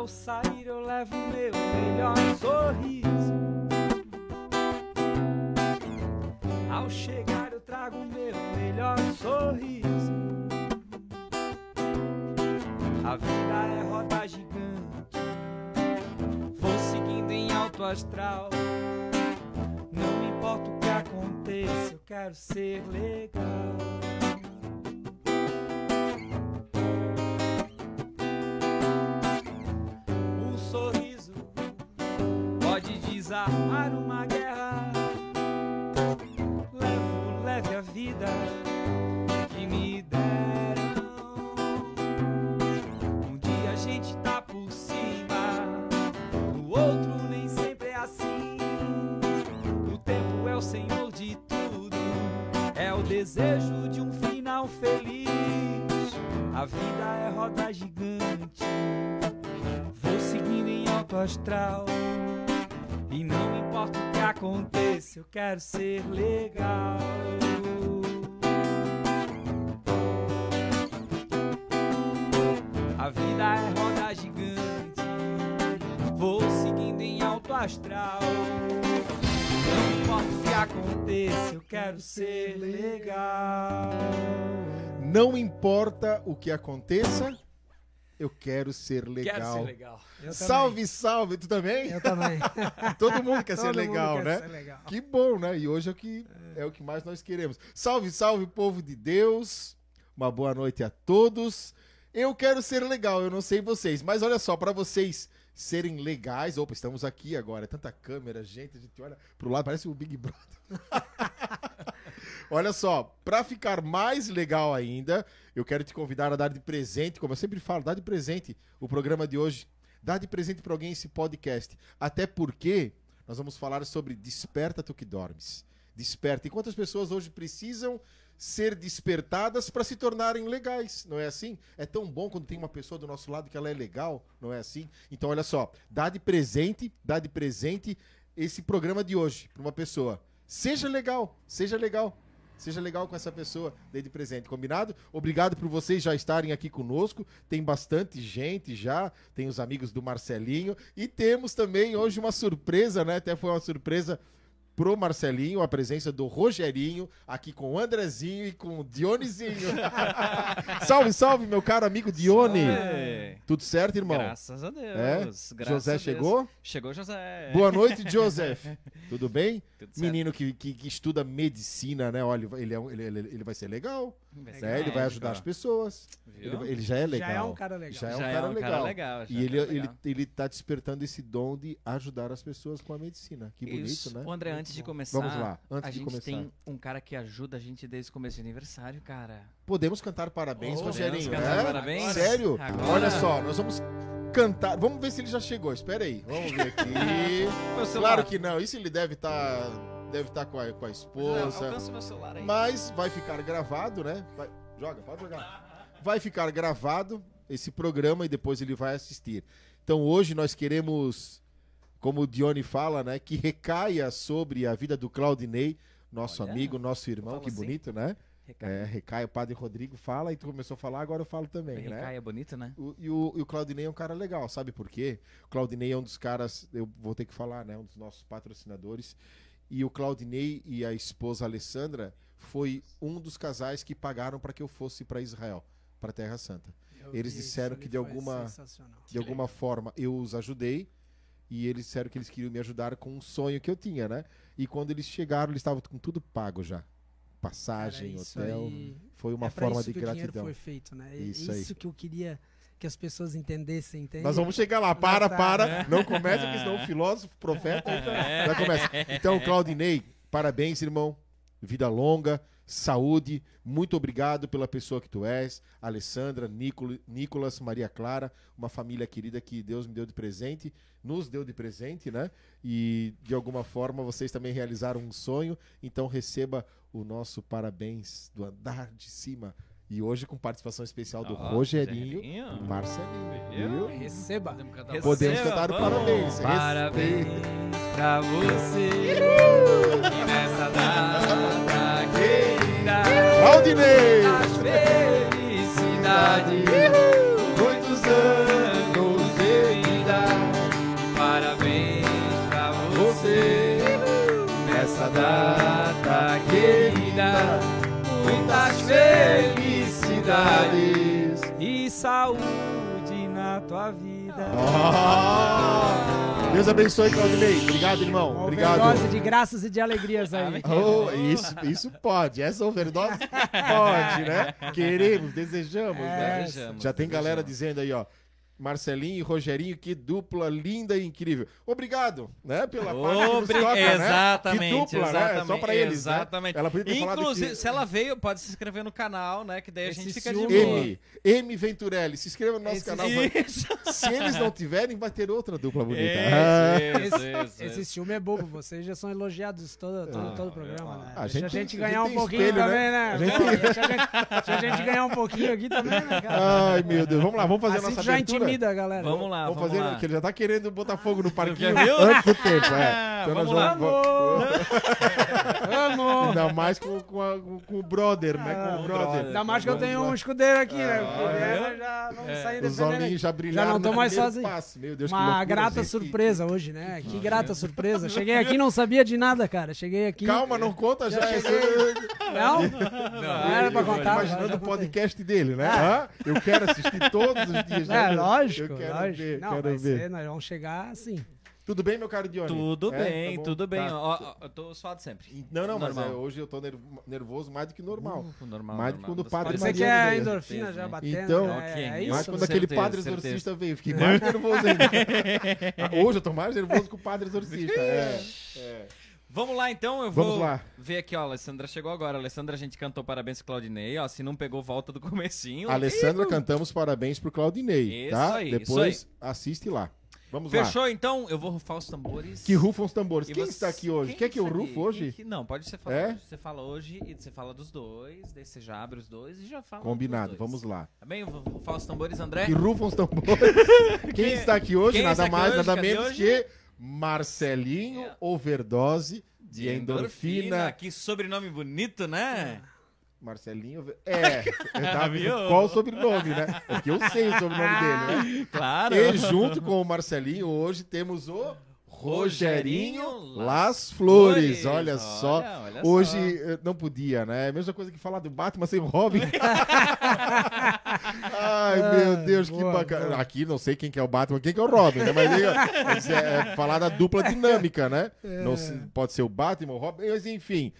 Ao sair eu levo meu melhor sorriso. Ao chegar eu trago meu melhor sorriso. A vida é roda gigante. Vou seguindo em alto astral. Não importa o que aconteça, eu quero ser legal. Desejo de um final feliz. A vida é roda gigante, vou seguindo em alto astral. E não importa o que aconteça, eu quero ser legal. A vida é roda gigante, vou seguindo em alto astral. Aconteça, eu quero ser legal. Não importa o que aconteça, eu quero ser legal. Quero ser legal. Eu Salve, salve, tu também? também. Eu também. Todo mundo quer ser Todo mundo legal, quer né? ser legal. Que bom, né? E hoje é o que é o que mais nós queremos. Salve, salve, povo de Deus. Uma boa noite a todos. Eu quero ser legal, eu não sei vocês, mas olha só, para vocês serem legais, opa, estamos aqui agora, é tanta câmera, gente, a gente olha pro lado, parece o Big Brother. Olha só, para ficar mais legal ainda, eu quero te convidar a dar de presente, como eu sempre falo, dar de presente o programa de hoje. Dá de presente para alguém esse podcast. Até porque nós vamos falar sobre Desperta tu que dormes. Desperta. E quantas pessoas hoje precisam ser despertadas para se tornarem legais, não é assim? É tão bom quando tem uma pessoa do nosso lado que ela é legal, não é assim? Então olha só, dá de presente, dá de presente esse programa de hoje para uma pessoa. Seja legal, seja legal. Seja legal com essa pessoa, dê de presente, combinado? Obrigado por vocês já estarem aqui conosco. Tem bastante gente já, tem os amigos do Marcelinho e temos também hoje uma surpresa, né? Até foi uma surpresa pro Marcelinho, a presença do Rogerinho aqui com o Andrezinho e com o Dionizinho. salve, salve, meu caro amigo Dione. É. Tudo certo, irmão? Graças a Deus. É? graças José a Deus. chegou? Chegou José. Boa noite, Joseph. Tudo bem? Tudo. Menino que, que, que estuda medicina, né? Olha, ele, é um- ele, ele, ele vai ser legal. Vai ser né? Ele vai ajudar as pessoas. Ele, ele já é legal. Já é um cara legal. Já é um cara legal. legal. já E é um ele, cara ele, legal. ele tá despertando esse dom de ajudar as pessoas com a medicina. Que bonito, Isso. né? O André, Muito antes de começar, Vamos lá, antes a de gente começar. tem um cara que ajuda a gente desde o começo de aniversário, cara. Podemos cantar parabéns, Oh, Rogerinho. podemos cantar é? parabéns? Sério? Agora? Olha só, nós vamos cantar. Vamos ver se ele já chegou. Espera aí. Vamos ver aqui. Claro que não. Isso ele deve estar. Deve estar com, a, com a esposa. Alcança meu celular aí. Mas vai ficar gravado, né? Vai- joga, pode jogar. Vai ficar gravado esse programa e depois ele vai assistir. Então hoje nós queremos, como o Dione fala, né? Que recaia sobre a vida do Claudinei, nosso Olha, amigo, nosso irmão. Que assim. bonito, né? Recai. É, recaia. O padre Rodrigo fala e tu começou a falar, agora eu falo também, né? Recai é bonito, né? O- e, o, e o Claudinei é um cara legal, sabe por quê? O Claudinei é um dos caras, eu vou ter que falar, né? Um dos nossos patrocinadores. E o Claudinei e a esposa Alessandra foi um dos casais que pagaram para que eu fosse para Israel, para Terra Santa. Eu Eles disseram isso que de alguma-. De alguma forma eu os ajudei e eles disseram que eles queriam me ajudar com um sonho que eu tinha, né? E quando eles chegaram, eles estavam com tudo pago já. Passagem, Cara, hotel. aí- Foi uma é forma isso de que o dinheiro gratidão. foi feito, né? É Isso Isso, aí. que eu queria que as pessoas entendessem, entende? Nós vamos chegar lá. Para, tá. para. Não começa, porque senão o filósofo, profeta, então, já começa. Então, Claudinei, parabéns, irmão. Vida longa, saúde. Muito obrigado pela pessoa que tu és. Alessandra, Nicola- Nicolas, Maria Clara, uma família querida que Deus me deu de presente, nos deu de presente, né? E de alguma forma vocês também realizaram um sonho. Então receba o nosso parabéns do andar de cima. E hoje com participação especial do Ó, Rogerinho Rogerinho. e Marcelinho. Viu? Receba. Podemos cantar Podemos uma- cantar parabéns. Parabéns pra você que nessa data querida Claudinei! das felicidades saúde na tua vida. Ah! Deus abençoe, Claudinei. Obrigado, irmão. Uma Obrigado. overdose de graças e de alegrias aí. Oh, isso, isso pode. Essa overdose pode, né? Queremos, desejamos, né? Desejamos, Já tem galera desejamos. dizendo aí, ó. Marcelinho e Rogerinho, que dupla linda e incrível. Obrigado, né? Pela parte que Obri- toca, né? Exatamente, Que dupla, exatamente. né? Só pra eles, Exatamente. né? Ela podia ter Inclusive, que... se ela veio, pode se inscrever no canal, né? Que daí a Esse gente fica de boa. M, M Venturelli, se inscreva no nosso Esse- canal. vai- Se eles não tiverem, vai ter outra dupla bonita. isso, Ah. isso, Esse, isso, esse isso. ciúme é bobo, vocês já são elogiados todo, todo, Ah, todo o programa, né? a gente a gente a ganhar gente um pouquinho espelho, também, né? né? A gente deixa, a gente, deixa a gente ganhar um pouquinho aqui também, né, cara? Ai, meu Deus. Vamos lá, vamos fazer a nossa abertura. Intimida a galera. Vamos lá, Vamos, vamos, fazer, lá. que ele já tá querendo botar fogo no parquinho Já viu? antes do tempo, é. Então Vamos nós lá. Vamos! Ainda mais com, com, a- com o brother, né? Com o Ah, brother. Ainda mais que eu Vamos tenho lá. um escudeiro aqui, né? Ah, Porque é? já não É. saí Os defendendo. olhinhos já brilharam. Já não tô no mais primeiro sozinho. passo. Meu Deus, que Uma loucura, grata gente. surpresa hoje, né? Que grata surpresa. Cheguei aqui não sabia de nada, cara. Cheguei aqui. Calma, não conta já. Já essa- Não? Não era pra Eu contar. imaginando já o contei. podcast dele, né? Hã? Eu quero assistir todos os dias. né? É, lógico, Eu quero lógico. ver, não, quero vai ver. ser, nós vamos chegar assim. Tudo bem, meu caro Dione? Tudo É? bem, Tá tudo bem. Tá. Ó, ó, eu tô suado sempre. Não, não, mas Normal. é, hoje eu tô ner- nervoso mais do que normal. Uh, normal, Mais do que quando o padre Pode ser Maria que é a endorfina Certeza, já batendo. Então, né? é mas isso. Mas quando certeza, aquele padre certeza. exorcista veio, eu fiquei mais nervoso ainda. Ah, Hoje eu tô mais nervoso que o padre exorcista. É, é. Vamos lá então, eu vou Vamos lá. ver aqui, ó. A Alessandra chegou agora. Alessandra, a gente cantou parabéns pro Claudinei, ó. Se não pegou, volta do comecinho. Alessandra, cantamos parabéns pro Claudinei, Isso tá? aí, isso Depois assiste lá. Vamos lá. Fechou então? Eu vou rufar os tambores. Que rufam os tambores. E Quem você- está aqui hoje? quem Quer que eu rufo Quem hoje? que- Não, pode ser falar. É? Você fala hoje e você fala dos dois, daí você já abre os dois e já fala. Combinado, dos dois. vamos lá. Tá bem? Eu vou rufar os tambores, André. Que rufam os tambores. Quem está aqui hoje? quem Nada mais, hoje? nada Cadê menos hoje? que Marcelinho É. Overdose de, endorfina. Que sobrenome bonito, né? Marcelinho. É, eu tava Viu? qual o sobrenome, né? É que eu sei o sobrenome dele, né? Claro. E junto com o Marcelinho, hoje temos o Rogerinho Las Flores. Olha só. Olha, olha Hoje só. eh, não podia, né? É a mesma coisa que falar do Batman sem o Robin. Ai, meu Deus, que boa, bacana. boa. Aqui não sei quem que é o Batman, quem que é o Robin, né? Mas é, é, é falar da dupla dinâmica, né? Não se- pode ser o Batman, o Robin, mas enfim.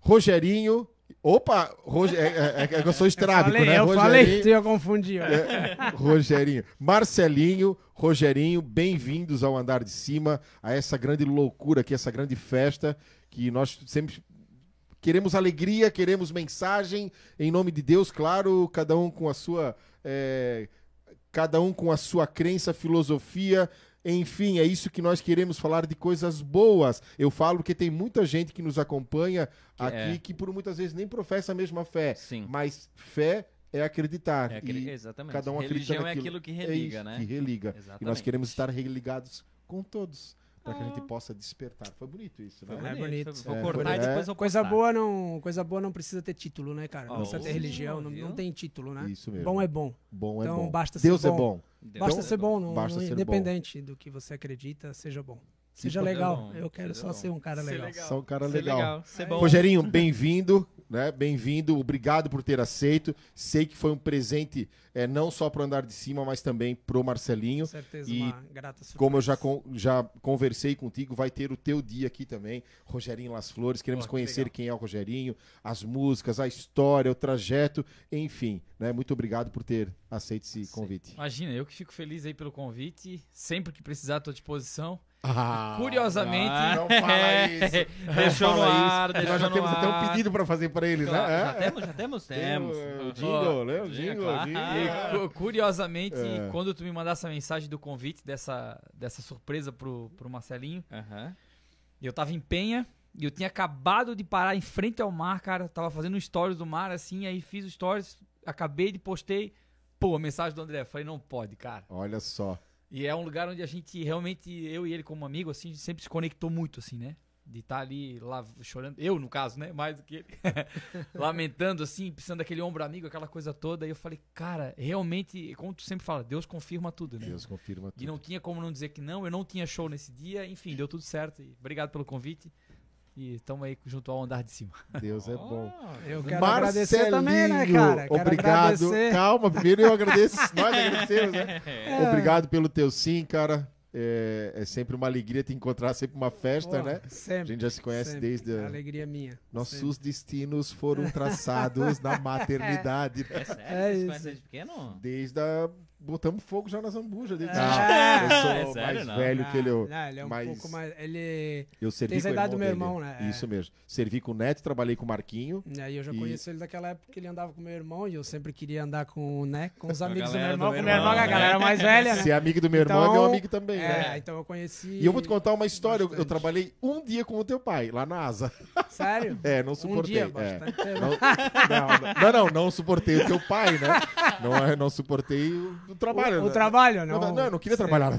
Rogerinho. Opa, Roge, é, é- é que eu sou estrábico, falei, né? eu falei, tu ia confundir. ó. É, Rogerinho. Marcelinho, Rogerinho, bem-vindos ao andar de cima, a essa grande loucura aqui, essa grande festa que nós sempre queremos alegria, queremos mensagem, em nome de Deus, claro, cada um com a sua. é, cada um com a sua crença, filosofia. Enfim, é isso que nós queremos falar de coisas boas. Eu falo que tem muita gente que nos acompanha Que aqui é. que por muitas vezes nem professa a mesma fé. Sim. Mas fé é acreditar. É E exatamente. cada um acredita Religião é naquilo. aquilo que é religa, isso, né? Que religa. E nós Exatamente. queremos estar religados com todos. Para que a gente Ah. possa despertar. Foi bonito isso, né? É bonito. Vou É, cortar e é. depois eu Coisa postar. boa, não, coisa boa não precisa ter título, né, cara? Não Oh, precisa ter religião, não, não tem título, né? Isso mesmo. Bom é bom. Bom é Então, bom. basta ser Deus é bom. bom. Deus Basta é ser bom, não, Basta não- ser bom. independente do que você acredita, seja bom. Seja legal. Eu quero seja só ser um cara legal. legal. Só um cara Ser legal. Ser bom. Rogerinho, bem-vindo, né? Bem-vindo, obrigado por ter aceito. Sei que foi um presente é, não só pro andar de cima, mas também pro Marcelinho. Com certeza, E uma grata surpresa. Como eu já, con- já conversei contigo, vai ter o teu dia aqui também, Rogerinho Las Flores. Queremos Pô, que conhecer legal. quem é o Rogerinho, as músicas, a história, o trajeto, enfim. Né? Muito obrigado por ter aceito esse convite. Imagina, eu que fico feliz aí pelo convite. Sempre que precisar, à tua disposição. Ah, Curiosamente. Não fala isso. Não Deixou no ar, isso. Nós já no temos até um pedido para fazer para eles, Claro, né? Já É? temos, já temos? Tem Temos. o- jingle, né? O jingle, claro. jingle. E, cu- curiosamente, É. quando tu me mandasse a mensagem do convite dessa, dessa surpresa pro, pro Marcelinho, Aham. e eu tava em Penha, e eu tinha acabado de parar em frente ao mar, cara. Tava fazendo um stories do mar, assim, aí fiz o stories, acabei de postei. Pô, a mensagem do André. Falei, não pode, cara. Olha só. E é um lugar onde a gente realmente, eu e ele como amigo, assim, sempre se conectou muito, assim, né? De estar ali lá chorando, eu no caso, né? Mais do que ele. Lamentando, assim, precisando daquele ombro amigo, aquela coisa toda. E eu falei, cara, realmente, como tu sempre fala, Deus confirma tudo, né? Deus confirma E tudo. não tinha como não dizer que não, eu não tinha show nesse dia, enfim, deu tudo certo. E obrigado pelo convite. E estamos aí junto ao andar de cima. Deus é bom. Eu quero agradecer também, né, cara? Quero obrigado. agradecer. Calma, primeiro eu agradeço. Nós agradecemos, né? É. Obrigado pelo teu sim, cara. É, é sempre uma alegria te encontrar, sempre uma festa, Pô, né? A Sempre. gente já se conhece sempre. desde. A alegria minha. sempre. Nossos destinos foram traçados na maternidade. É sério? É Vocês isso. conhecem desde pequeno? Desde a. Botamos fogo já na zambuja. Desde... É. eu sou É sério, mais não? velho que ele. Eu, Não, ele é um mas- pouco mais. Ele. eu servi Tem com o a idade do meu dele. irmão, né? É. Isso mesmo. Servi com o Neto, trabalhei com o Marquinho. E aí eu já E- conheço ele daquela época que ele andava com meu irmão e eu sempre queria andar com, né, com os amigos do meu irmão, do com o meu irmão, é a irmão, galera mais velha, né? Se é amigo do meu irmão, é meu Então, amigo também, É, né? então eu conheci. E eu vou te contar uma história. Eu, eu trabalhei um dia com o teu pai, lá na asa. Sério? É, não Um suportei. dia, é. Não, não, não, não, não suportei o teu pai, né? Não, é- não suportei o, o trabalho. O, o né? trabalho, Não, não. não, eu não queria trabalhar.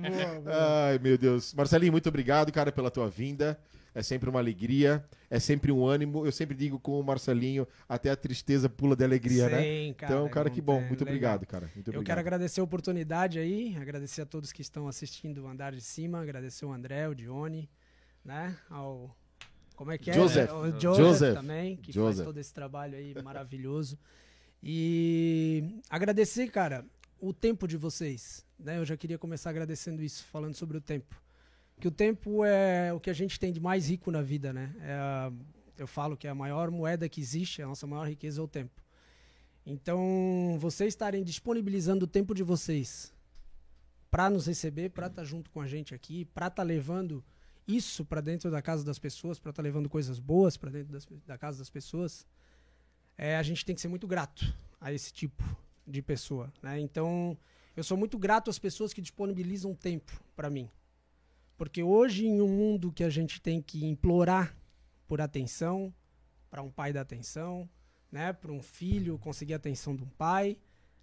Boa, boa. Ai, meu Deus. Marcelinho, muito obrigado, cara, pela tua vinda. É sempre uma alegria, é sempre um ânimo. Eu sempre digo com o Marcelinho, até a tristeza pula de alegria, né? Sim, cara, Então, cara, que bom. Muito legal. obrigado, cara. Muito Eu obrigado. quero agradecer a oportunidade aí, agradecer a todos que estão assistindo o Andar de Cima, agradecer o André, o Dione, né? Ao. Como é que é? Joseph. O Joseph, Joseph. também, que Joseph. faz todo esse trabalho aí maravilhoso. E agradecer, cara, o tempo de vocês. Né? Eu já queria começar agradecendo isso, falando sobre o tempo. Que o tempo é o que a gente tem de mais rico na vida, né? É a- eu falo que é a maior moeda que existe, a nossa maior riqueza é o tempo. Então, vocês estarem disponibilizando o tempo de vocês para nos receber, para estar junto com a gente aqui, para estar levando isso para dentro da casa das pessoas, para estar levando coisas boas para dentro das- da casa das pessoas, é, a gente tem que ser muito grato a esse tipo de pessoa. Né? Então, eu sou muito grato às pessoas que disponibilizam tempo para mim. Porque hoje, em um mundo que a gente tem que implorar por atenção, para um pai dar atenção, né, para um filho conseguir a atenção de um pai,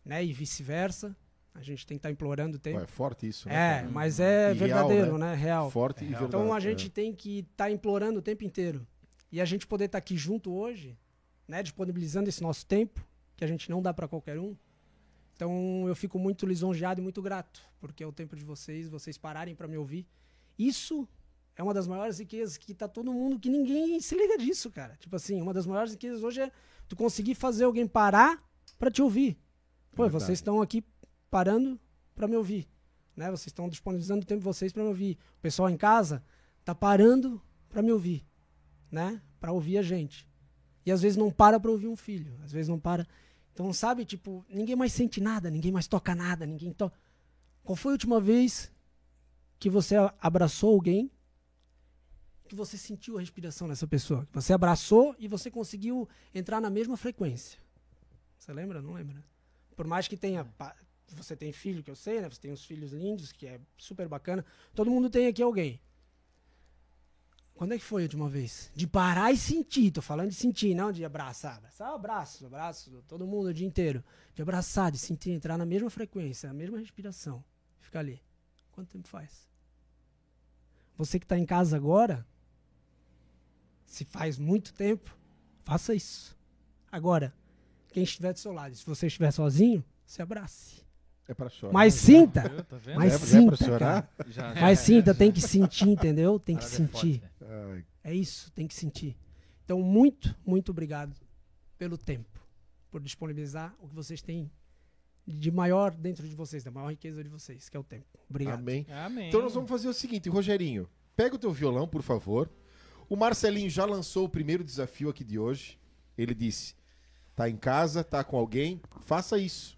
né, e vice-versa, a gente tem que estar implorando tempo. É forte isso, né? É, mas é E real, verdadeiro, né? né? Real. Forte e Então, verdade. Então a é. gente tem que estar implorando o tempo inteiro. E a gente poder estar aqui junto hoje, né, disponibilizando esse nosso tempo, que a gente não dá para qualquer um. Então eu fico muito lisonjeado e muito grato, porque é o tempo de vocês, vocês pararem para me ouvir. Isso é uma das maiores riquezas que tá todo mundo, que ninguém se liga disso, cara. Tipo assim, uma das maiores riquezas hoje é tu conseguir fazer alguém parar para te ouvir. Pô, Verdade. vocês estão aqui parando para me ouvir, né? Vocês estão disponibilizando o tempo de vocês para me ouvir. O pessoal em casa tá parando para me ouvir, né? Para ouvir a gente. E às vezes não para para ouvir um filho, às vezes não para. Então, sabe, tipo, ninguém mais sente nada, ninguém mais toca nada, ninguém toca. Qual foi a última vez que você abraçou alguém que você sentiu a respiração dessa pessoa? Que você abraçou e você conseguiu entrar na mesma frequência. Você lembra? Não lembra? Por mais que tenha. Você tem filho, que eu sei, né? Você tem uns filhos lindos, que é super bacana. Todo mundo tem aqui alguém. Quando é que foi a última vez? De parar e sentir. Tô falando de sentir, não de abraçar. Abraçar, abraço, abraço, todo mundo o dia inteiro. De abraçar, de sentir, entrar na mesma frequência, na mesma respiração. Ficar ali. Quanto tempo faz? Você que está em casa agora, se faz muito tempo, faça isso. Agora, quem estiver do seu lado, se você estiver sozinho, se abrace. É pra chorar. Mas sinta, Viu? Tá vendo? mas É- é pra sinta, chorar? cara. Já, Mas sinta, tem que sentir, entendeu? Tem que é sentir. né? Ai, É isso, tem que sentir. Então, muito, muito obrigado pelo tempo, por disponibilizar o que vocês têm de maior dentro de vocês, da maior riqueza de vocês, que é o tempo. Obrigado. Amém. Amém. Então nós vamos fazer o seguinte, Rogerinho, pega o teu violão, por favor. O Marcelinho já lançou o primeiro desafio aqui de hoje. Ele disse: tá em casa, tá com alguém, faça isso.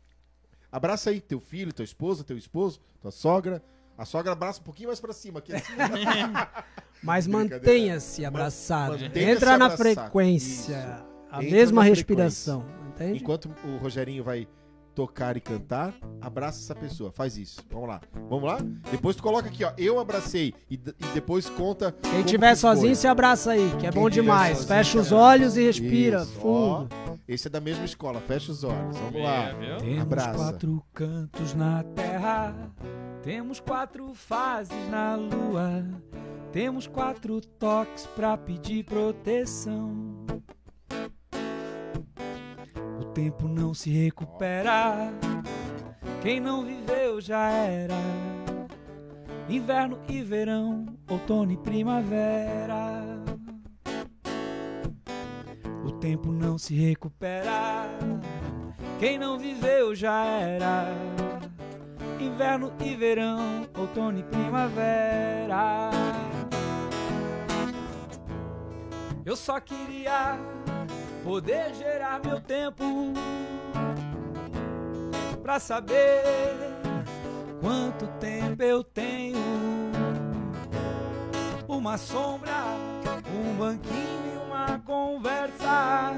Abraça aí teu filho, tua esposa, teu esposo, tua sogra. A sogra abraça um pouquinho mais pra cima aqui. assim. Mas mantenha-se abraçado. mantenha-se Entra na abraçado. frequência. Isso. A Entra mesma respiração. Entende? Enquanto o Rogerinho vai tocar e cantar, abraça essa pessoa. Faz isso. Vamos lá. Vamos lá? Depois tu coloca aqui, ó. Eu abracei. E, e depois conta. Quem foi. sozinho, se abraça aí, que é Quem bom tiver demais. sozinho, Fecha os olhos e respira Isso, fundo. ó. Esse é da mesma escola. Fecha os olhos. Vamos lá. viu? Temos Abraça. quatro cantos na terra, temos quatro fases na lua, temos quatro toques pra pedir proteção. Tempo não se recupera, quem não viveu já era. inverno e verão, outono e primavera. O tempo não se recupera, quem não viveu já era. Inverno e verão, outono e primavera. Eu só queria poder gerar meu tempo pra saber quanto tempo eu tenho. Uma sombra, um banquinho e uma conversa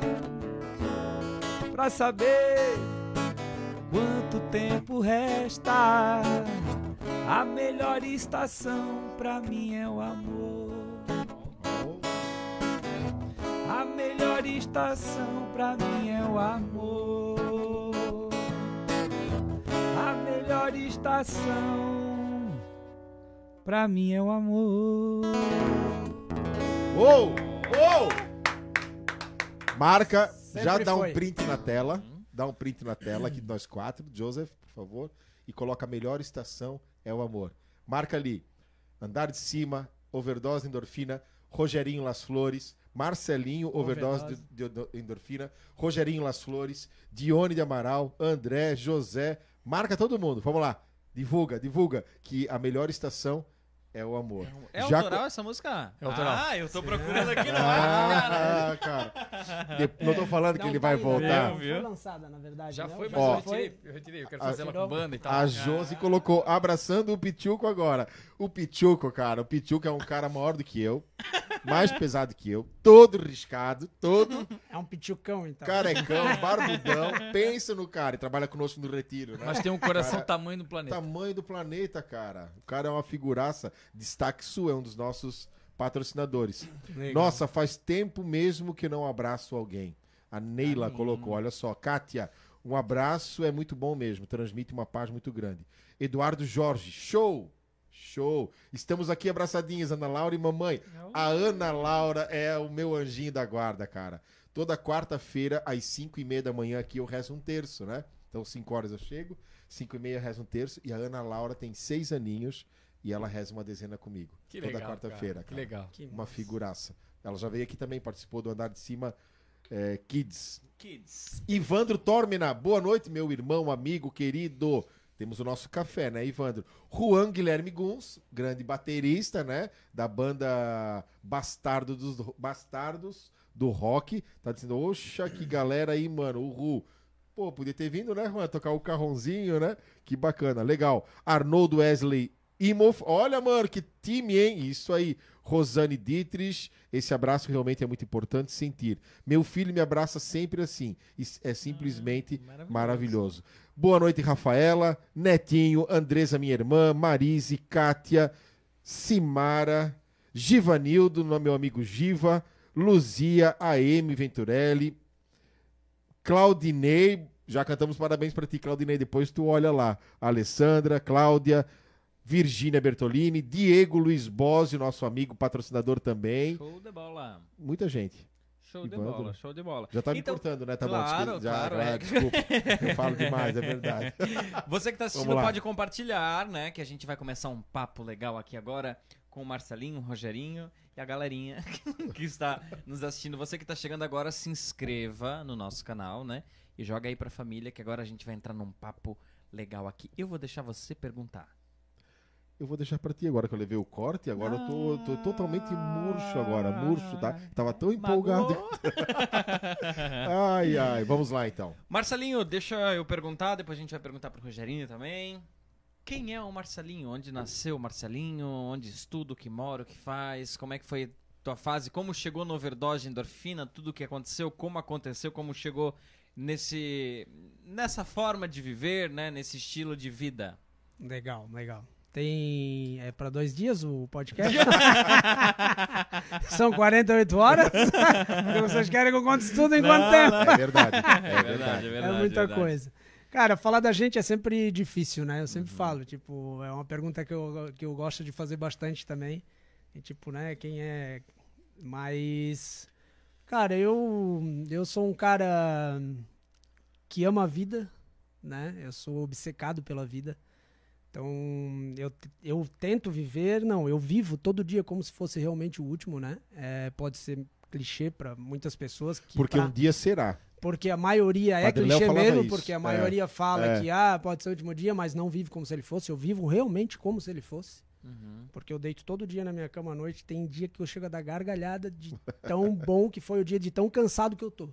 pra saber quanto tempo resta. A melhor estação pra mim é o amor. A melhor estação pra mim é o amor. A melhor estação pra mim é o amor. Uou! Uou! Marca, Sempre já dá foi. um print na tela. Dá um print na tela aqui de nós quatro. Joseph, por favor. E coloca a melhor estação é o amor. Marca ali. Andar de cima, overdose de endorfina, Rogerinho Las Flores, Marcelinho, overdose, Overdose. De, de- de endorfina, Rogerinho Las Flores, Dione de Amaral, André, José. Marca todo mundo. Vamos lá. Divulga, divulga que a melhor estação é o amor. É Já autoral essa música? É autoral. Ah, eu tô procurando aqui na cara. Ah, cara. De- Não tô falando que Não ele tá vai ainda, voltar. Não Viu? foi lançada, na verdade. Já né? foi, Já mas Ó. eu retirei. Eu retirei, eu quero A- fazer ela com banda e tal. A Josi colocou abraçando o Pichuco agora. O Pichuco, cara, o Pichuco é um cara maior do que eu, mais pesado que eu, todo riscado, todo É um pitucão, então. carecão, barbudão. Pensa no cara e trabalha conosco no Retiro, né? Mas tem um coração tamanho do planeta. Tamanho do planeta, cara. O cara é uma figuraça. Destaque Sul é um dos nossos patrocinadores. Legal. Nossa, faz tempo mesmo que não abraço alguém. A Neila colocou, olha só. Kátia, um abraço é muito bom mesmo, transmite uma paz muito grande. Eduardo Jorge, show! Show! Estamos aqui abraçadinhas, Ana Laura e mamãe. A Ana Laura é o meu anjinho da guarda, cara. Toda quarta-feira, às 5 e meia da manhã, aqui eu rezo um terço, né? Então, 5 horas eu chego, 5 e meia eu rezo um terço, e a Ana Laura tem seis aninhos e ela reza uma dezena comigo. Que toda legal, quarta-feira. Que legal. Que uma massa. figuraça. Ela já veio aqui também, participou do Andar de Cima eh, Kids. Kids. Ivandro Tormina, boa noite, meu irmão, amigo, querido. Temos o nosso café, né, Ivandro? Juan Guilherme Guns, grande baterista, né? Da banda Bastardo dos, Bastardos do Rock. Tá dizendo, oxa, que galera aí, mano, o Ru. Pô, podia ter vindo, né, Juan? Tocar o carrãozinho, né? Que bacana, legal. Arnoldo Wesley Imoff. Olha, mano, que time, hein? Isso aí. Rosane Dietrich. Esse abraço realmente é muito importante sentir. Meu filho me abraça sempre assim. É simplesmente maravilhoso. maravilhoso. Boa noite, Rafaela, Netinho, Andresa, minha irmã, Marise, Kátia, Simara, Givanildo, meu amigo Giva, Luzia, AM Venturelli, Claudinei, já cantamos parabéns para ti, Claudinei, depois tu olha lá. Alessandra, Cláudia, Virgínia Bertolini, Diego Luiz Bosio, nosso amigo patrocinador também. Show de bola. Muita gente. Show de Ivandro. bola, show de bola. Já tá me Então, cortando, né? Tá claro, bom, desculpa. Já, claro, é. desculpa. Eu falo demais, é verdade. Você que tá assistindo pode compartilhar, né? Que a gente vai começar um papo legal aqui agora com o Marcelinho, o Rogerinho e a galerinha que está nos assistindo. Você que tá chegando agora, se inscreva no nosso canal, né? E joga aí pra família que agora a gente vai entrar num papo legal aqui. Eu vou deixar você perguntar. Eu vou deixar pra ti agora que eu levei o corte. Agora eu tô, tô totalmente murcho agora. Murcho, tá? Tava tão empolgado. Ai, ai. Vamos lá, então. Marcelinho, deixa eu perguntar, depois a gente vai perguntar pro Rogerinho também. Quem é o Marcelinho? Onde nasceu o Marcelinho? Onde estuda, o que mora, o que faz? Como é que foi tua fase? Como chegou no overdose de endorfina? Tudo o que aconteceu? Como aconteceu? Como chegou nesse nessa forma de viver, né? Nesse estilo de vida? Legal, legal. Tem. É pra dois dias o podcast? São 48 horas? Porque vocês querem que eu conte isso tudo em quanto tempo? É verdade. É verdade. É muita coisa. Cara, falar da gente é sempre difícil, né? Eu sempre falo, tipo, é uma pergunta que eu, que eu gosto de fazer bastante também. E, tipo, né, quem é. Mas. Cara, eu, eu sou um cara que ama a vida, né? Eu sou obcecado pela vida. Então, eu, eu tento viver, não, eu vivo todo dia como se fosse realmente o último, né? É, pode ser clichê para muitas pessoas. Que Porque pra- um dia será. porque a maioria é Padre clichê mesmo, isso. porque a É, maioria fala é. que ah, pode ser o último dia, mas não vive como se ele fosse. Eu vivo realmente como se ele fosse. Uhum. Porque eu deito todo dia na minha cama à noite. Tem dia que eu chego a dar gargalhada de tão bom que foi o dia, de tão cansado que eu tô.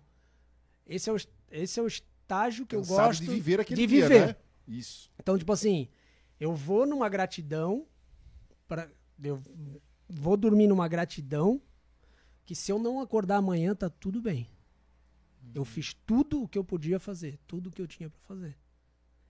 Esse é o, es- esse é o estágio que eu Cansado gosto de viver aquele de dia, viver. né? Isso. Então, tipo assim, eu vou numa gratidão para eu vou dormir numa gratidão que se eu não acordar amanhã tá tudo bem. Eu fiz tudo o que eu podia fazer, tudo o que eu tinha pra fazer.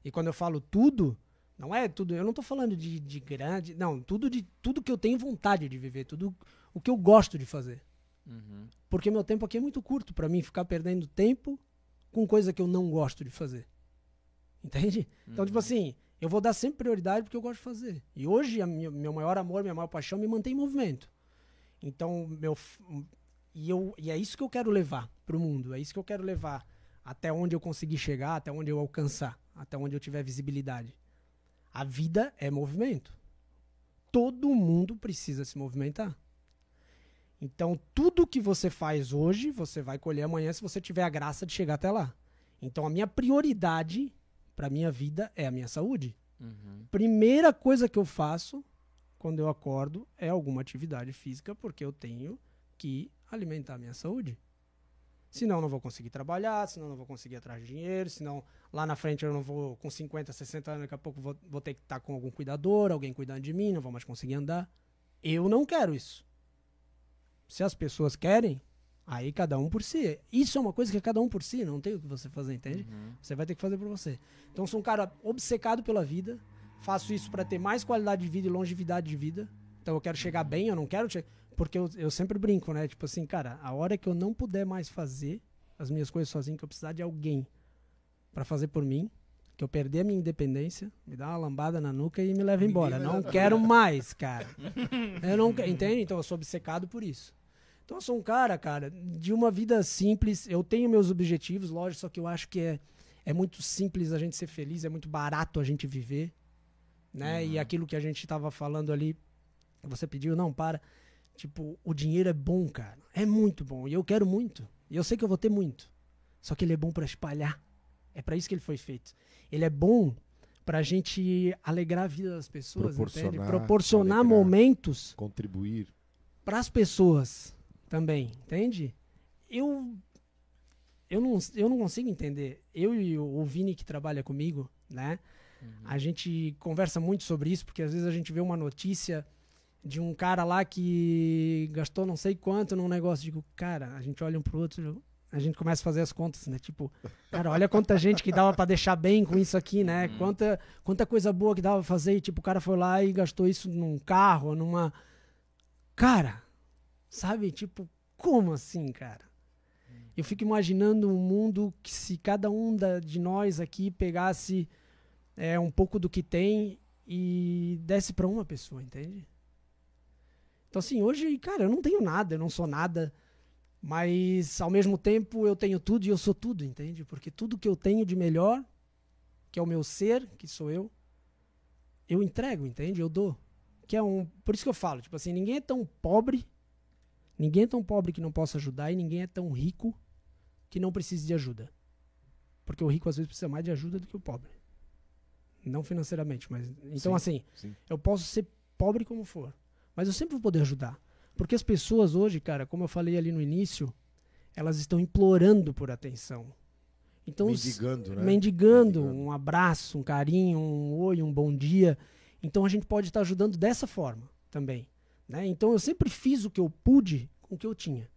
E quando eu falo tudo, não é tudo, eu não tô falando de, de grande, não, tudo de tudo que eu tenho vontade de viver, tudo o que eu gosto de fazer. Uhum. Porque meu tempo aqui é muito curto pra mim ficar perdendo tempo com coisa que eu não gosto de fazer. Entende? Então, tipo assim, eu vou dar sempre prioridade porque eu gosto de fazer. E hoje, minha- meu maior amor, minha maior paixão me mantém em movimento. Então, meu. E, eu, e é isso que eu quero levar pro mundo. É isso que eu quero levar até onde eu conseguir chegar, até onde eu alcançar, até onde eu tiver visibilidade. A vida é movimento. Todo mundo precisa se movimentar. Então, tudo que você faz hoje, você vai colher amanhã se você tiver a graça de chegar até lá. Então, a minha prioridade para minha vida é a minha saúde. Uhum. Primeira coisa que eu faço quando eu acordo é alguma atividade física, porque eu tenho que alimentar a minha saúde. Senão eu não vou conseguir trabalhar, senão eu não vou conseguir atrás de dinheiro, senão lá na frente eu não vou, com 50, 60 anos, daqui a pouco vou, vou ter que estar com algum cuidador, alguém cuidando de mim, não vou mais conseguir andar. Eu não quero isso. Se as pessoas querem, aí cada um por si. Isso é uma coisa que é cada um por si, não tem o que você fazer, entende? Uhum. Você vai ter que fazer por você. Então sou um cara obcecado pela vida. Faço isso pra ter mais qualidade de vida e longevidade de vida. Então eu quero chegar bem, eu não quero che- porque eu, eu sempre brinco, né? Tipo assim, cara, a hora que eu não puder mais fazer as minhas coisas sozinho, que eu precisar de alguém pra fazer por mim, que eu perder a minha independência, me dá uma lambada na nuca e me leva embora. Não quero mais, cara. Eu não, entende? Então eu sou obcecado por isso. Então eu sou um cara, cara, de uma vida simples. Eu tenho meus objetivos, lógico, só que eu acho que é, é muito simples a gente ser feliz, é muito barato a gente viver, né? E aquilo que a gente estava falando ali, você pediu, não, para. Tipo, o dinheiro é bom, cara. É muito bom. E eu quero muito. E eu sei que eu vou ter muito. Só que ele é bom para espalhar. É para isso que ele foi feito. Ele é bom pra gente alegrar a vida das pessoas, entende? Proporcionar, Proporcionar alegrar. momentos Contribuir. para as pessoas também, entende? Eu eu não, eu não consigo entender. Eu e o, Vini que trabalha comigo, né? A gente conversa muito sobre isso porque às vezes a gente vê uma notícia de um cara lá que gastou não sei quanto num negócio. Digo, cara, a gente olha um pro outro, a gente começa a fazer as contas, né? Tipo, cara, olha quanta gente que dava pra deixar bem com isso aqui, né? Quanta, quanta coisa boa que dava pra fazer. E, tipo, o cara foi lá e gastou isso num carro, numa. Cara, sabe? Tipo, como assim, cara? Eu fico imaginando um mundo que se cada um da- de nós aqui pegasse é, um pouco do que tem e desse pra uma pessoa, entende? Então, assim, hoje, cara, eu não tenho nada, eu não sou nada, mas ao mesmo tempo eu tenho tudo e eu sou tudo, entende? Porque tudo que eu tenho de melhor, que é o meu ser, que sou eu, eu entrego, entende? Eu dou. Que é um, por isso que eu falo, tipo assim, ninguém é tão pobre, ninguém é tão pobre que não possa ajudar e ninguém é tão rico que não precise de ajuda. Porque o rico às vezes precisa mais de ajuda do que o pobre. Não financeiramente, mas então Sim, assim, sim. eu posso ser pobre como for, mas eu sempre vou poder ajudar. Porque as pessoas hoje, cara, como eu falei ali no início, elas estão implorando por atenção. Então, Mendigando, né? mendigando, Mendigando. um abraço, um carinho, um oi, um bom dia. Então a gente pode estar ajudando dessa forma também. Né? Então eu sempre fiz o que eu pude com o que eu tinha.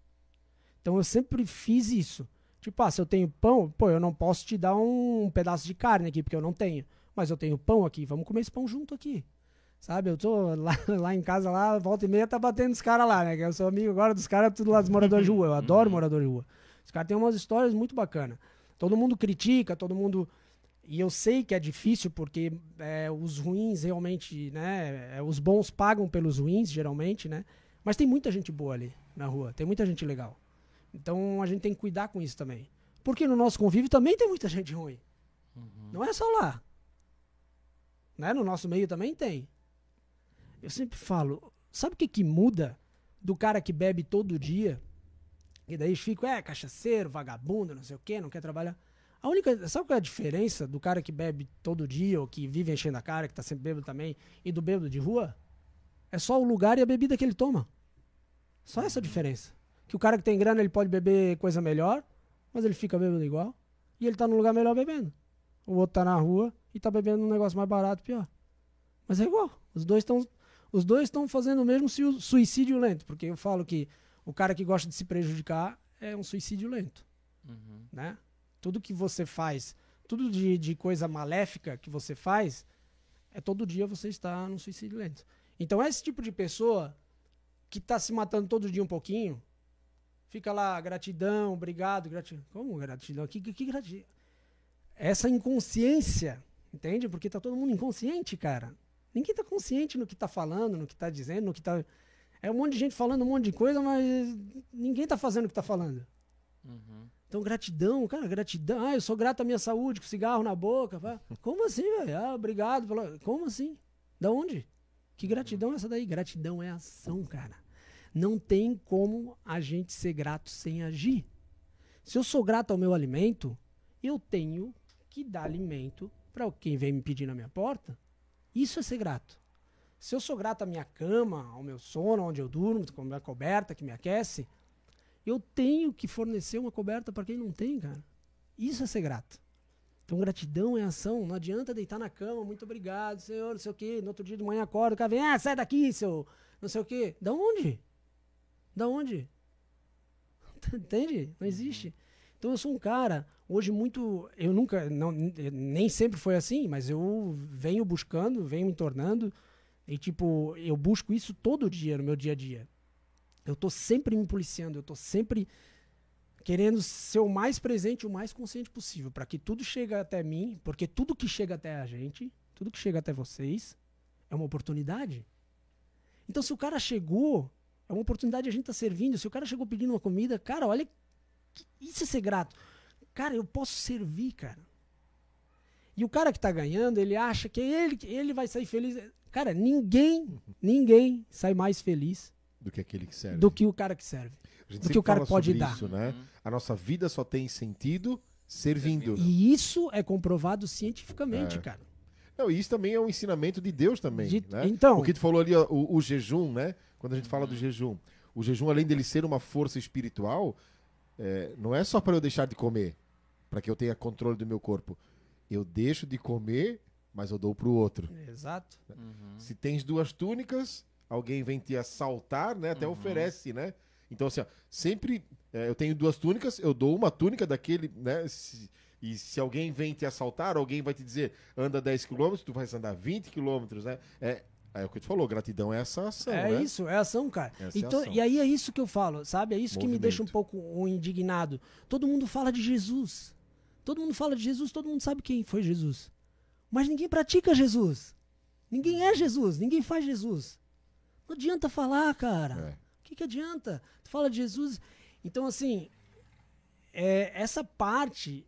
Então eu sempre fiz isso. Tipo, ah, se eu tenho pão, pô, eu não posso te dar um pedaço de carne aqui, porque eu não tenho. Mas eu tenho pão aqui, vamos comer esse pão junto aqui. Sabe, eu tô lá, lá em casa, lá, volta e meia, tá batendo os caras lá, né? Que eu sou amigo agora dos caras, tudo lá dos moradores de rua. Eu adoro morador de rua. Os caras têm umas histórias muito bacanas. Todo mundo critica, todo mundo. E eu sei que é difícil porque é, os ruins realmente, né? é, os bons pagam pelos ruins, geralmente, né? Mas tem muita gente boa ali na rua, tem muita gente legal. Então a gente tem que cuidar com isso também. Porque no nosso convívio também tem muita gente ruim. Não é só lá. né? No nosso meio também tem. Eu sempre falo, sabe o que que muda do cara que bebe todo dia? E daí fica, é, cachaceiro, vagabundo, não sei o quê, não quer trabalhar. A única, sabe qual é a diferença do cara que bebe todo dia ou que vive enchendo a cara, que tá sempre bêbado também, e do bêbado de rua? É só o lugar e a bebida que ele toma. Só essa diferença. Que o cara que tem grana, ele pode beber coisa melhor, mas ele fica bêbado igual. E ele tá num lugar melhor bebendo. O outro tá na rua e tá bebendo um negócio mais barato, pior. Mas é igual. Os dois estão os dois estão fazendo o mesmo sui- suicídio lento, porque eu falo que o cara que gosta de se prejudicar é um suicídio lento, Uhum. né? Tudo que você faz, tudo de, de coisa maléfica que você faz, é todo dia você está num suicídio lento. Então esse tipo de pessoa que tá se matando todo dia um pouquinho, fica lá, gratidão, obrigado, gratidão. Como gratidão? Que, que, que gratidão? Essa inconsciência, entende? Porque tá todo mundo inconsciente, cara. Ninguém tá consciente no que tá falando, no que tá dizendo, no que tá. É um monte de gente falando um monte de coisa, mas ninguém tá fazendo o que tá falando. Uhum. Então, gratidão, cara, gratidão. Ah, eu sou grato à minha saúde, com cigarro na boca. Como assim, velho? Ah, obrigado. pela- Como assim? Da onde? Que gratidão é essa daí? Gratidão é ação, cara. Não tem como a gente ser grato sem agir. Se eu sou grato ao meu alimento, eu tenho que dar alimento para quem vem me pedir na minha porta. Isso é ser grato. Se eu sou grato à minha cama, ao meu sono, onde eu durmo, com a minha coberta que me aquece, eu tenho que fornecer uma coberta para quem não tem, cara. Isso é ser grato. Então, gratidão é ação. Não adianta deitar na cama, muito obrigado, senhor, não sei o quê. No outro dia de manhã acorda, o cara vem, ah, sai daqui, seu não sei o quê. Da onde? Da onde? Entende? Não existe. Então eu sou um cara, hoje muito. Eu nunca. Não, nem sempre foi assim, mas eu venho buscando, venho me tornando. E tipo, eu busco isso todo dia no meu dia a dia. Eu tô sempre me policiando, eu tô sempre querendo ser o mais presente, o mais consciente possível, para que tudo chegue até mim, porque tudo que chega até a gente, tudo que chega até vocês, é uma oportunidade. Então, se o cara chegou, é uma oportunidade de a gente estar servindo. Se o cara chegou pedindo uma comida, cara, olha, isso é ser grato. Cara, eu posso servir, cara. E o cara que tá ganhando, ele acha que ele, ele vai sair feliz. Cara, ninguém, ninguém sai mais feliz Do que aquele que serve. do que o cara que serve. Do que o cara pode dar. Isso, né? Uhum. A nossa vida só tem sentido servindo. E isso é comprovado cientificamente, É. cara. Não, e isso também é um ensinamento de Deus também. De- né? então- O que tu falou ali, ó, o, o jejum, né? Quando a gente fala do jejum. O jejum, além dele ser uma força espiritual, é, não é só para eu deixar de comer, para que eu tenha controle do meu corpo. Eu deixo de comer, mas eu dou pro outro. Exato. Uhum. Se tens duas túnicas, alguém vem te assaltar, né? Até Uhum. oferece, né? Então, assim, ó, sempre é, eu tenho duas túnicas, eu dou uma túnica daquele, né? Se- e se alguém vem te assaltar, alguém vai te dizer, anda 10 quilômetros, tu vais andar 20 quilômetros, né? É, é o que tu falou, gratidão é essa ação, é né? isso, é ação, cara. Essa é Então, ação. e aí é isso que eu falo, sabe? É isso que me Movimento. deixa um pouco indignado. Todo mundo fala de Jesus. Todo mundo fala de Jesus, todo mundo sabe quem foi Jesus. Mas ninguém pratica Jesus. Ninguém é Jesus, ninguém faz Jesus. Não adianta falar, cara. É. O que, que adianta? Tu fala de Jesus. Então, assim, é, essa parte,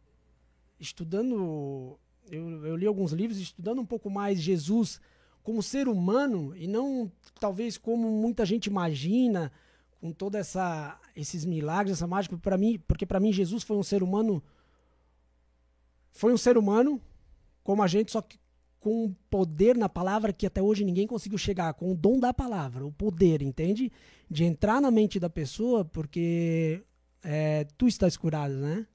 estudando. Eu, eu li alguns livros, estudando um pouco mais Jesus como ser humano e não talvez como muita gente imagina, com toda essa esses milagres, essa mágica para mim, porque para mim Jesus foi um ser humano foi um ser humano como a gente, só que com um poder na palavra que até hoje ninguém conseguiu chegar, com o dom da palavra, o poder, entende? De entrar na mente da pessoa, porque é, tu estás curado, né?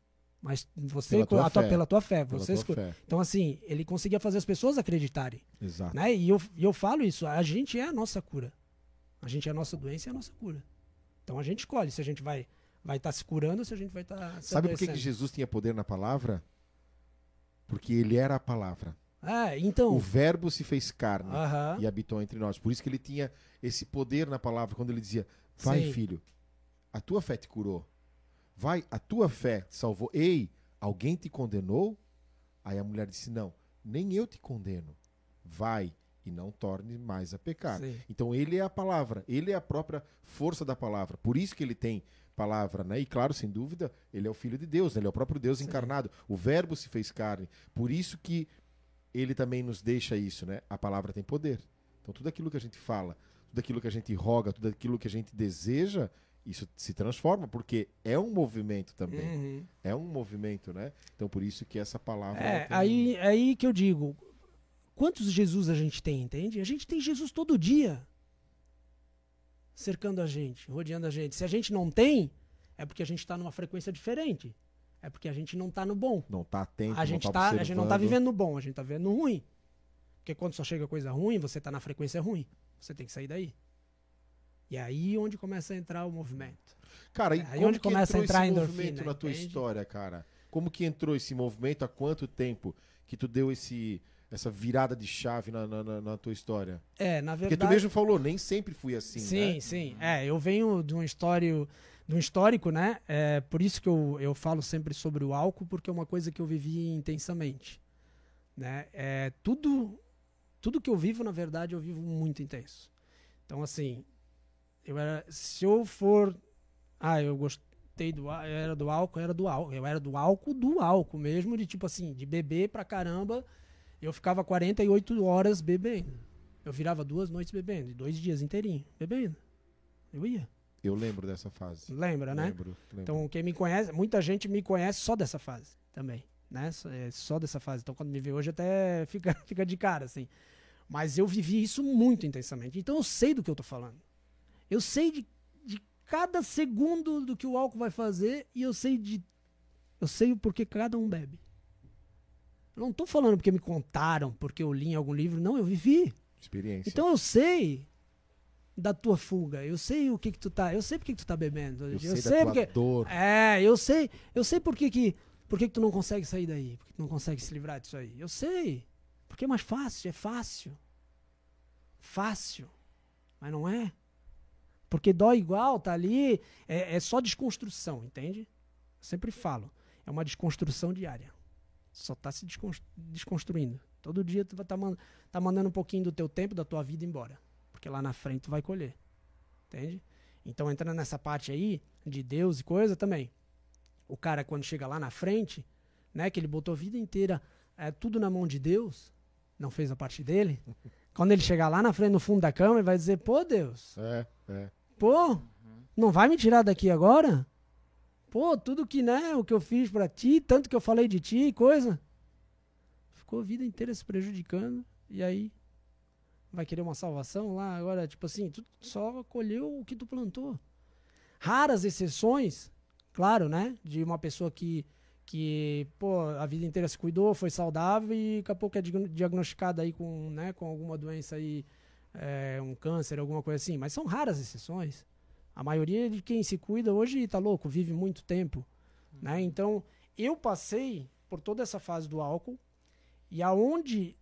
Mas você, Pela tua a tua- fé. pela tua fé, Pela você tua fé. Então, assim, ele conseguia fazer as pessoas acreditarem, Exato. né? E eu, e eu falo isso, a gente é a nossa cura. A gente é a nossa doença e a nossa cura. Então a gente escolhe se a gente vai vai estar se curando ou se a gente vai estar se Sabe por que, que. Jesus tinha poder na palavra? Porque ele era a palavra. É, então. O verbo se fez carne Aham. e habitou entre nós. Por isso que ele tinha esse poder na palavra quando ele dizia: Vai, Sim. filho, a tua fé te curou. Vai, a tua fé te salvou. Ei, alguém te condenou? Aí a mulher disse: Não, nem eu te condeno. Vai e não torne mais a pecar. Sim. Então ele é a palavra, ele é a própria força da palavra. Por isso que ele tem palavra, né? E claro, sem dúvida, ele é o filho de Deus, né? ele é o próprio Deus Sim. encarnado. O verbo se fez carne. Por isso que ele também nos deixa isso, né? A palavra tem poder. Então tudo aquilo que a gente fala, tudo aquilo que a gente roga, tudo aquilo que a gente deseja, isso se transforma, porque é um movimento também. Uhum. É um movimento, né? Então por isso que essa palavra. É, tem- aí, aí que eu digo, quantos Jesus a gente tem, entende? A gente tem Jesus todo dia cercando a gente, rodeando a gente. Se a gente não tem, é porque a gente está numa frequência diferente. É porque a gente não tá no bom. Não tá atento, A não gente, tá tá, a gente não tá vivendo no bom, a gente tá vivendo no ruim. Porque quando só chega coisa ruim, você tá na frequência ruim. Você tem que sair daí. E é aí onde começa a entrar o movimento. Cara, e É, aí como onde que começa a entrar a esse endorfina, movimento na tua entende? história, cara? Como que entrou esse movimento? Há quanto tempo que tu deu esse, essa virada de chave na, na, na- tua história? É, na Porque verdade. tu mesmo falou, nem sempre fui assim, Sim, né? sim. É, eu venho de um histórico, um histórico, né? É, por isso que eu, eu falo sempre sobre o álcool, porque é uma coisa que eu vivi intensamente. Né? É, tudo, tudo que eu vivo, na verdade, eu vivo muito intenso. Então, assim, eu era, se eu for. Ah, eu gostei do era do álcool, era do álcool. Eu era do álcool, do álcool mesmo, de tipo assim, de beber pra caramba. Eu ficava 48 horas bebendo. Eu virava duas noites bebendo, dois dias inteirinho bebendo. Eu ia. Eu lembro dessa fase. Lembra, né? Lembro, lembro. Então, quem me conhece, muita gente me conhece só dessa fase também, né? Só, é, só dessa fase. Então, quando me vê hoje, até fica, fica de cara, assim. Mas eu vivi isso muito intensamente. Então, eu sei do que eu tô falando. Eu sei de, de cada segundo do que o álcool vai fazer e eu sei de. Eu sei o porquê cada um bebe. Eu não tô falando porque me contaram, porque eu li em algum livro. Não, eu vivi. Experiência. Então eu sei da tua fuga. Eu sei o que que tu tá. Eu sei porque que tu tá bebendo. eu, Eu, sei, tua porque. dor. É, eu sei. Eu sei por que que. Por que que tu não consegue sair daí? Por que tu não consegue se livrar disso aí? Eu sei. Porque é mais fácil, é fácil. Fácil. Mas não é. Porque dói igual, tá ali. É, é só desconstrução, entende? Eu sempre falo. É uma desconstrução diária. Só tá se descons- desconstruindo. Todo dia tu vai tá, man- tá mandando um pouquinho do teu tempo, da tua vida embora. Porque lá na frente tu vai colher. Entende? Então, entrando nessa parte aí, de Deus e coisa também. O cara, quando chega lá na frente, né, que ele botou a vida inteira é, tudo na mão de Deus, não fez a parte dele. Quando ele chegar lá na frente, no fundo da cama, ele vai dizer: Pô, Deus, É, é. pô, não vai me tirar daqui agora? Pô, tudo que, né, o que eu fiz pra ti, tanto que eu falei de ti e coisa. Ficou a vida inteira se prejudicando. E aí, vai querer uma salvação lá? Agora, tipo assim, tu só colheu o que tu plantou. Raras exceções, claro, né? De uma pessoa que, que pô, a vida inteira se cuidou, foi saudável e daqui a pouco é diagno- diagnosticada aí com, né, com alguma doença aí, é, um câncer, alguma coisa assim. Mas são raras exceções. A maioria de quem se cuida hoje tá louco, vive muito tempo, né? Então, eu passei por toda essa fase do álcool e aonde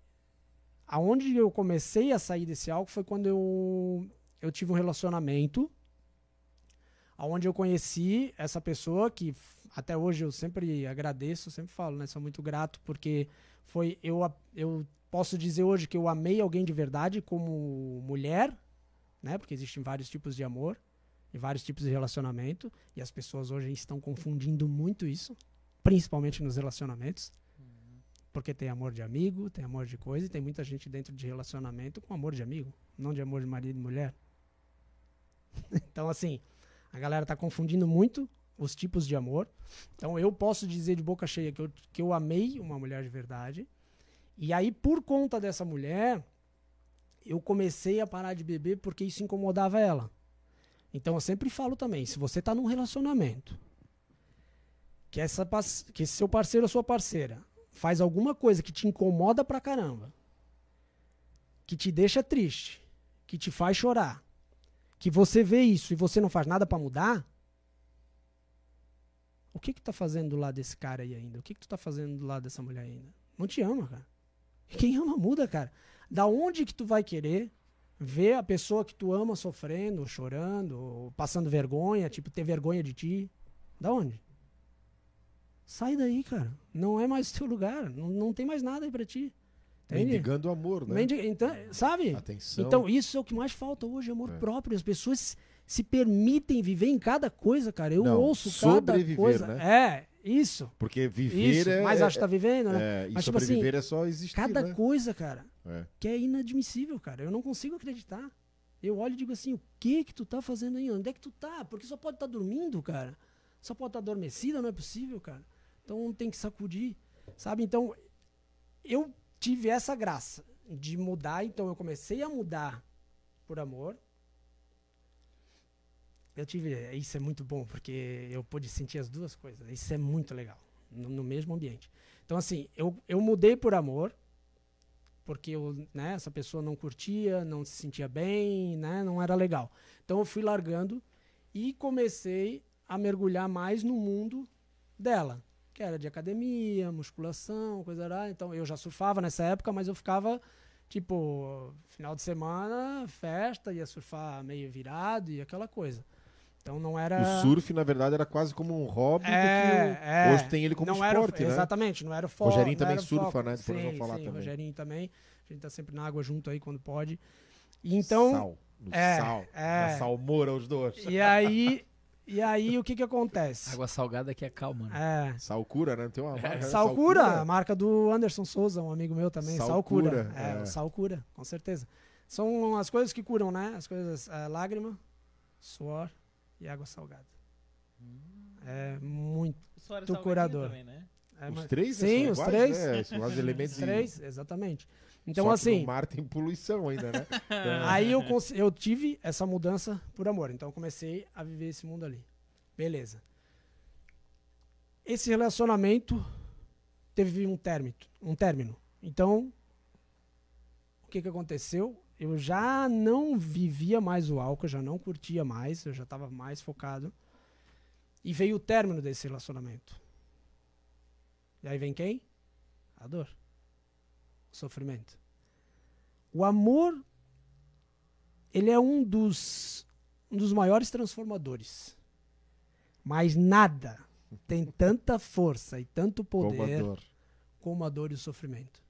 aonde eu comecei a sair desse álcool foi quando eu eu tive um relacionamento aonde eu conheci essa pessoa que até hoje eu sempre agradeço, sempre falo, né? Sou muito grato porque foi eu eu posso dizer hoje que eu amei alguém de verdade como mulher, né? Porque existem vários tipos de amor e vários tipos de relacionamento e as pessoas hoje estão confundindo muito isso, principalmente nos relacionamentos. Porque tem amor de amigo, tem amor de coisa, e tem muita gente dentro de relacionamento com amor de amigo, não de amor de marido e mulher. então, assim, a galera tá confundindo muito os tipos de amor. Então, eu posso dizer de boca cheia que eu, que eu amei uma mulher de verdade. E aí, por conta dessa mulher, eu comecei a parar de beber porque isso incomodava ela. Então, eu sempre falo também, se você tá num relacionamento, que, essa, que seu parceiro ou sua parceira faz alguma coisa que te incomoda pra caramba, que te deixa triste, que te faz chorar, que você vê isso e você não faz nada pra mudar, o que que tá fazendo do lado desse cara aí ainda? O que que tu tá fazendo do lado dessa mulher ainda? Não te ama, cara. Quem ama muda, cara. Da onde que tu vai querer ver a pessoa que tu ama sofrendo, chorando, passando vergonha, tipo ter vergonha de ti? Da onde? Sai daí, cara. Não é mais teu lugar. Não, não tem mais nada aí pra ti. Entende? Mendigando amor, né? Mendig- Então, sabe? Atenção. Então, isso é o que mais falta hoje, amor É. próprio. As pessoas se permitem viver em cada coisa, cara. Eu Não, ouço cada coisa. né? É, Isso. Porque viver Isso. é. Mas acho que tá vivendo, né? é, e Mas, tipo sobreviver é só existir. Cada né? coisa, cara, É. que é inadmissível, cara. Eu não consigo acreditar. Eu olho e digo assim, o que que tu tá fazendo aí? Onde é que tu tá? Porque só pode estar dormindo, cara. Só pode estar adormecida, não é possível, cara. Então tem que sacudir, sabe? Então, eu tive essa graça de mudar, então eu comecei a mudar por amor. Eu tive, isso é muito bom, porque eu pude sentir as duas coisas. Isso é muito legal, no, no mesmo ambiente. Então, assim, eu, eu mudei por amor, porque eu, né, essa pessoa não curtia, não se sentia bem, né, não era legal. Então eu fui largando e comecei a mergulhar mais no mundo dela, que era de academia, musculação, coisa lá. Então eu já surfava nessa época, mas eu ficava tipo final de semana, festa, ia surfar meio virado e aquela coisa. Então não era O surf, na verdade, era quase como um hobby. do que é, o- é. Hoje tem ele como não era esporte, né? Exatamente, não era o foco. Rogerinho também era surfa, foco. né? Depois nós vamos sim, falar sim, também. Rogerinho também. A gente tá sempre na água junto aí quando pode. E então, Sal. No é, sal. é. Na salmoura, os dois. e aí, e aí o que que acontece? Água salgada que é calma, né? É, Salcura, né? Tem uma marca. né? Salcura, a marca do Anderson Souza, um amigo meu também. Salcura, Salcura. É, é. Salcura, com certeza. São as coisas que curam, né? As coisas, é, lágrima, suor e água salgada. É muito. Suor é salgadinho curador. Também, né? É Os três né, Sim, os iguais, três. né? Os elementos. Os três, exatamente. Então, Só assim, No mar tem poluição ainda, né? aí eu, cons- eu tive essa mudança por amor. Então, eu comecei a viver esse mundo ali. Beleza. Esse relacionamento teve um término. Um término. Então, o que, que aconteceu? Eu já não vivia mais o álcool, já não curtia mais, eu já estava mais focado. E veio o término desse relacionamento. E aí vem quem? A dor. O sofrimento. O amor, ele é um dos, um dos maiores transformadores. Mas nada tem tanta força e tanto Como a poder dor. como a dor e o sofrimento.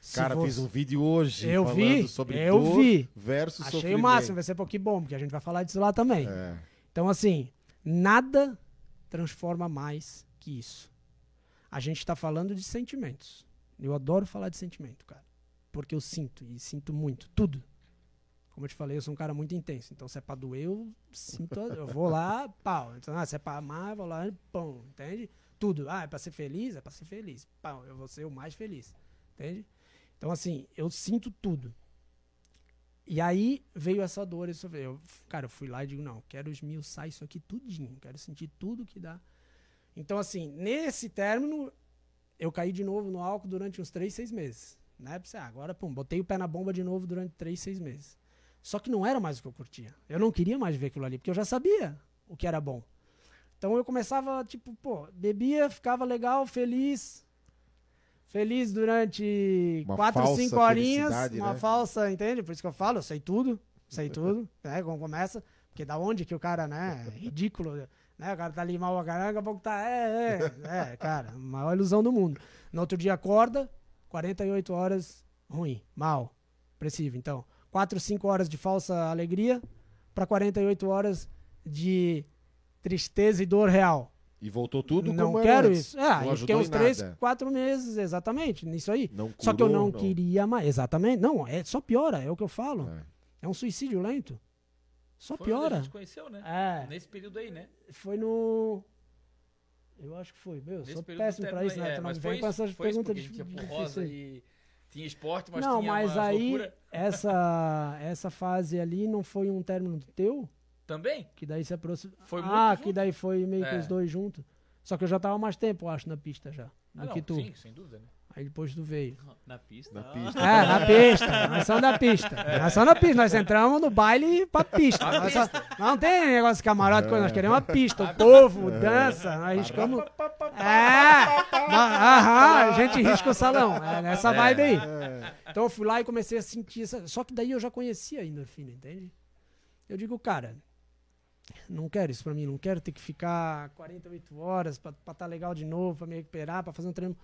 Se Cara, você- fiz um vídeo hoje Eu falando vi, sobre eu dor vi. versus Achei sofrimento. o máximo, vai ser pouquinho bom, porque a gente vai falar disso lá também. É. Então, assim, nada transforma mais que isso. A gente está falando de sentimentos. Eu adoro falar de sentimento, cara. Porque eu sinto, e sinto muito, tudo. Como eu te falei, eu sou um cara muito intenso. Então, se é pra doer, eu sinto. Eu vou lá, pau. Então, ah, se é pra amar, eu vou lá, pão. Entende? Tudo. Ah, é pra ser feliz? É pra ser feliz. Pau, eu vou ser o mais feliz. Entende? Então, assim, eu sinto tudo. E aí veio essa dor, sofrimento. Eu, cara, eu fui lá e digo, não, quero esmiuçar isso aqui tudinho, quero sentir tudo que dá. Então, assim, nesse término, eu caí de novo no álcool durante uns três, seis meses. Né? Pensei, ah, agora, pum, botei o pé na bomba de novo durante três, seis meses. Só que não era mais o que eu curtia. Eu não queria mais ver aquilo ali, porque eu já sabia o que era bom. Então eu começava, tipo, pô, bebia, ficava legal, feliz. Feliz durante Uma quatro, cinco horinhas. Uma né? falsa, entende? Por isso que eu falo, eu sei tudo. Sei tudo, né? Como começa. Porque da onde que o cara, né? é Ridículo. Né? O cara tá ali mal a caramba, daqui a pouco tá. É, é, é, cara, maior ilusão do mundo. No outro dia acorda, 48 horas ruim, mal, depressivo. Então, 4, 5 horas de falsa alegria para 48 horas de tristeza e dor real. E voltou tudo não como quero isso. Ah, não fiquei uns em 3, nada. 4 meses, exatamente, nisso aí. Não Só que eu curou, não, queria mais. Exatamente. Não, é só piora, é o que eu falo. É. É um suicídio lento. Só Foi onde a piora. gente conheceu, né? É. Nesse período aí, né? Foi no. Eu acho que foi. Meu, eu Nesse sou péssimo pra isso, né? é, mas vem com essas perguntas gente tinha difíceis. rosa e tinha esporte, mas não, tinha mas aí, loucura. essa, essa fase ali não foi um término teu? Também? Que daí se aproxima. Foi ah, muito que junto. daí foi meio que É. os dois juntos. Só que eu já tava mais tempo, acho, na pista já. Do Ah, não, que tu. sim, sem dúvida, né? Aí depois tu veio. Na pista. Na Ah. pista. É, na pista. Nós somos da pista. Nós somos da pista. Nós entramos no baile pra pista. Nós, só- não tem negócio de camarote, coisa. Nós queremos uma pista. O povo dança. Nós riscamos. É! Aham, a gente risca o salão. É nessa vibe aí. Então eu fui lá e comecei a sentir. Essa... Só que daí eu já conhecia a endorfina, entende? Eu digo, cara, não quero isso pra mim. Não quero ter que ficar 48 horas pra estar legal de novo, pra me recuperar, pra fazer um treino.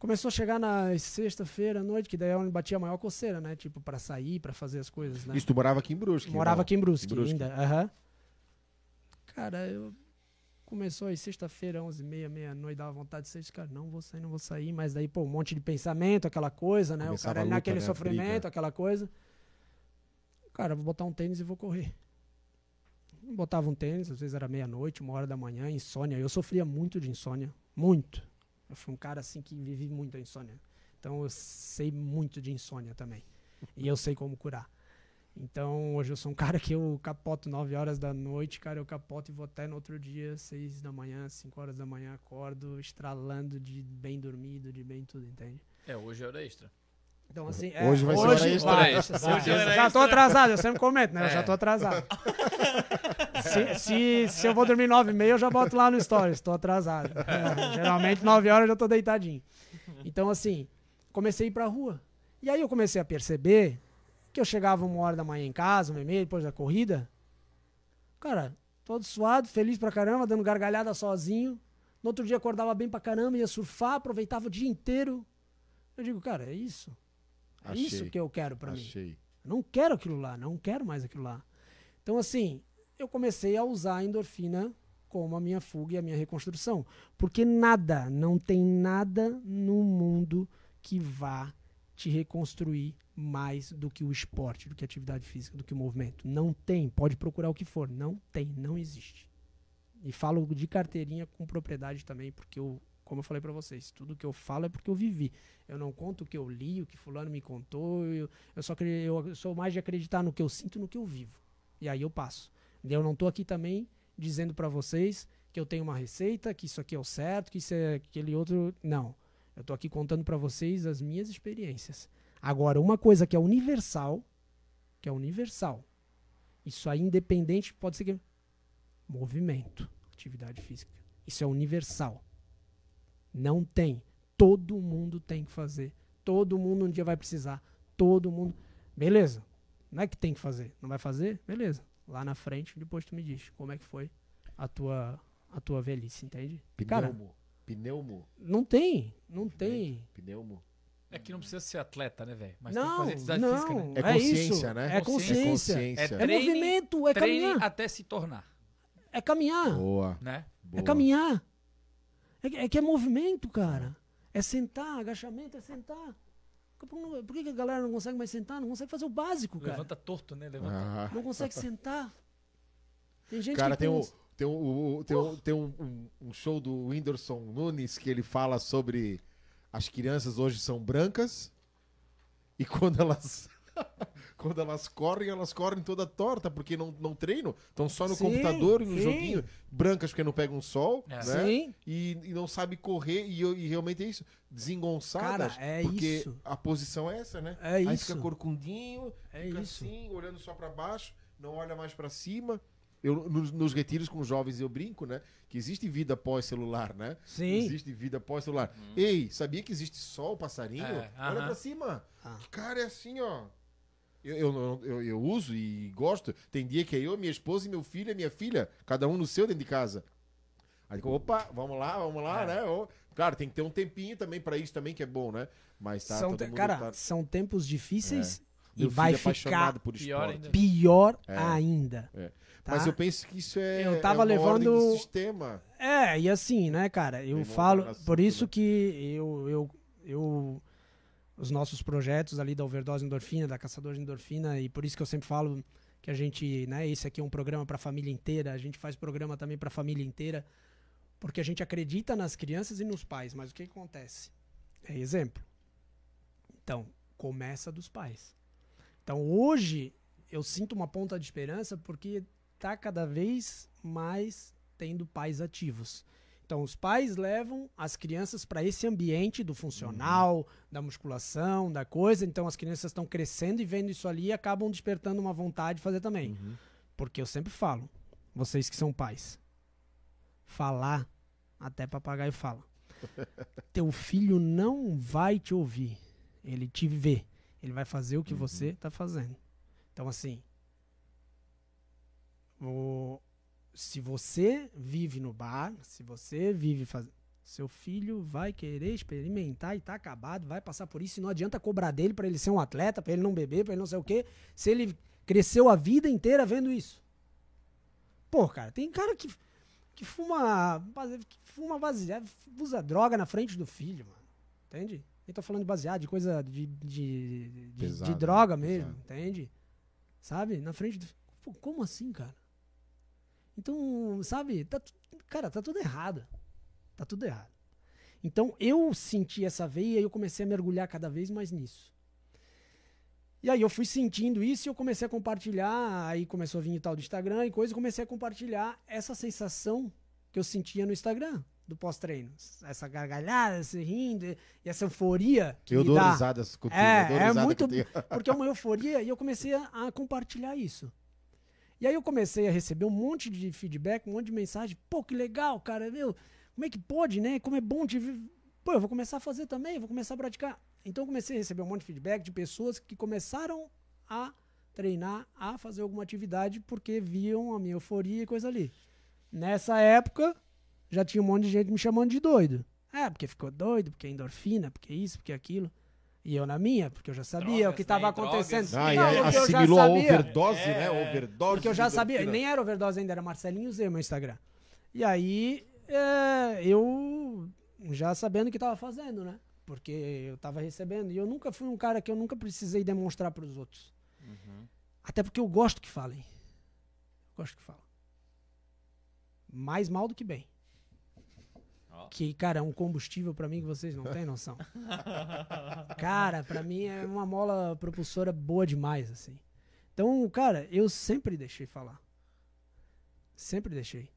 Começou a chegar na sexta-feira à noite, que daí é onde batia a maior coceira, né? Tipo, pra sair, pra fazer as coisas, né? Isso tu morava aqui em Brusque. Morava não? aqui em Brusque, Brusque. ainda. aham. Cara, eu começou aí sexta-feira, 11h30, meia-noite, dava vontade de sair. Cara, não vou sair, não vou sair. Mas daí, pô, um monte de pensamento, aquela coisa, né? Começava o cara ali naquele né, sofrimento, aquela coisa. Cara, vou botar um tênis e vou correr. Botava um tênis, às vezes era meia-noite, uma hora da manhã, insônia. Eu sofria muito de insônia. Muito. Eu fui um cara assim que vivi muito a insônia. Então eu sei muito de insônia também. E eu sei como curar. Então hoje eu sou um cara que eu capoto 9 horas da noite, cara, eu capoto e vou até no outro dia, 6 da manhã, 5 horas da manhã, acordo estralando de bem dormido, de bem tudo, entende? É, hoje é hora extra. Então assim, Hoje vai ser hora extra. vai, vai. Hoje é já tô atrasado, eu sempre comento, né? Eu É. já tô atrasado. se, se, se eu vou dormir 9 e meia, eu já boto lá no stories, tô atrasado. É, geralmente 9 horas eu já tô deitadinho. Então assim, comecei a ir pra rua. E aí eu comecei a perceber que eu chegava uma hora da manhã em casa, uma e meia, depois da corrida. Cara, todo suado, feliz pra caramba, dando gargalhada sozinho. No outro dia acordava bem pra caramba, ia surfar, aproveitava o dia inteiro. Eu digo, cara, é isso. É Achei. isso que eu quero pra mim. Achei. Não quero aquilo lá, não quero mais aquilo lá. Então, assim, eu comecei a usar a endorfina como a minha fuga e a minha reconstrução. Porque nada, não tem nada no mundo que vá te reconstruir mais do que o esporte, do que a atividade física, do que o movimento. Não tem, pode procurar o que for, não tem, não existe. E falo de carteirinha com propriedade também, porque eu, como eu falei pra vocês, tudo que eu falo é porque eu vivi. Eu não conto o que eu li, o que fulano me contou, eu, eu só eu sou mais de acreditar no que eu sinto, no que eu vivo. E aí eu passo. Eu não tô aqui também dizendo pra vocês que eu tenho uma receita, que isso aqui é o certo, que isso é aquele outro, não. Eu tô aqui contando pra vocês as minhas experiências. Agora, uma coisa que é universal, que é universal. Isso aí independente pode ser que movimento, atividade física. Isso é universal. Não tem. Todo mundo tem que fazer. Todo mundo um dia vai precisar. Todo mundo. Beleza. Não é que tem que fazer. Não vai fazer? Beleza. Lá na frente, depois tu me diz como é que foi a tua, a tua velhice, entende? Cara, Pneumo. Pneumo. não tem. Não tem. Pneumo. É que não precisa ser atleta, né, velho? Mas tem que Não, fazer não. física, né? É É consciência, isso. né? É consciência. consciência. É É Treine- movimento, é Treine caminhar. até se tornar, É caminhar. Boa. né? boa. É caminhar. É, que- é que é movimento, cara. É sentar, agachamento é sentar. Por, que- por que que a galera não consegue mais sentar? Não consegue fazer o básico, cara. Levanta torto, né? Levanta. Ah. Não consegue sentar. Tem gente Cara, que tem, um, tem, um, o- tem, um, tem um, um- um show do Whindersson Nunes que ele fala sobre as crianças hoje são brancas e quando elas quando elas correm, elas correm toda torta porque não, não treinam, estão só no Sim, computador e no sim. joguinho, brancas porque não pegam sol, É. né? Sim. E, e não sabe correr e, e realmente é isso, desengonçadas, Cara, é porque isso. a posição é essa, né? É Aí isso. fica corcundinho, É fica isso. assim, olhando só pra baixo, não olha mais pra cima. Eu, nos, nos retiros com os jovens eu brinco, né? Que existe vida pós celular, né? Sim. Existe vida pós celular. Ei, sabia que existe sol, passarinho? É, olha aham. pra cima. Ah. Cara, é assim, ó. Eu, eu, eu, eu uso e gosto. Tem dia que é eu, minha esposa e meu filho e minha filha, cada um no seu dentro de casa. Aí digo, opa, vamos lá, vamos lá, É. né? Ó, Claro, tem que ter um tempinho também pra isso também, que é bom, né? Mas tá, são todo te- mundo Cara, tá... são tempos difíceis e Meu vai é ficar pior ainda. pior É. ainda. É. tá? Mas eu penso que isso é, Eu tava é uma ordem levando- do sistema. É, e assim, né, cara, eu Tem falo, por isso que eu, eu, eu, os nossos projetos ali da Overdose Endorfina, da Caçador de Endorfina, e por isso que eu sempre falo que a gente, né, esse aqui é um programa pra família inteira, a gente faz programa também pra família inteira, porque a gente acredita nas crianças e nos pais, mas o que acontece? É exemplo. Então, começa dos pais. Então, hoje, eu sinto uma ponta de esperança porque tá cada vez mais tendo pais ativos. Então, os pais levam as crianças para esse ambiente do funcional, da musculação, da coisa. Então, as crianças estão crescendo e vendo isso ali e acabam despertando uma vontade de fazer também. Porque eu sempre falo, vocês que são pais, falar, até papagaio fala. Teu filho não vai te ouvir, ele te vê. Ele vai fazer o que você tá fazendo. Então, assim, o- se você vive no bar, se você vive fazendo. Seu filho vai querer experimentar e tá acabado, vai passar por isso e não adianta cobrar dele pra ele ser um atleta, pra ele não beber, pra ele não sei o quê, se ele cresceu a vida inteira vendo isso. Pô, cara, tem cara que, que fuma, que fuma baseado, usa droga na frente do filho, mano. Entende? Nem tô falando de baseado, de coisa de, de, de, de Pesado, droga né? mesmo, Pesado. entende? Sabe? Na frente do. Pô, como assim, cara? Então, sabe? Tá, cara, tá tudo errado. Tá tudo errado. Então eu senti essa veia e eu comecei a mergulhar cada vez mais nisso. E aí eu fui sentindo isso e eu comecei a compartilhar, aí começou a vir o tal do Instagram e coisa, e comecei a compartilhar essa sensação que eu sentia no Instagram do pós-treino. Essa gargalhada, esse rindo e essa euforia que Eu dou dá. risadas contigo. É, é muito-. Porque é uma euforia e eu comecei a, a compartilhar isso. E aí eu comecei a receber um monte de feedback, um monte de mensagem. Pô, que legal, cara, meu. Como é que pode, né? Como é bom te ver. Pô, eu vou começar a fazer também, vou começar a praticar. Então eu comecei a receber um monte de feedback de pessoas que começaram a treinar, a fazer alguma atividade porque viam a minha euforia e coisa ali. Nessa época, já tinha um monte de gente me chamando de doido. É, porque ficou doido, porque é endorfina, porque isso, porque aquilo. E eu na minha, porque eu já sabia Drogas, o que estava né? Acontecendo. Ah, e Não, aí porque eu já assimilou a sabia. overdose, né? É. Overdose. Porque eu já sabia, nem era overdose ainda, era Marcelinho Z, meu Instagram. E aí, é, eu já sabendo o que tava fazendo, né? Porque eu tava recebendo. E eu nunca fui um cara que eu nunca precisei demonstrar pros outros. Até porque eu gosto que falem. Eu gosto que falem. Mais mal do que bem. Ó. Que, cara, é um combustível pra mim que vocês não têm noção. cara, pra mim é uma mola propulsora boa demais, assim. Então, cara, eu sempre deixei falar. Sempre deixei.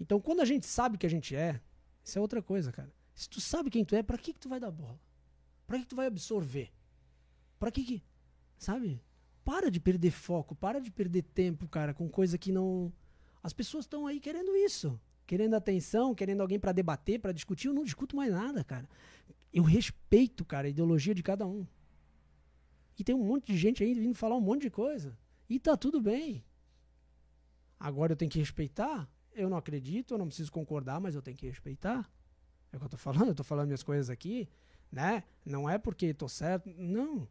Então, quando a gente sabe que a gente é, isso é outra coisa, cara. Se tu sabe quem tu é, pra que que tu vai dar bola? Pra que que tu vai absorver? Pra que que... Sabe? Para de perder foco, para de perder tempo, cara, com coisa que não... As pessoas estão aí querendo isso. Querendo atenção, querendo alguém pra debater, pra discutir. Eu não discuto mais nada, cara. Eu respeito, cara, a ideologia de cada um. E tem um monte de gente aí vindo falar um monte de coisa. E tá tudo bem. Agora eu tenho que respeitar. Eu não acredito, eu não preciso concordar, mas eu tenho que respeitar. É o que eu tô falando, eu tô falando minhas coisas aqui, né? Não é porque tô certo, não.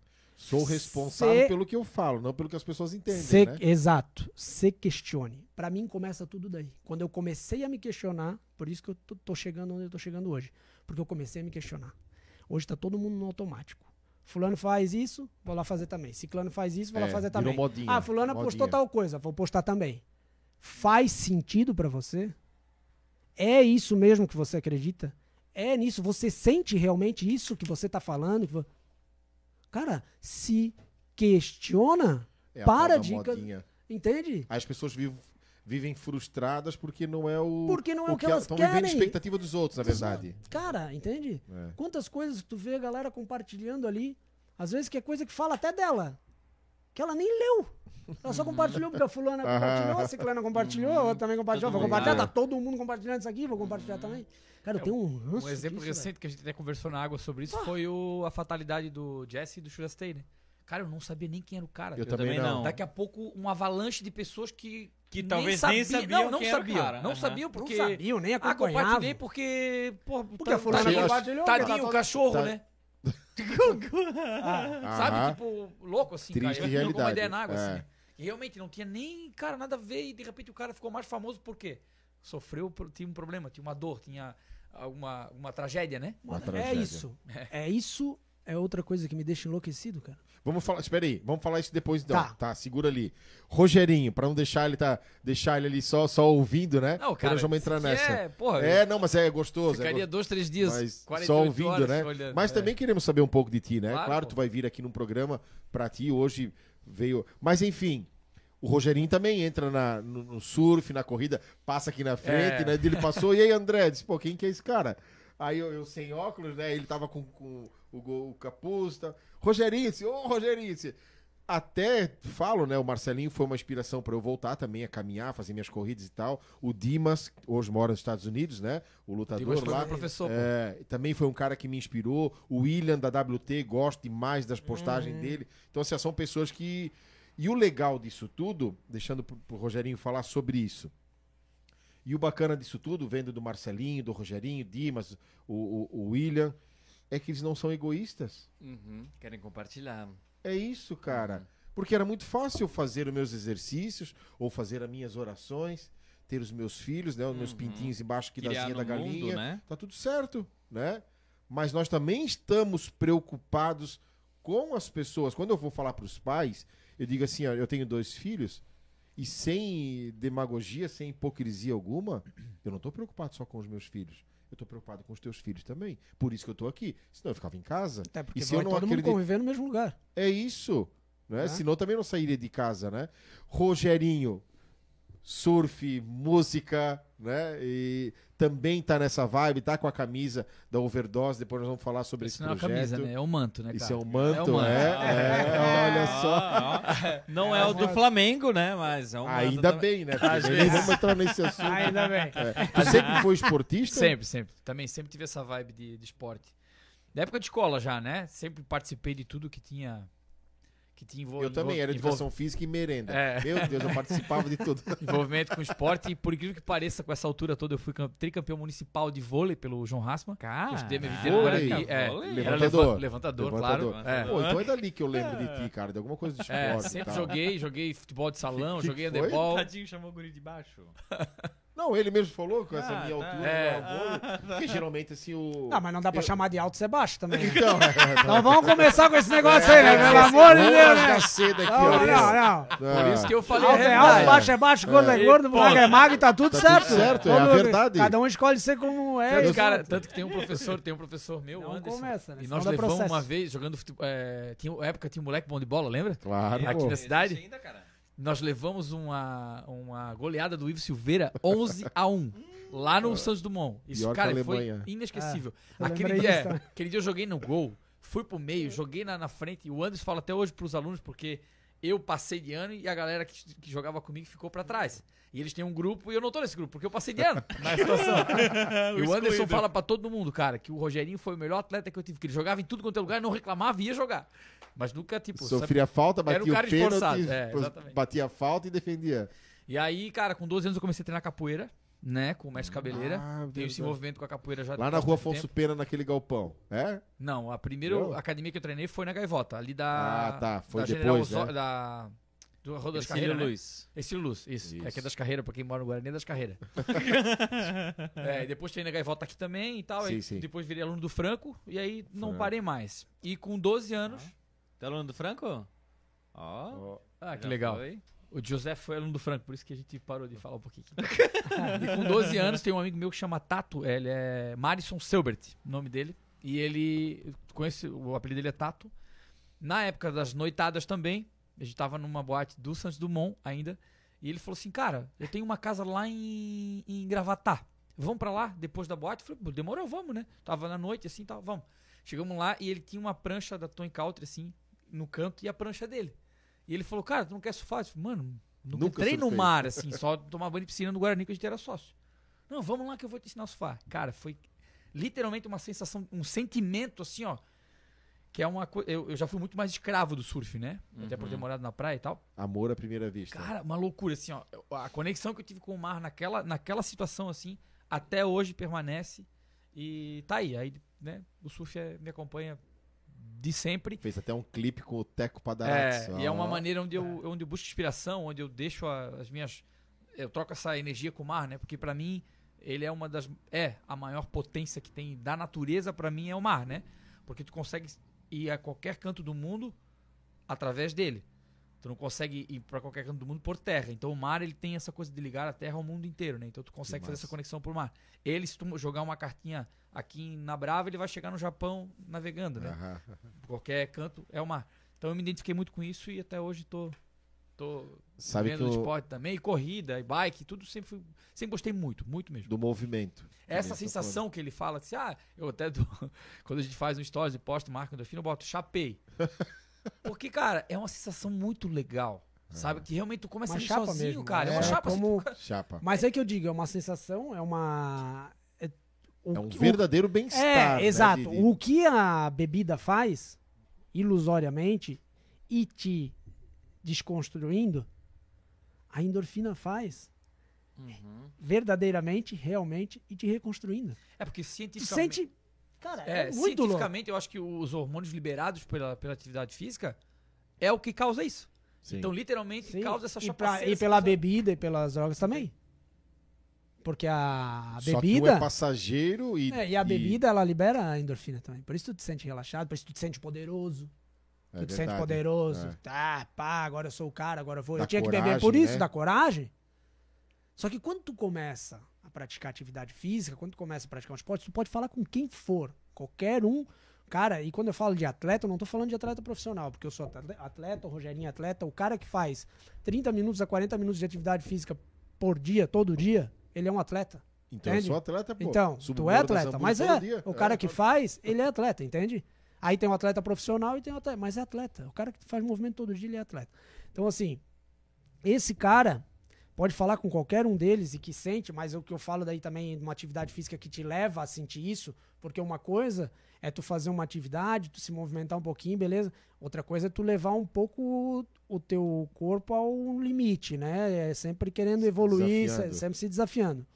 Sou responsável Cê- pelo que eu falo, não pelo que as pessoas entendem, Se- né? Exato. Se questione. Pra mim começa tudo daí. Quando eu comecei a me questionar, por isso que eu tô, tô chegando onde eu tô chegando hoje. Porque eu comecei a me questionar. Hoje tá todo mundo no automático. Fulano faz isso, vou lá fazer também. Ciclano faz isso, vou lá É, fazer virou também. modinha, ah, fulano postou modinha. tal coisa, vou postar também. Faz sentido pra você? É isso mesmo que você acredita? É nisso? Você sente realmente isso que você tá falando? Que Cara, se questiona, É para de- modinha. entende? As pessoas vivem, vivem frustradas porque não é o. Porque não é o que elas Estão vivendo a expectativa dos outros, na verdade. Cara, entende? É. Quantas coisas que tu vê a galera compartilhando ali, às vezes que é coisa que fala até dela, que ela nem leu. Ela só compartilhou porque a fulana compartilhou, a ciclana compartilhou, a outra também compartilhou, vou compartilhar, tá todo mundo compartilhando isso aqui, vou compartilhar também. Cara, eu tenho um ranço Um exemplo disso, velho. recente que a gente até conversou na água sobre isso foi o, a fatalidade do Jesse e do Churastei, né? Cara, eu não sabia nem quem era o cara. Eu, Eu também não. Daqui a pouco, um avalanche de pessoas que. Que talvez nem sabiam Não, não quem era o sabiam. cara. Não Aham. sabiam Não porque. sabiam, nem Ah, acompanhavam. compartilhei porque. Pô, Porque a fulana Tadinho, compartilhou. Tadinho, o tá cachorro, tá- né? Aham. Sabe? Tipo, louco assim, Triste cara. Eu realidade. uma ideia na água, É. assim. E realmente não tinha nem, cara, nada a ver. E de repente o cara ficou mais famoso por quê? Sofreu, tinha um problema, tinha uma dor, tinha alguma uma tragédia, né? Uma é tragédia. isso. É isso, é outra coisa que me deixa enlouquecido, cara. Vamos falar, espera aí, vamos falar isso depois então. Tá. Tá, segura ali. Rogerinho, pra não deixar ele tá, deixar ele ali só, só ouvindo, né? Não, cara. nós vamos entrar nessa. É, porra, É, não, mas é gostoso. é ficaria dois, três dias, Mas 48 só ouvindo, horas né? olhando, Mas é. também queremos saber um pouco de ti, né? Claro, Claro, tu vai vir aqui num programa pra ti hoje veio. Mas enfim, o Rogerinho também entra na- no, no surf, na corrida, passa aqui na frente, É. né? Ele passou, e aí, André? Disse, pô, quem que é esse cara? Aí eu, eu sem óculos, né? Ele tava com, com o, go- o capuz, tá? Disse, ô Rogerinho, disse, até falo, né? O Marcelinho foi uma inspiração pra eu voltar também a caminhar, fazer minhas corridas e tal. O Dimas, hoje mora nos Estados Unidos, né? O lutador Dimas foi lá. meu professor. É, também foi um cara que me inspirou. O William da WT, gosto demais das postagens dele. Então, assim, são pessoas que. E o legal disso tudo, deixando pro, pro Rogerinho falar sobre isso. E o bacana disso tudo, vendo do Marcelinho, do Rogerinho, Dimas, o, o- o William, é que eles não são egoístas. Uhum, Querem compartilhar. É isso, cara. Porque era muito fácil fazer os meus exercícios ou fazer as minhas orações. ter os meus filhos, né? Os meus Uhum. pintinhos embaixo aqui da Criar asinha no da mundo, galinha. né? Tá tudo certo, né? Mas nós também estamos preocupados com as pessoas. Quando eu vou falar para os pais, eu digo assim, ó, eu tenho dois filhos e sem demagogia, sem hipocrisia alguma, eu não tô preocupado só com os meus filhos. Eu tô preocupado com os teus filhos também. Por isso que eu tô aqui. Senão eu ficava em casa. Até porque E se eu não todo mundo acredito- conviver no mesmo lugar. É isso. Né? É. Senão eu também não sairia de casa, né? Rogerinho, surf, música, né? E também tá nessa vibe, tá com a camisa da Overdose. Depois nós vamos falar sobre Isso esse não é uma projeto. camisa, né? É um manto, né, cara? Isso é um manto, manto. é? É, olha só. Não é o do Flamengo, né? Mas é um Ainda manto bem, né? Às vezes. vamos entrar nesse assunto. Ainda bem. É. Tu sempre foi esportista? Sempre, sempre. Também sempre tive essa vibe de, de esporte. Da época de escola já, né? Sempre participei de tudo que tinha. Que tinha envol- Eu também, era envol- educação física e merenda. É. Meu Deus, eu participava de tudo. envolvimento com esporte. E por incrível que pareça, com essa altura toda, eu fui cam- tricampeão municipal de vôlei pelo João Rasma. Cara, Eu estudei minha vida vôlei. É, Vôlei. era Levantador. leva- levantador, claro. Levantador. É. Pô, então é dali que eu lembro de ti, cara. De alguma coisa de esporte. É, sempre joguei, joguei futebol de salão, Que- que joguei foi? handebol. Tadinho chamou o guri de baixo. Não, ele mesmo falou com essa Ah, minha tá. altura. É. meu avô, Porque geralmente assim o. Não, mas não dá pra Eu- chamar de alto ser baixo também. né? Então, é, Então vamos começar com esse negócio aí, né? Pelo amor de Deus, né? cedo aqui, Não, ó. não, não. Por isso que eu falei Alto é alto, baixo é baixo, gordo é gordo, magro é magro e tá tudo Tá certo. tudo certo, é a verdade. Cada um escolhe ser como é. Tanto, cara, tanto que tem um professor, tem um professor meu, Não Anderson. começa, né? E nós levamos processo. uma vez jogando futebol. É, tinha, época tinha um moleque bom de bola, lembra? Claro, Aqui na cidade. Ainda, cara? Nós levamos uma, uma goleada do Ivo Silveira 11 a 1 lá no Santos Dumont. Isso, cara, foi inesquecível. eu aquele, dia, aquele dia eu joguei no gol, fui pro meio, joguei na, na frente. E o Anderson fala até hoje pros alunos, porque eu passei de ano e a galera que, que jogava comigo ficou pra trás. E eles têm um grupo e eu não tô nesse grupo, porque eu passei de ano na situação. e o Anderson fala pra todo mundo, cara, que o Rogerinho foi o melhor atleta que eu tive, que ele jogava em tudo quanto é lugar, não reclamava e ia jogar. Mas nunca, tipo, sabe- Sofria falta, Era um batia cara o pênalti, esforçado, é, batia a falta e defendia. E aí, cara, com 12 anos eu comecei a treinar capoeira, né? Com o mestre cabeleira. Ah, verdade. esse envolvimento com a capoeira já Lá na rua Afonso tempo. Pena, naquele galpão. É? Não, a primeira Não? academia que eu treinei foi na Gaivota, ali da. Ah, tá. Foi da depois, General né? Da. Do Rua das Ercílio Carreiras. Né? Luiz. Estilo Luz, isso. Isso. É que é das carreiras, pra quem mora no Guarani é das carreiras. é, e depois treinei na Gaivota aqui também e tal. Sim, aí sim. Depois virei aluno do Franco e aí não Franco. parei mais. E com 12 anos. Tá aluno do Franco? Ó. Ó, Ah, que já legal. foi. O José foi aluno do Franco, por isso que a gente parou de falar um pouquinho. e com 12 anos tem um amigo meu que chama Tato, ele é Marison Selbert, o nome dele. E ele, eu conheço, o apelido dele é Tato. Na época das noitadas também, a gente tava numa boate do Santos Dumont ainda, e ele falou assim, cara, eu tenho uma casa lá em, em Gravatá, vamos pra lá depois da boate? Eu falei, "Pô, demorou, vamos, né? Tava na noite assim, tal, vamos. Chegamos lá e ele tinha uma prancha da Tony Country assim, no canto, e a prancha dele. E ele falou, cara, tu não quer surfar? Eu falei, mano, nunca, Nunca entrei no surfei." mar, assim, só tomar banho de piscina no Guarani que a gente era sócio. Não, vamos lá que eu vou te ensinar a surfar. Cara, foi literalmente uma sensação, um sentimento assim, ó. Que é uma coisa. Eu, eu já fui muito mais escravo do surf, né? Até por ter Uhum. morado na praia e tal. Amor à primeira vista. Cara, uma loucura, assim, ó. A conexão que eu tive com o mar naquela, naquela situação, assim, até hoje permanece. E tá aí. Aí, né? O surf é- me acompanha de sempre. Fez até um clipe com o Teco É, Padarates. e é uma maneira onde eu, onde eu busco inspiração, onde eu deixo as minhas. Eu troco essa energia com o mar, né? Porque pra mim, ele é uma das. É a maior potência que tem da natureza, pra mim, é o mar, né? Porque tu consegue ir a qualquer canto do mundo através dele. Tu não consegue ir pra qualquer canto do mundo por terra. Então o mar ele tem essa coisa de ligar a terra ao mundo inteiro, né? Então tu consegue fazer essa conexão por mar. Ele, se tu jogar uma cartinha aqui na Brava, ele vai chegar no Japão navegando, né? Aham. qualquer canto é o mar. Então eu me identifiquei muito com isso e até hoje tô, tô Sabe que vendo o, esporte também, e corrida, e bike, tudo sempre fui, sempre gostei muito, muito mesmo. do movimento. que Essa você sensação que ele fala, assim, ah, eu até dou- quando a gente faz um stories e posto marca endorfina, eu boto chapei. Porque, cara, é uma sensação muito legal. Sabe? Que realmente tu começa Uma a ir chapa sozinho, mesmo, cara. É é uma chapa. assim, como- tu- falando. Chapa. Mas é que eu digo, é uma sensação, é uma. É, o É um que- verdadeiro bem-estar. É, né, exato. de- de- O que a bebida faz, ilusoriamente, e te desconstruindo, a endorfina faz Uhum. verdadeiramente, realmente, e te reconstruindo. É porque cientificamente. sente. Cara, É, é, muito louco. cientificamente, eu acho que os hormônios liberados pela, pela atividade física é o que causa isso. Sim. Então, literalmente, Sim. causa essa e, pra- chapaceira. e pela essa- bebida e pelas drogas também. Porque a Só um bebida. é passageiro e. É, e a bebida, ela libera a endorfina também. Por isso tu te sente relaxado, por isso tu te sente poderoso. É tu te sente poderoso. É. Tá, pá, agora eu sou o cara, agora eu vou. Dá eu tinha que beber coragem, por isso, né? dá coragem. Só que quando tu começa a praticar atividade física, quando tu começa a praticar um esporte, tu pode falar com quem for. Qualquer um. Cara, e quando eu falo de atleta, eu não tô falando de atleta profissional, porque eu sou atle- atleta, o Rogerinho é atleta, o cara que faz 30 minutos a 40 minutos de atividade física por dia, todo dia, ele é um atleta. Então Entende? eu sou atleta, pô. Então, tu é atleta, mas é. O cara É, que faz, ele é atleta, entende? Aí tem um atleta profissional e tem um atleta, mas é atleta. O cara que faz movimento todo dia, ele é atleta. Então, assim, esse cara pode falar com qualquer um deles e que sente, mas o que eu falo daí também de uma atividade física que te leva a sentir isso, porque uma coisa é tu fazer uma atividade, tu se movimentar um pouquinho, beleza? Outra coisa é tu levar um pouco o teu corpo ao limite, né? É sempre querendo evoluir, desafiando. sempre se desafiando.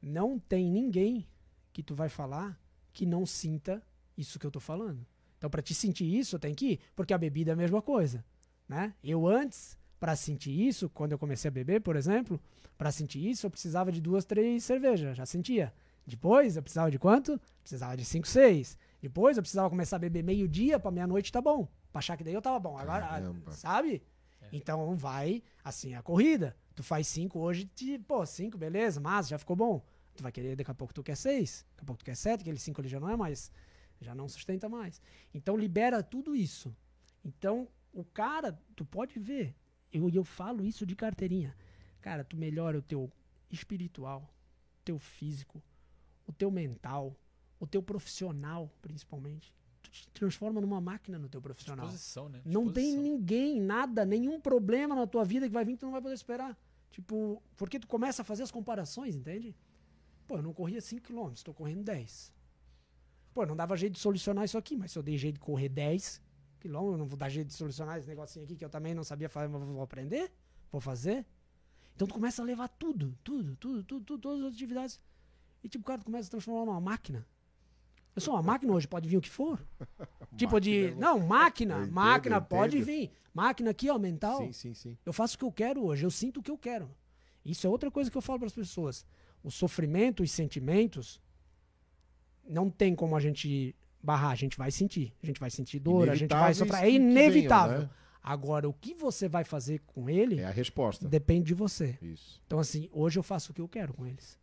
Não tem ninguém que tu vai falar que não sinta isso que eu tô falando. Então, pra te sentir isso, tem que ir, porque a bebida é a mesma coisa, né? Eu antes, pra sentir isso, quando eu comecei a beber, por exemplo, pra sentir isso, eu precisava de duas, três cervejas, já sentia. Depois, eu precisava de quanto? Precisava de cinco, seis. Depois, eu precisava começar a beber meio-dia pra meia-noite tá bom. Pra achar que daí eu tava bom. Agora, Caramba. sabe? Então, vai, assim, a corrida. Tu faz cinco hoje, te, pô, cinco, beleza, mas já ficou bom. Tu vai querer, daqui a pouco tu quer seis, daqui a pouco tu quer sete, aquele cinco ali já não é mais, já não sustenta mais. Então libera tudo isso. Então o cara, tu pode ver, eu, eu falo isso de carteirinha. Cara, tu melhora o teu espiritual, teu físico, o teu mental, o teu profissional, principalmente. Tu te transforma numa máquina no teu profissional. Disposição, né? Não tem ninguém, nada, nenhum problema na tua vida que vai vir que tu não vai poder esperar. Tipo, porque tu começa a fazer as comparações, entende? Pô, eu não corria 5km, tô correndo 10. Pô, não dava jeito de solucionar isso aqui, mas se eu dei jeito de correr 10 km, eu não vou dar jeito de solucionar esse negocinho aqui que eu também não sabia fazer, mas vou aprender, vou fazer. Então tu começa a levar tudo, tudo, tudo, tudo, tudo todas as atividades. E tipo, cara, tu começa a transformar numa máquina. Eu sou uma máquina hoje, pode vir o que for. Tipo de. Máquina, Não, máquina. Entendo, máquina pode vir. Máquina aqui, ó, mental. Sim, sim, sim. Eu faço o que eu quero hoje, eu sinto o que eu quero. Isso é outra coisa que eu falo para as pessoas. O sofrimento, os sentimentos, não tem como a gente barrar, a gente vai sentir. A gente vai sentir dor, a gente vai sofrer. É que venham, inevitável. né? Agora, o que você vai fazer com ele É a resposta. depende de você. Isso. Então, assim, hoje eu faço o que eu quero com eles.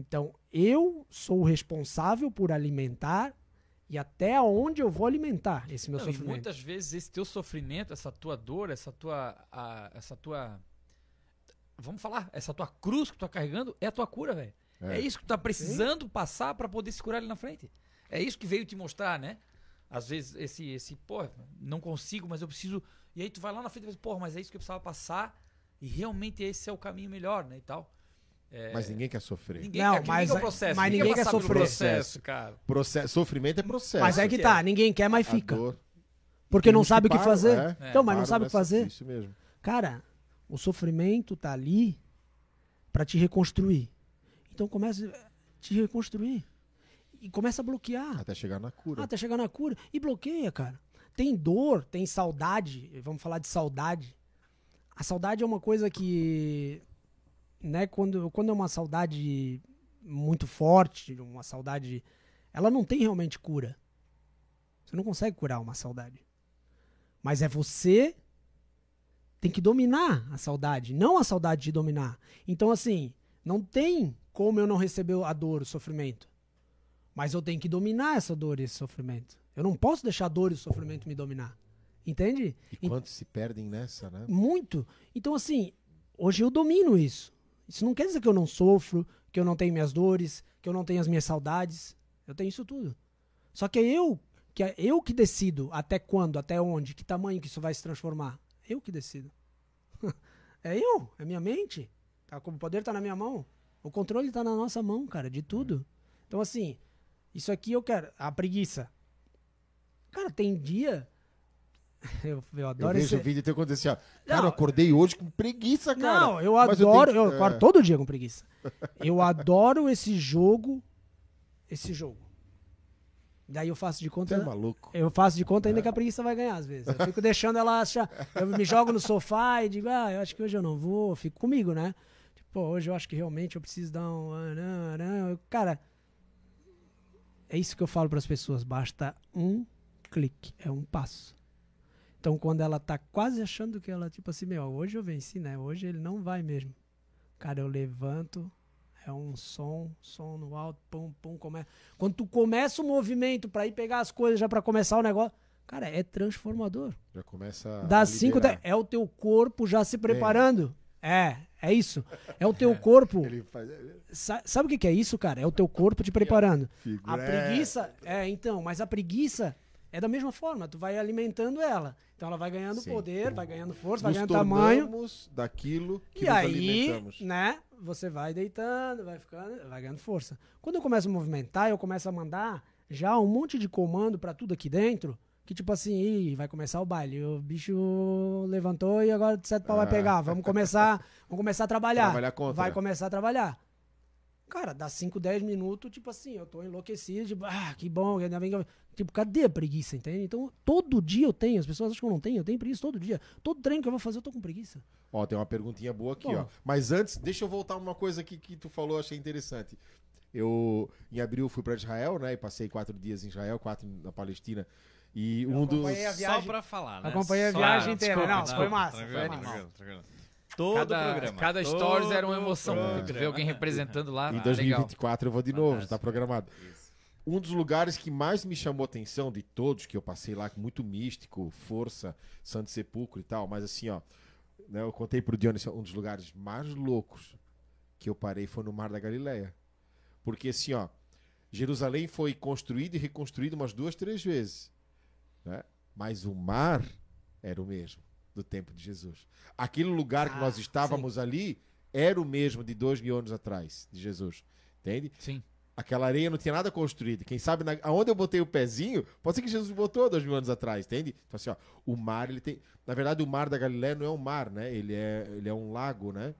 Então, eu sou o responsável por alimentar e até onde eu vou alimentar esse meu Não, e sofrimento. muitas vezes esse teu sofrimento, essa tua dor, essa tua, a- essa tua, vamos falar, essa tua cruz que tu tá carregando é a tua cura, velho. É. É. isso que tu tá precisando passar pra poder se curar ali na frente. É isso que veio te mostrar, né? Às vezes esse, esse, pô, não consigo, mas eu preciso. E aí tu vai lá na frente e diz, porra, mas é isso que eu precisava passar. E realmente esse é o caminho melhor, né? E tal. É, Mas ninguém quer sofrer. ninguém, Não, é mas ninguém é é- processo. mas ninguém quer passar pelo sofrer. processo, cara. Processo, sofrimento é processo. Mas aí que tá, é. ninguém quer, mas fica. dor. Porque não sabe o que param, fazer. é, então, mas não sabe o que fazer. Isso mesmo. Cara, o sofrimento tá ali pra te reconstruir. Então começa a te reconstruir. E começa a bloquear. Até chegar na cura. Até chegar na cura. E bloqueia, cara. Tem dor, tem saudade. Vamos falar de saudade. A saudade é uma coisa que. Né, quando, quando é uma saudade muito forte, uma saudade. Ela não tem realmente cura. Você não consegue curar uma saudade. Mas é você tem que dominar a saudade, não a saudade de dominar. Então, assim, não tem como eu não receber a dor, o sofrimento. Mas eu tenho que dominar essa dor e esse sofrimento. Eu não posso deixar a dor e o sofrimento me dominar. Entende? E quantos se perdem nessa, né? Muito. Então, assim, hoje eu domino isso. Isso não quer dizer que eu não sofro, que eu não tenho minhas dores, que eu não tenho as minhas saudades. Eu tenho isso tudo. Só que é eu que é eu que decido até quando, até onde, que tamanho que isso vai se transformar. Eu que decido. é eu, é minha mente. Tá, o poder tá na minha mão. O controle tá na nossa mão, cara, de tudo. Então, assim, isso aqui eu quero. A preguiça. Cara, tem dia. Eu, eu Eu adoro vejo esse. vídeo teu acontecer assim, ó. Cara, eu acordei hoje com preguiça, cara. Não, eu Mas eu adoro. tenho Eu, acordo é. todo dia com preguiça. Eu adoro esse jogo. Esse jogo. Daí eu faço de Você conta. é maluco. Eu faço de conta ainda que a preguiça vai ganhar, às vezes. Eu fico deixando ela achar. Eu me jogo no sofá e digo, ah, eu acho que hoje eu não vou. Fico comigo, né? Tipo, hoje eu acho que realmente eu preciso dar um. ah, não. Cara, é isso que eu falo para as pessoas. Basta um clique, é um passo. Então, quando ela tá quase achando que ela, tipo assim, meu, hoje eu venci, né? Hoje ele não vai mesmo. Cara, eu levanto, é um som, som no alto, pum, pum, começa. Quando tu começa o movimento para ir pegar as coisas já para começar o negócio, cara, é transformador. Já começa. Das a 5 liberar. é o teu corpo já se preparando. É, é isso. É o teu corpo. Faz. Sa- Sabe o que que é isso, cara? É o teu corpo te preparando. A preguiça, é, então, mas a preguiça é da mesma forma, tu vai alimentando ela. Então ela vai ganhando Sim. poder, vai ganhando força, vai Nos ganhando tamanho. daquilo que E nos aí, alimentamos. né, você vai deitando, vai ficando, vai ganhando força. Quando eu começo a movimentar, eu começo a mandar já um monte de comando pra tudo aqui dentro, que tipo assim, vai começar o baile, o bicho levantou e agora de sete pau vai Ah. pegar, vamos começar, vamos começar a trabalhar. Trabalhar. Vai começar a trabalhar. Cara, dá 5, 10 minutos, tipo assim, eu tô enlouquecido, tipo, ah, que bom, ainda bem que eu... Tipo, cadê a preguiça, entende? Então, todo dia eu tenho, as pessoas acham que eu não tenho, eu tenho preguiça todo dia. Todo treino que eu vou fazer, eu tô com preguiça. Ó, tem uma perguntinha boa aqui, Bom. ó. Mas antes, deixa eu voltar uma coisa aqui que tu falou, achei interessante. Eu, em abril, fui para Israel, né? E passei quatro dias em Israel, quatro na Palestina. E um dos. acompanhei a Só viagem- pra falar, né? Acompanhei a Só- viagem inteira. desculpa, Não, foi massa, tranquilo, foi massa. tranquilo, tranquilo. Todo cada, programa. Cada stories era uma Todo emoção. vê alguém representando lá. Em ah, 2024 eu vou de novo, já Fantástico. tá programado. Isso. Um dos lugares que mais me chamou atenção de todos que eu passei lá, muito místico, força, Santo Sepulcro e tal, mas assim, ó, né, eu contei pro Dionis, um dos lugares mais loucos que eu parei foi no Mar da Galileia. Porque assim, ó, Jerusalém foi construído e reconstruído umas duas, três vezes, né? Mas o mar era o mesmo do tempo de Jesus. Aquele lugar que Ah, nós estávamos ali era o mesmo de dois mil anos atrás, de Jesus. Entende? Sim. Aquela areia não tinha nada construído. Quem sabe na, aonde eu botei o pezinho, pode ser que Jesus botou dois mil anos atrás, entende? Então, assim, ó, o mar, ele tem. Na verdade, o mar da Galileia não é um mar, né? Ele é, ele é um lago, né?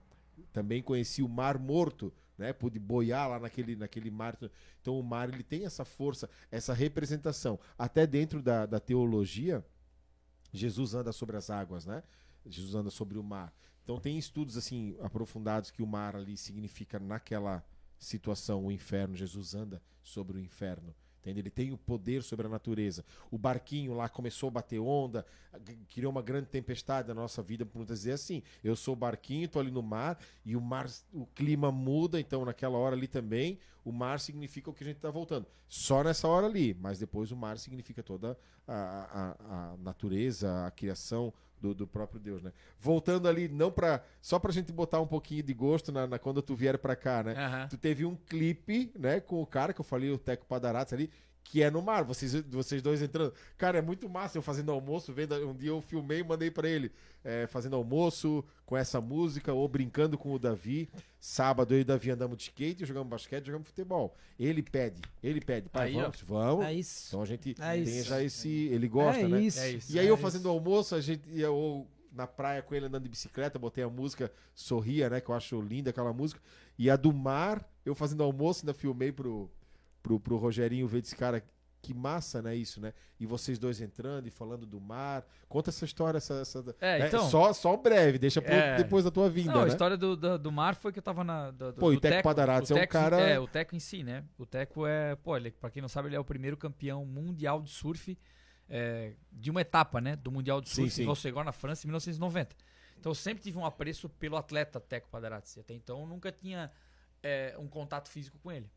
Também conheci o Mar Morto, né? Pude boiar lá naquele, naquele mar. Então, o mar, ele tem essa força, essa representação. Até dentro da, da teologia, Jesus anda sobre as águas, né? Jesus anda sobre o mar. Então tem estudos assim aprofundados que o mar ali significa naquela situação o inferno. Jesus anda sobre o inferno. Ele tem o poder sobre a natureza. O barquinho lá começou a bater onda, criou uma grande tempestade na nossa vida, por muitas vezes assim. Eu sou o barquinho, tô ali no mar e o mar, o clima muda, então naquela hora ali também, o mar significa o que a gente está voltando. Só nessa hora ali, mas depois o mar significa toda a, a, a natureza, a criação do, do próprio Deus, né? Voltando ali, não para só pra gente botar um pouquinho de gosto na, na- quando tu vier pra cá, né? Aham. Tu teve um clipe, né, com o cara que eu falei, o Teco Padarates ali, que é no mar, vocês, vocês dois entrando. Cara, é muito massa eu fazendo almoço, vendo, um dia eu filmei e mandei pra ele, é, fazendo almoço com essa música, ou brincando com o Davi. Sábado eu e o Davi andamos de skate, jogamos basquete, jogamos futebol. Ele pede, ele pede, pai, Aí, ó. vamos, vamos. É isso. Então a gente É tem isso. já esse, ele gosta, é né? Isso. É isso. E aí é eu isso. fazendo almoço, a gente ia ou na praia com ele andando de bicicleta, botei a música Sorria, né? Que eu acho linda aquela música. E a do mar, eu fazendo almoço, ainda filmei pro, pro, pro Rogerinho ver desse cara. Que massa, né? Isso, né? E vocês dois entrando e falando do mar. Conta essa história, essa. essa É, então- só, só breve, deixa pro- É. depois da tua vinda, Não, a né? história do, do, do mar foi que eu tava na. Do, do, Pô, e do o Teco Padarates é um Teco- cara- É, o Teco em si, né? O Teco é. Pô, ele, pra quem não sabe, ele é o primeiro campeão mundial de surf é, de uma etapa, né? Do Mundial de Sim, Surf sim. em Rossegor, na França, em 1990. Então eu sempre tive um apreço pelo atleta Teco Padarates. Até então eu nunca tinha é, um contato físico com ele.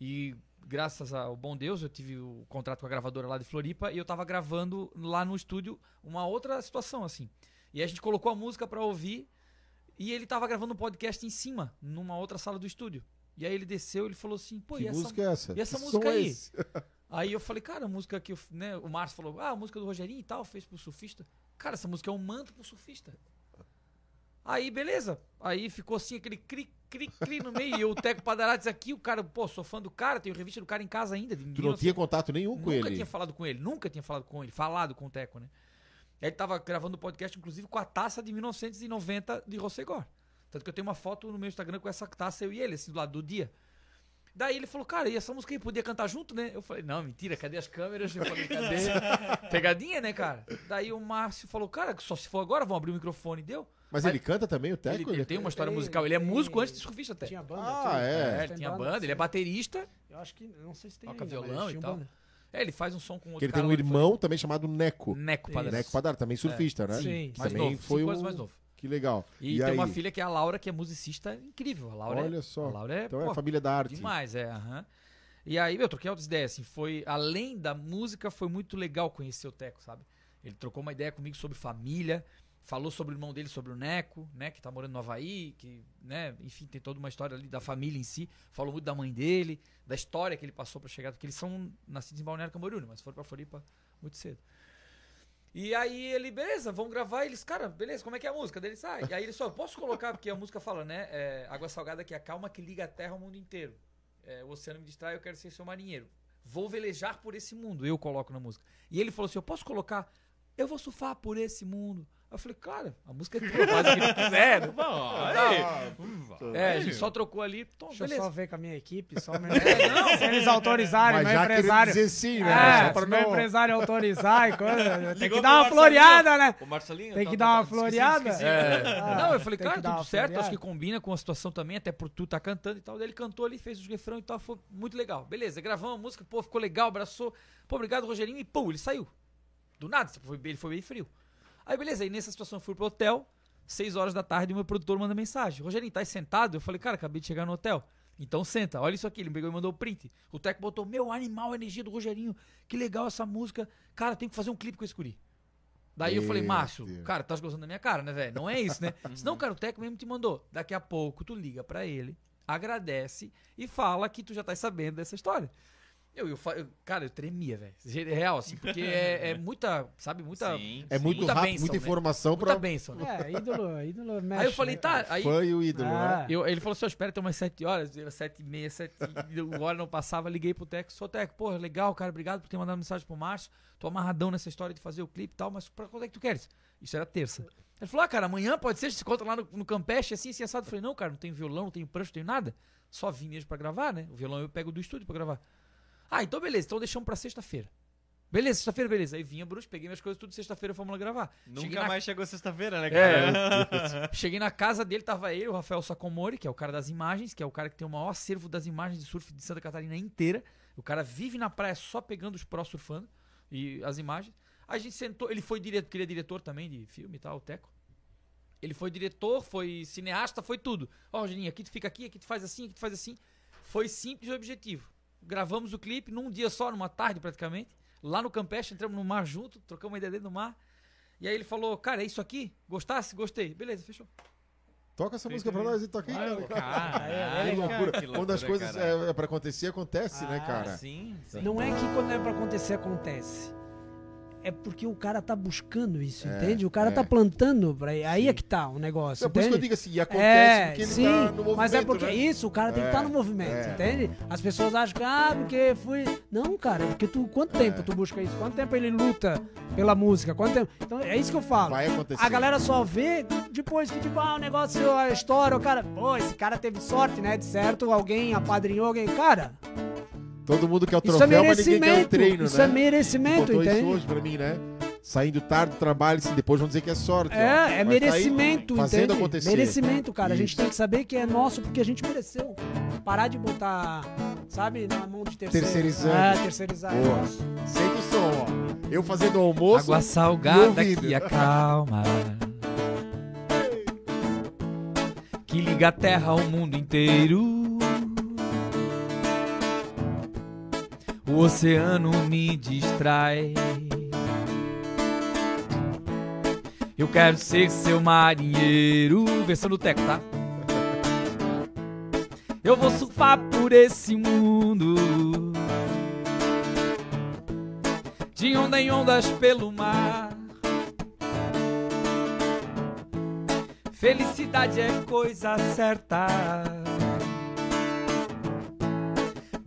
E graças ao bom Deus, eu tive o contrato com a gravadora lá de Floripa e eu tava gravando lá no estúdio uma outra situação, assim. E a gente colocou a música pra ouvir e ele tava gravando um podcast em cima, numa outra sala do estúdio. E aí ele desceu e ele falou assim, pô, Que e essa, música é essa? e essa Que música é aí? esse? Aí eu falei, cara, a música que eu, né, o Márcio falou, ah, a música do Rogerinho e tal, fez pro surfista. Cara, essa música é um manto pro surfista. Aí, beleza. Aí ficou assim, aquele cri, cri, cri no meio. E o Teco Padarates aqui, o cara, pô, sou fã do cara, tenho revista do cara em casa ainda. de Tu não tinha contato nenhum com nunca ele? tinha falado com ele, nunca tinha falado com ele, falado com o Teco, né? Ele tava gravando o podcast, inclusive, com a taça de 1990 de Rossegor. Tanto que eu tenho uma foto no meu Instagram com essa taça, eu e ele, assim, do lado do dia. Daí ele falou, cara, e essa música aí podia cantar junto, né? Eu falei, não, mentira, cadê as câmeras? Eu falei, cadê? Pegadinha, né, cara? Daí o Márcio falou, cara, só se for agora, vamos abrir o microfone. Deu. Mas ele canta também, o Ele, Teco? ele tem uma história Ele- musical. Ele é ele- músico antes de surfista até. Tinha banda. Ah, aqui. é. É, Tem tinha banda, ele é baterista. Eu acho que. Não sei se tem. Toca violão e tal. banda. É, ele faz um som com outro Que ele cara tem um irmão também chamado Neco. Neco Padre. Neco Padar, também surfista, né? Sim. Que Mais também novo, foi um... mais novo. Que legal. E, E tem uma aí? filha que é a Laura, que é musicista incrível. A Laura Olha é, só. A Laura é, Então é pô, a família da arte. demais, é. E aí, meu, troquei outras ideias, assim, foi, além da música, foi muito legal conhecer o Teco, sabe? Ele trocou uma ideia comigo sobre família, falou sobre o irmão dele, sobre o Neco, né, que tá morando no Havaí, que, né, enfim, tem toda uma história ali da família em si, falou muito da mãe dele, da história que ele passou pra chegar, porque eles são nascidos em Balneário Camboriú, mas foram pra Floripa muito cedo. E aí ele, beleza, vamos gravar. Eles, cara, beleza, como é que é a música? Daí ele sai. E aí ele só, posso colocar, porque a música fala, né? é, água salgada que acalma, que liga a terra ao mundo inteiro. É, o oceano me distrai, eu quero ser seu marinheiro. Vou velejar por esse mundo, eu coloco na música. E ele falou assim: eu posso colocar, eu vou surfar por esse mundo. Eu falei, cara, a música é tua, faz o que tu quiser. né? É, a gente só trocou ali, então, Deixa eu beleza. só ver com a minha equipe, só meu... É, não, Se eles autorizarem, Mas meu empresário. dizer sim, né? É, se meu não- empresário autorizar e coisa, tem Ligou que dar uma floreada, né? O Marcelinho? Tem tá- que tá- dar uma tá- floreada. esqueci. É. Ah, não, eu falei, tem cara, dar tudo uma certo, acho floreada. que combina com a situação também, até por tu tá cantando e tal. Daí ele cantou ali, fez os refrão e tal, foi muito legal. Beleza, gravamos a música, pô, ficou legal, abraçou. Pô, obrigado, Rogerinho, e pô, ele saiu. Do nada, ele foi bem frio. Aí, beleza, aí nessa situação eu fui pro hotel, 6 horas da tarde, e o meu produtor manda mensagem. Rogerinho, tá aí sentado? Eu falei, cara, acabei de chegar no hotel. Então senta, olha isso aqui. Ele pegou e mandou o print. O Teco botou, meu animal, a energia do Rogerinho. Que legal essa música. Cara, tem que fazer um clipe com esse guri. Daí eu falei, Márcio, cara, tá gostando da minha cara, né, velho? Não é isso, né? Senão, cara, o Teco mesmo te mandou. Daqui a pouco tu liga pra ele, agradece e fala que tu já tá sabendo dessa história. Eu, eu, eu- cara, eu tremia, velho. É Real, assim, porque é, é muita, sabe, muita. Sim, É sim. muito Muita rápido, bênção, muita né? informação Muita pra bênção, né? É, ídolo, ídolo mexe, Aí eu falei, né, tá, aí. fã e o ídolo, Ah. né? Eu, ele falou assim, ó, espera até umas 7 horas, eu, 7 e meia, 7 e hora não passava, liguei pro Teco, sou Teco, porra, legal, cara, obrigado por ter mandado mensagem pro Márcio, tô amarradão nessa história de fazer o clipe e tal, mas pra quando é que tu queres? Isso era terça. Ele falou, ah, cara, amanhã pode ser, a gente se encontra lá no, no Campeche, assim, assim, assado. Eu falei, não, cara, não tenho violão, não tenho prancha, não tenho nada, só vim mesmo pra gravar, né, o violão eu pego do estúdio pra gravar. Ah, então beleza, então deixamos pra sexta-feira. Beleza, sexta-feira, beleza. Aí vinha Bruce, peguei minhas coisas tudo, sexta-feira fomos lá gravar. Cheguei Nunca na mais chegou sexta-feira, né, É. cara? Cheguei na casa dele, tava ele, o Rafael Sacomori, que é o cara das imagens, que é o cara que tem o maior acervo das imagens de surf de Santa Catarina inteira. O cara vive na praia só pegando os pró surfando e as imagens. A gente sentou, ele foi diretor, porque ele é diretor também de filme e tal, o Teco. Ele foi diretor, foi cineasta, foi tudo. Ó, Rogerinho, aqui tu fica aqui, aqui tu faz assim, aqui tu faz assim. Foi simples e objetivo. Gravamos o clipe num dia só, numa tarde praticamente. Lá no Campeche, entramos no mar junto, trocamos uma ideia dentro do mar. E aí ele falou, cara, é isso aqui? Gostasse? Gostei. Beleza, fechou. Toca essa música pra nós e toca aí, Vai, cara. Caralho, Que loucura. que Quando as coisas cara. é, é pra acontecer, acontece, né, Ah, cara? Sim, sim. Não é que quando é pra acontecer, acontece. É porque o cara tá buscando isso, É, entende? O cara é. tá plantando pra aí é que tá o negócio, É por isso que eu entende? digo assim, e acontece É, porque ele sim, tá no movimento, mas é porque né? isso, o cara tem que É, estar no movimento, é. entende? As pessoas acham que, ah, porque fui. Não, cara, é porque tu. Quanto tempo tu busca isso? Quanto tempo ele luta pela música? Quanto tempo? Então é isso que eu falo. Vai acontecer. A galera só vê depois que, tipo, ah, o negócio, a história, o cara, pô, esse cara teve sorte, né? De certo, alguém apadrinhou alguém. Cara, Todo mundo quer o isso é troféu, mas ninguém quer o treino, isso né? é merecimento, Botou isso entende? hoje pra mim, né? Saindo tarde do trabalho, se depois vão dizer que é sorte. ó. É, é Mas tá merecimento, fazendo entende? acontecer. Merecimento, cara. A gente Isso. tem que saber que é nosso porque a gente mereceu. Parar de botar, sabe, na mão de terceiro. Terceirizando. É, terceirizar. é Boa. nosso. Sente o som, ó. Eu fazendo almoço. Água e salgada ouvindo. que acalma. Que liga a terra ao mundo inteiro. O oceano me distrai. Eu quero ser seu marinheiro. Versão do Teco, tá? Eu vou surfar por esse mundo. De onda em ondas pelo mar. Felicidade é coisa certa.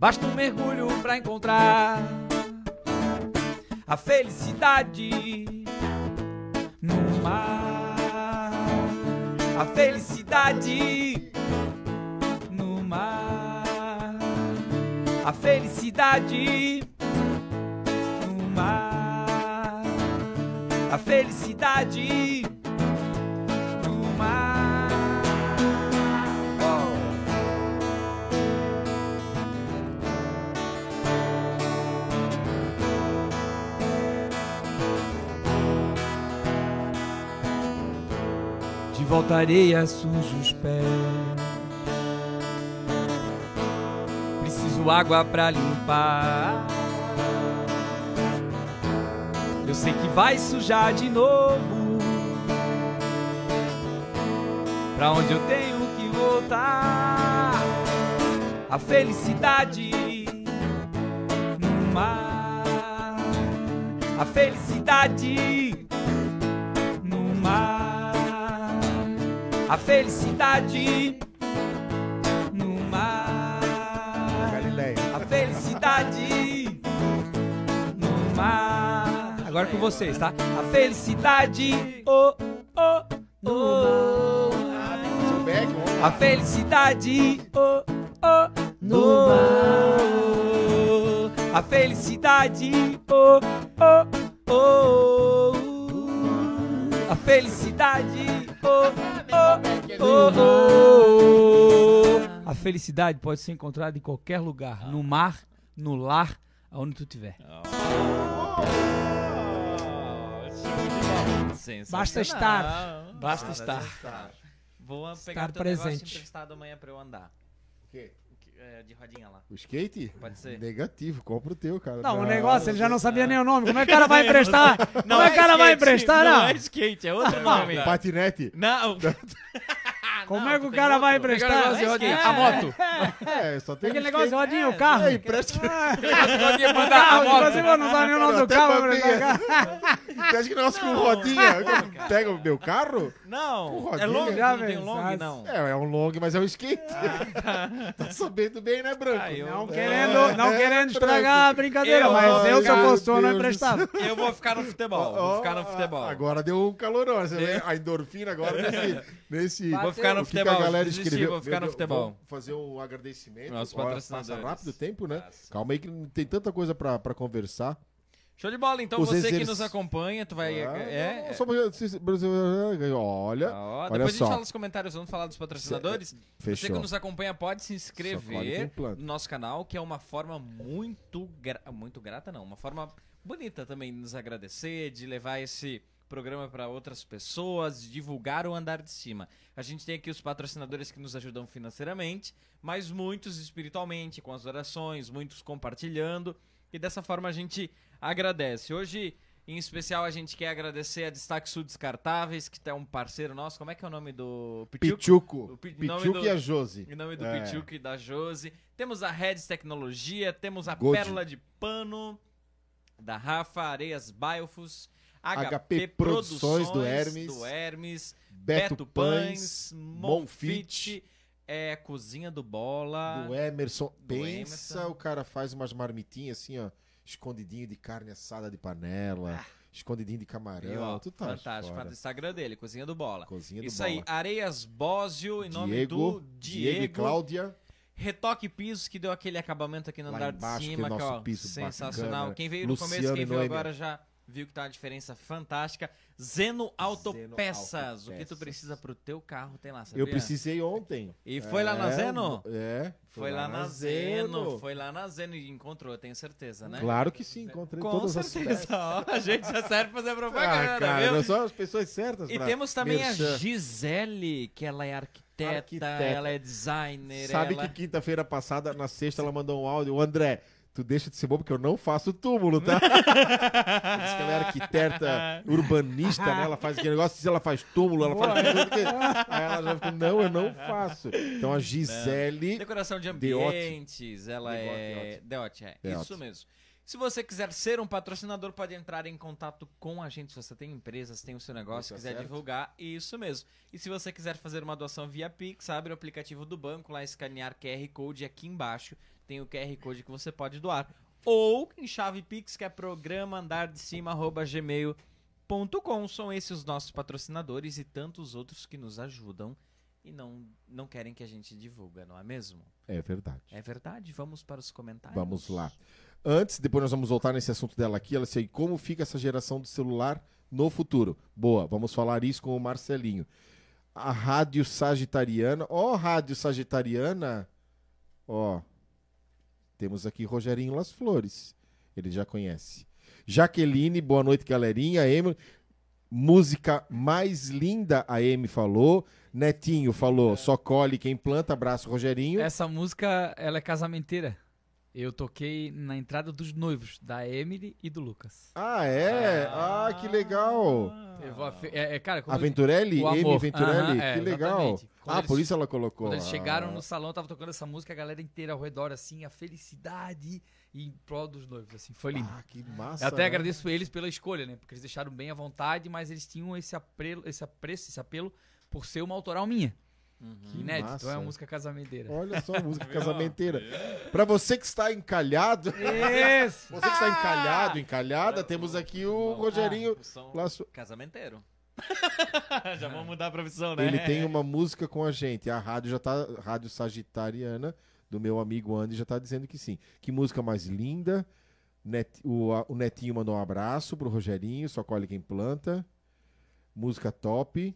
Basta um mergulho pra encontrar a felicidade no mar. A felicidade no mar. A felicidade no mar. A felicidade no de volta à areia sujo os pés. Preciso água pra limpar. Eu sei que vai sujar de novo. Pra onde eu tenho que voltar? A felicidade no mar. A felicidade A felicidade no mar. Galileia. A felicidade no mar. Agora com vocês, tá? A felicidade, oh, oh, oh. A felicidade, oh, oh, no mar. A felicidade, oh, oh, oh. A felicidade, oh, oh, oh, oh. A felicidade pode ser encontrada em qualquer lugar, no mar, no lar, aonde tu estiver. Basta estar. Basta estar. Vou pegar Estar teu negócio presente. emprestado amanhã pra eu andar. O quê? É, de rodinha lá. O skate? Pode ser. Negativo, compra o teu, cara. Não, o negócio, ele já não sabia nem o nome. Como é que o cara vai emprestar? Como é que o cara vai emprestar, Não não? é skate, é outro nome. Patinete? Não. Como Não, é que o cara vai emprestar? É. A moto. É, só tem Aquele negócio de rodinha, o É, carro. Aí, presta que... Rodinha mandar a moto. você não sabe nem o nome do carro. Você acha que negócio com rodinha? Pega o meu carro? Não, é long, Já não tem long, não. É, é um long, mas é um skate. tá sabendo bem, né, Branco? Ah, Não É, querendo, não é, querendo estragar a brincadeira, mas eu, se eu fosse não emprestava. Eu vou ficar no futebol, vou ficar no futebol. Agora deu um calorão. Você vê a endorfina agora nesse. nesse Vou ficar no o que que futebol, a galera desisti, escreveu. vou ficar no futebol. vamos fazer um agradecimento. Patrocinadores. Passa rápido o tempo, né? Passa. Calma aí que não tem tanta coisa pra, pra conversar. Show de bola, então Os você que exerc- nos acompanha, tu vai... Ah, é, não, é. somos- Olha, Ó, olha depois a gente só. fala nos comentários, vamos falar dos patrocinadores. Você que fechou. nos acompanha pode se Só inscrever no nosso canal, que é uma forma muito, gra- muito grata, não, uma forma bonita também de nos agradecer, de levar esse programa para outras pessoas, divulgar o andar de cima. A gente tem aqui os patrocinadores que nos ajudam financeiramente, mas muitos espiritualmente, com as orações, muitos compartilhando, e dessa forma a gente agradece. Hoje, em especial, a gente quer agradecer a Destaque Sul Descartáveis, que é um parceiro nosso. Como é que é o nome do Pichuco? Pichuco. O pi- nome Pichuco do- e a Josi. Em nome do É. Pichuco e da Josi. Temos a Reds Tecnologia, temos a. Pérola de Pano, da Rafa, Areias Biofus, HP Produções do Hermes, do Hermes, Beto, Pães, Monfit, é, Cozinha do Bola. do Emerson. do Pensa, Emerson. o cara faz umas marmitinhas assim, ó. Escondidinho de carne assada de panela. Escondidinho de E, camarão. ó, tu tá fantástico, fora. no Instagram dele, Cozinha do Bola. Cozinha do Isso bola. aí, Areias Bósio, em nome Diego, do Diego e Diego. Cláudia. Retoque Pisos, que deu aquele acabamento aqui no Lá andar embaixo, de que cima, é que, nosso ó, piso sensacional. bacana. Quem veio no começo, Luciano quem e veio agora já viu que tá uma diferença fantástica. Zeno Autopeças, o que tu precisa pro teu carro tem lá, sabia? Eu precisei ontem. E foi lá na É, Zeno? É. Foi lá na Zeno, foi lá na Zeno e encontrou, eu tenho certeza, né? Claro que sim, encontrei Com todas certeza, as ó, a gente já serve pra fazer propaganda, Ah, cara, viu? são as pessoas certas E temos também merchan. a Gisele, que ela é arquiteta, Arquiteta. ela é designer, Sabe ela... que quinta-feira passada, na sexta, ela mandou um áudio. "Ô, André, tu deixa de ser bobo porque eu não faço túmulo, tá? Diz que ela é arquiteta urbanista, né? Ela faz aquele negócio, se ela faz túmulo, ela faz tudo que... Aí ela já ficou, não, eu não faço. Então a Gisele... Decoração de ambientes, ela Deote, é. Deote, é. Deote. Isso mesmo. Se você quiser ser um patrocinador, pode entrar em contato com a gente. Se você tem empresas, tem o seu negócio, Isso, quiser certo. divulgar, isso mesmo. E se você quiser fazer uma doação via Pix, abre o aplicativo do banco, lá escanear QR Code aqui embaixo. Tem o QR Code que você pode doar. Ou em chave Pix, que é programa andar de cima, arroba gmail.com. São esses os nossos patrocinadores e tantos outros que nos ajudam e não, não querem que a gente divulga, não é mesmo? É verdade. É verdade? Vamos para os comentários. Vamos lá. Antes, depois nós vamos voltar nesse assunto dela aqui. Ela aí, como fica essa geração do celular no futuro? Boa, vamos falar isso com o Marcelinho. A Rádio Sagitariana. Ó, Rádio Sagitariana. Ó, temos aqui Rogerinho Las Flores. Ele já conhece. Jaqueline, boa noite, galerinha. Emily. música mais linda, a Amy falou. Netinho É. falou, só colhe quem planta. Abraço, Rogerinho. Essa música, ela é casamenteira. Eu toquei na entrada dos noivos, da Emily e do Lucas. Ah, é? Ah, que legal. Vou afe- é, é, cara, quando, A Venturelli? Amy? Aham, é, que legal. Ah, eles- por isso ela colocou. quando eles chegaram Ah. no salão, tava tocando essa música, a galera inteira ao redor, assim, a felicidade e em prol dos noivos, assim, foi lindo. Ah, que massa. Eu até né? agradeço eles pela escolha, né? Porque eles deixaram bem à vontade, mas eles tinham esse apelo, esse apreço, esse apelo por ser uma autoral minha. Que Inédito. massa. Então é uma música casamenteira. Olha só, a música casamenteira. Pra você que está encalhado, Isso! você que está encalhado, encalhada, temos aqui o Rogerinho. lá su- Casamenteiro. já vamos mudar a profissão, né? Ele tem uma música com a gente. A rádio já tá, Rádio Sagitariana, do meu amigo Andy, já tá dizendo que sim. Que música mais linda. Net- o, a- o Netinho mandou um abraço pro Rogerinho, só colhe quem planta. Música top.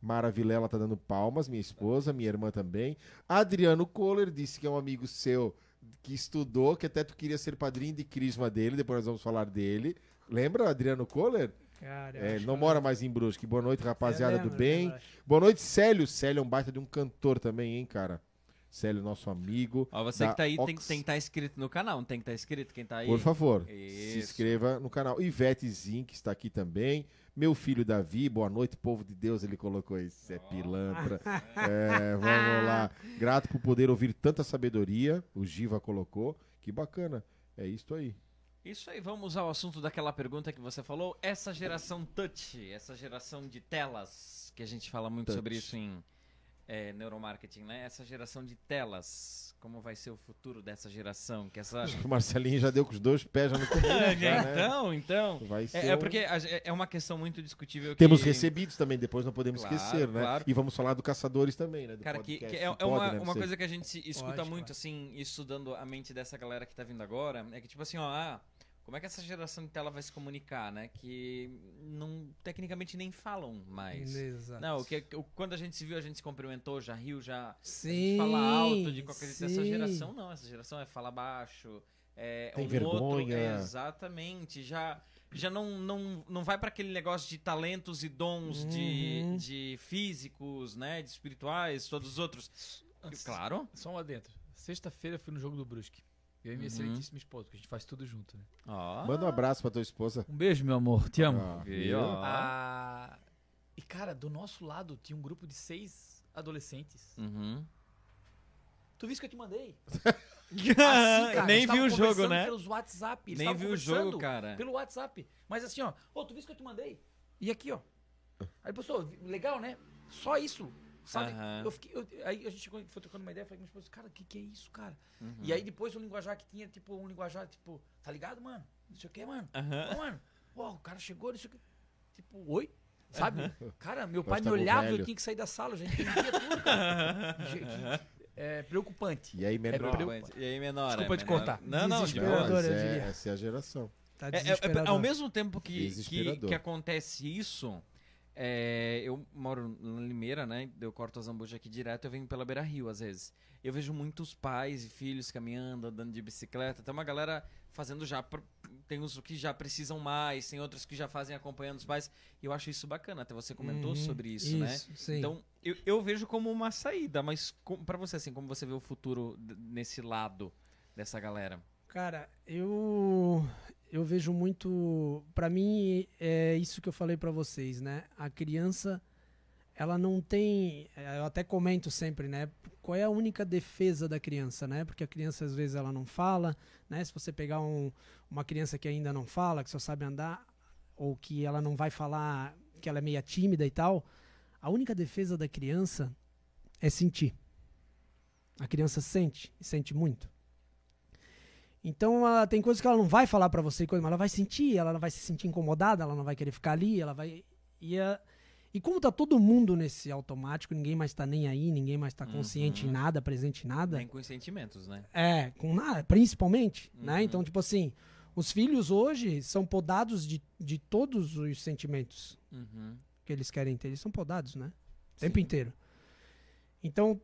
Mara Vilela tá dando palmas, minha esposa, minha irmã também. Adriano Kohler disse que é um amigo seu que estudou, que até tu queria ser padrinho de crisma dele, depois nós vamos falar dele. Lembra, Adriano Kohler? Cara, É, não que- mora mais em Brusque. Boa noite, rapaziada lembro, do bem. Boa noite, Célio. Célio é um baita de um cantor também, hein, cara? Célio, nosso amigo. Ó, você que tá aí tem, Ox. tem que estar inscrito no canal, não tem que estar inscrito quem tá aí. Por favor, se Isso. inscreva no canal. Ivete Zink está aqui também. Meu filho Davi, boa noite, povo de Deus. Ele colocou esse é pilantra. É, vamos lá. Grato por poder ouvir tanta sabedoria. O Giva colocou. Que bacana. É isso aí. Isso aí, vamos ao assunto daquela pergunta que você falou. Essa geração touch, essa geração de telas, que a gente fala muito Touch. sobre isso em é, neuromarketing, né? Essa geração de telas, como vai ser o futuro dessa geração? Que essa... O Marcelinho já deu com os dois pés já no começo. né? então, então. Vai ser É, é porque a- é uma questão muito discutível. que- Temos recebidos também, depois não podemos Claro, esquecer, né? claro. E vamos falar do Caçadores também, né? Do Cara, que, podcast. que é, é Pode, uma, né, uma coisa que a gente se escuta Pode, muito, pode. assim, estudando a mente dessa galera que tá vindo agora, é que, tipo assim, ó, ah, como é que essa geração de tela vai se comunicar, né? Que não, tecnicamente nem falam mais. Exato. Não, o que, o- quando a gente se viu, a gente se cumprimentou, já riu, já. Sim. fala alto de qualquer jeito. Essa geração não, essa geração é fala baixo. É Tem um vergonha. Outro, exatamente. Já, já não, não, não vai para aquele negócio de talentos e dons de, Uhum. de físicos, né? De espirituais, todos os outros. Claro. Só um adentro. Sexta-feira eu fui no jogo do Brusque. Eu e minha Uhum. excelentíssima esposa, porque a gente faz tudo junto, né? Ó. Manda um abraço pra tua esposa. Um beijo, meu amor. Te amo. Ah? Ó. Ah, e, cara, do nosso lado tinha um grupo de seis adolescentes. Uhum. Tu viu isso que eu te mandei? Assim, cara, Nem viu o jogo, né? Pelos WhatsApp. eles Nem viu o jogo, cara. Pelo WhatsApp. Mas assim, ó. Ô, tu viu isso que eu te mandei? E aqui, ó. Aí, pessoal, legal, né? Só isso. Sabe? Aham. Eu fiquei, eu- aí a gente foi trocando uma ideia, falei com minha esposa, cara, o que, que é isso, cara? Uhum. E aí depois o linguajar que tinha, tipo, um linguajar, tipo, tá ligado, mano? Não sei o que, mano. Aham. Ô, mano, pô, o cara chegou, não sei o que. Tipo, oi? Sabe? Cara, meu pai me tava olhava, velho. eu tinha que sair da sala, já entendia tudo, cara. É preocupante. E aí, menor. preocupante. E aí, menor? Desculpa é te menor. contar. Não, não, de Desesperador. boa. Não, mas é- essa é a geração. Tá É, é, é, ao mesmo tempo que, que, que acontece isso, é, eu moro na Limeira, né? Eu corto as zambujas aqui direto, eu venho pela Beira Rio às vezes. Eu vejo muitos pais e filhos caminhando, andando de bicicleta. Tem uma galera fazendo já. Tem uns que já precisam mais, tem outros que já fazem acompanhando os pais. E eu acho isso bacana. Até você comentou Uhum, sobre isso, né? Sim. Então, eu, eu vejo como uma saída, mas para você, assim, como você vê o futuro nesse lado dessa galera? Cara, eu eu vejo muito, Pra mim é isso que eu falei pra vocês, né? A criança ela não tem, eu até comento sempre, né? Qual é a única defesa da criança, né? Porque a criança às vezes ela não fala, né? Se você pegar um- uma criança que ainda não fala, que só sabe andar ou que ela não vai falar, que ela é meia tímida e tal, a única defesa da criança é sentir. A criança sente, e sente muito. Então, ela, tem coisas que ela não vai falar pra você, mas ela vai sentir, ela não vai se sentir incomodada, ela não vai querer ficar ali, ela vai. E, a- e como tá todo mundo nesse automático, ninguém mais tá nem aí, ninguém mais tá consciente Uhum. em nada, presente em nada. Nem com sentimentos, né? É, com nada, principalmente, Uhum. né? Então, tipo assim, os filhos hoje são podados de, de todos os sentimentos Uhum. que eles querem ter. Eles são podados, né? O tempo inteiro. Então,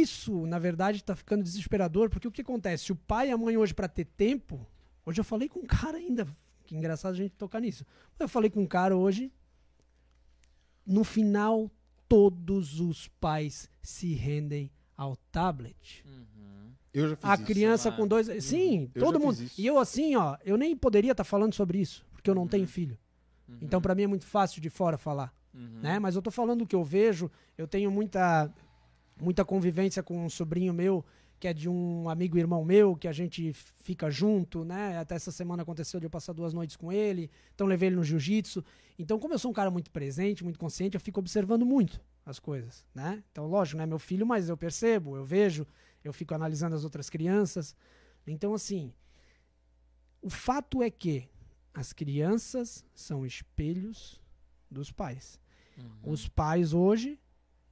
isso, na verdade, tá ficando desesperador, porque o que acontece? O pai e a mãe hoje, pra ter tempo. Hoje eu falei com um cara ainda. Que engraçado a gente tocar nisso. Eu falei com um cara hoje. no final, todos os pais se rendem ao tablet. Uhum. Eu já fiz A isso. criança lá. com dois. Sim, Eu todo mundo. E eu, assim, ó, eu nem poderia estar falando sobre isso, porque eu não tenho filho. Uhum. Então, pra mim, é muito fácil de fora falar. Uhum. né? Mas eu tô falando o que eu vejo. Eu tenho muita, muita convivência com um sobrinho meu, que é de um amigo irmão meu, que a gente fica junto, né? Até essa semana aconteceu de eu passar duas noites com ele. Então levei ele no jiu-jitsu. Então, como eu sou um cara muito presente, muito consciente, eu fico observando muito as coisas, né? Então, lógico, não é meu filho, mas eu percebo, eu vejo, eu fico analisando as outras crianças. Então, assim, o fato é que as crianças são espelhos dos pais. Uhum. Os pais hoje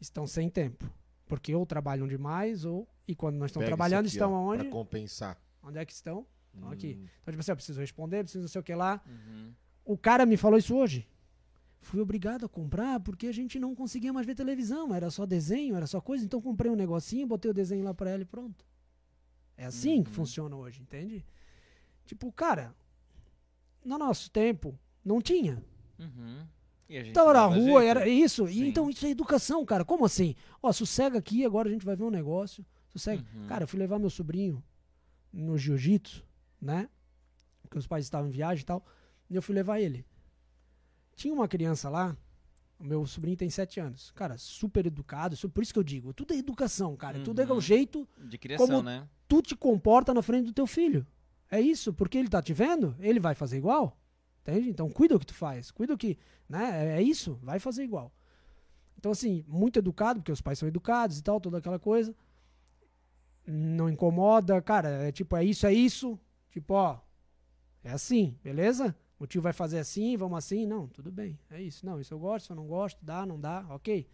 estão sem tempo. Porque ou trabalham demais, ou. E quando não estão Pega trabalhando, aqui, estão ó, aonde? Pra compensar. Onde é que estão? Estão Hum. aqui. Então, tipo assim, eu preciso responder, preciso não sei o que lá. Uhum. O cara me falou isso hoje. Fui obrigado a comprar porque a gente não conseguia mais ver televisão. Era só desenho, era só coisa. Então comprei um negocinho, botei o desenho lá pra ela e pronto. É assim que Uhum. funciona hoje, entende? Tipo, cara, no nosso tempo, não tinha. Uhum. Tava na rua, jeito. era isso. E Sim. então isso é educação, cara. Como assim? Ó, sossega aqui, agora a gente vai ver um negócio. Sossega. Uhum. Cara, eu fui levar meu sobrinho no jiu-jitsu, né? Porque os pais estavam em viagem e tal. E eu fui levar ele. Tinha uma criança lá, meu sobrinho tem sete anos. Cara, super educado. Por isso que eu digo, tudo é educação, cara. Tudo é Uhum. o jeito De criação, como- né? tu te comporta na frente do teu filho. É isso, porque ele tá te vendo, ele vai fazer igual. Entende? Então cuida o que tu faz, cuida o que, né? É, é isso, vai fazer igual. Então assim, muito educado, porque os pais são educados e tal, toda aquela coisa. Não incomoda, cara, é tipo, é isso, é isso. Tipo, ó, é assim, beleza? O tio vai fazer assim, vamos assim, não, tudo bem, é isso. Não, isso eu gosto, isso eu não gosto, dá, não dá, ok.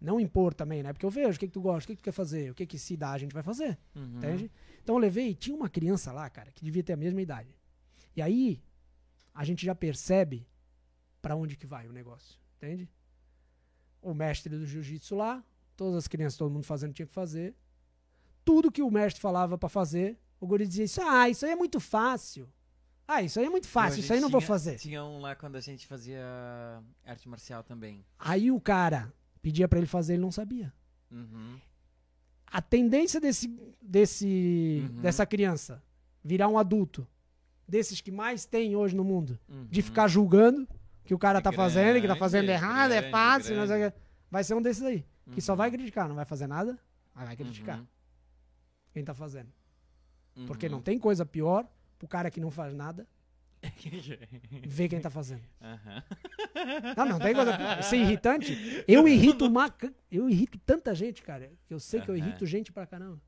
Não impor também, né? Porque eu vejo o que, que tu gosta, o que, que tu quer fazer, o que, que se dá, a gente vai fazer. Uhum. Entende? Então eu levei, tinha uma criança lá, cara, que devia ter a mesma idade. E aí, a gente já percebe pra onde que vai o negócio, entende? O mestre do jiu-jitsu lá, todas as crianças, todo mundo fazendo tinha que fazer. Tudo que o mestre falava pra fazer, o guri dizia isso, ah, isso aí é muito fácil. Ah, isso aí é muito fácil, isso aí não vou fazer. Tinha um lá quando a gente fazia arte marcial também. Aí o cara pedia pra ele fazer, ele não sabia. Uhum. a tendência desse, desse Uhum. dessa criança virar um adulto, desses que mais tem hoje no mundo, de Uhum. ficar julgando que o cara É tá fazendo, que tá fazendo grande, errado, é grande, fácil, grande. quê. vai ser um desses aí, que só Uhum. vai criticar, não vai fazer nada, mas vai criticar Uhum. quem tá fazendo. Uhum. Porque não tem coisa pior pro cara que não faz nada ver quem tá fazendo. Não, não tem coisa pior. Isso é irritante. Eu irrito uma, eu irrito tanta gente, cara, que eu sei que eu irrito gente pra caramba.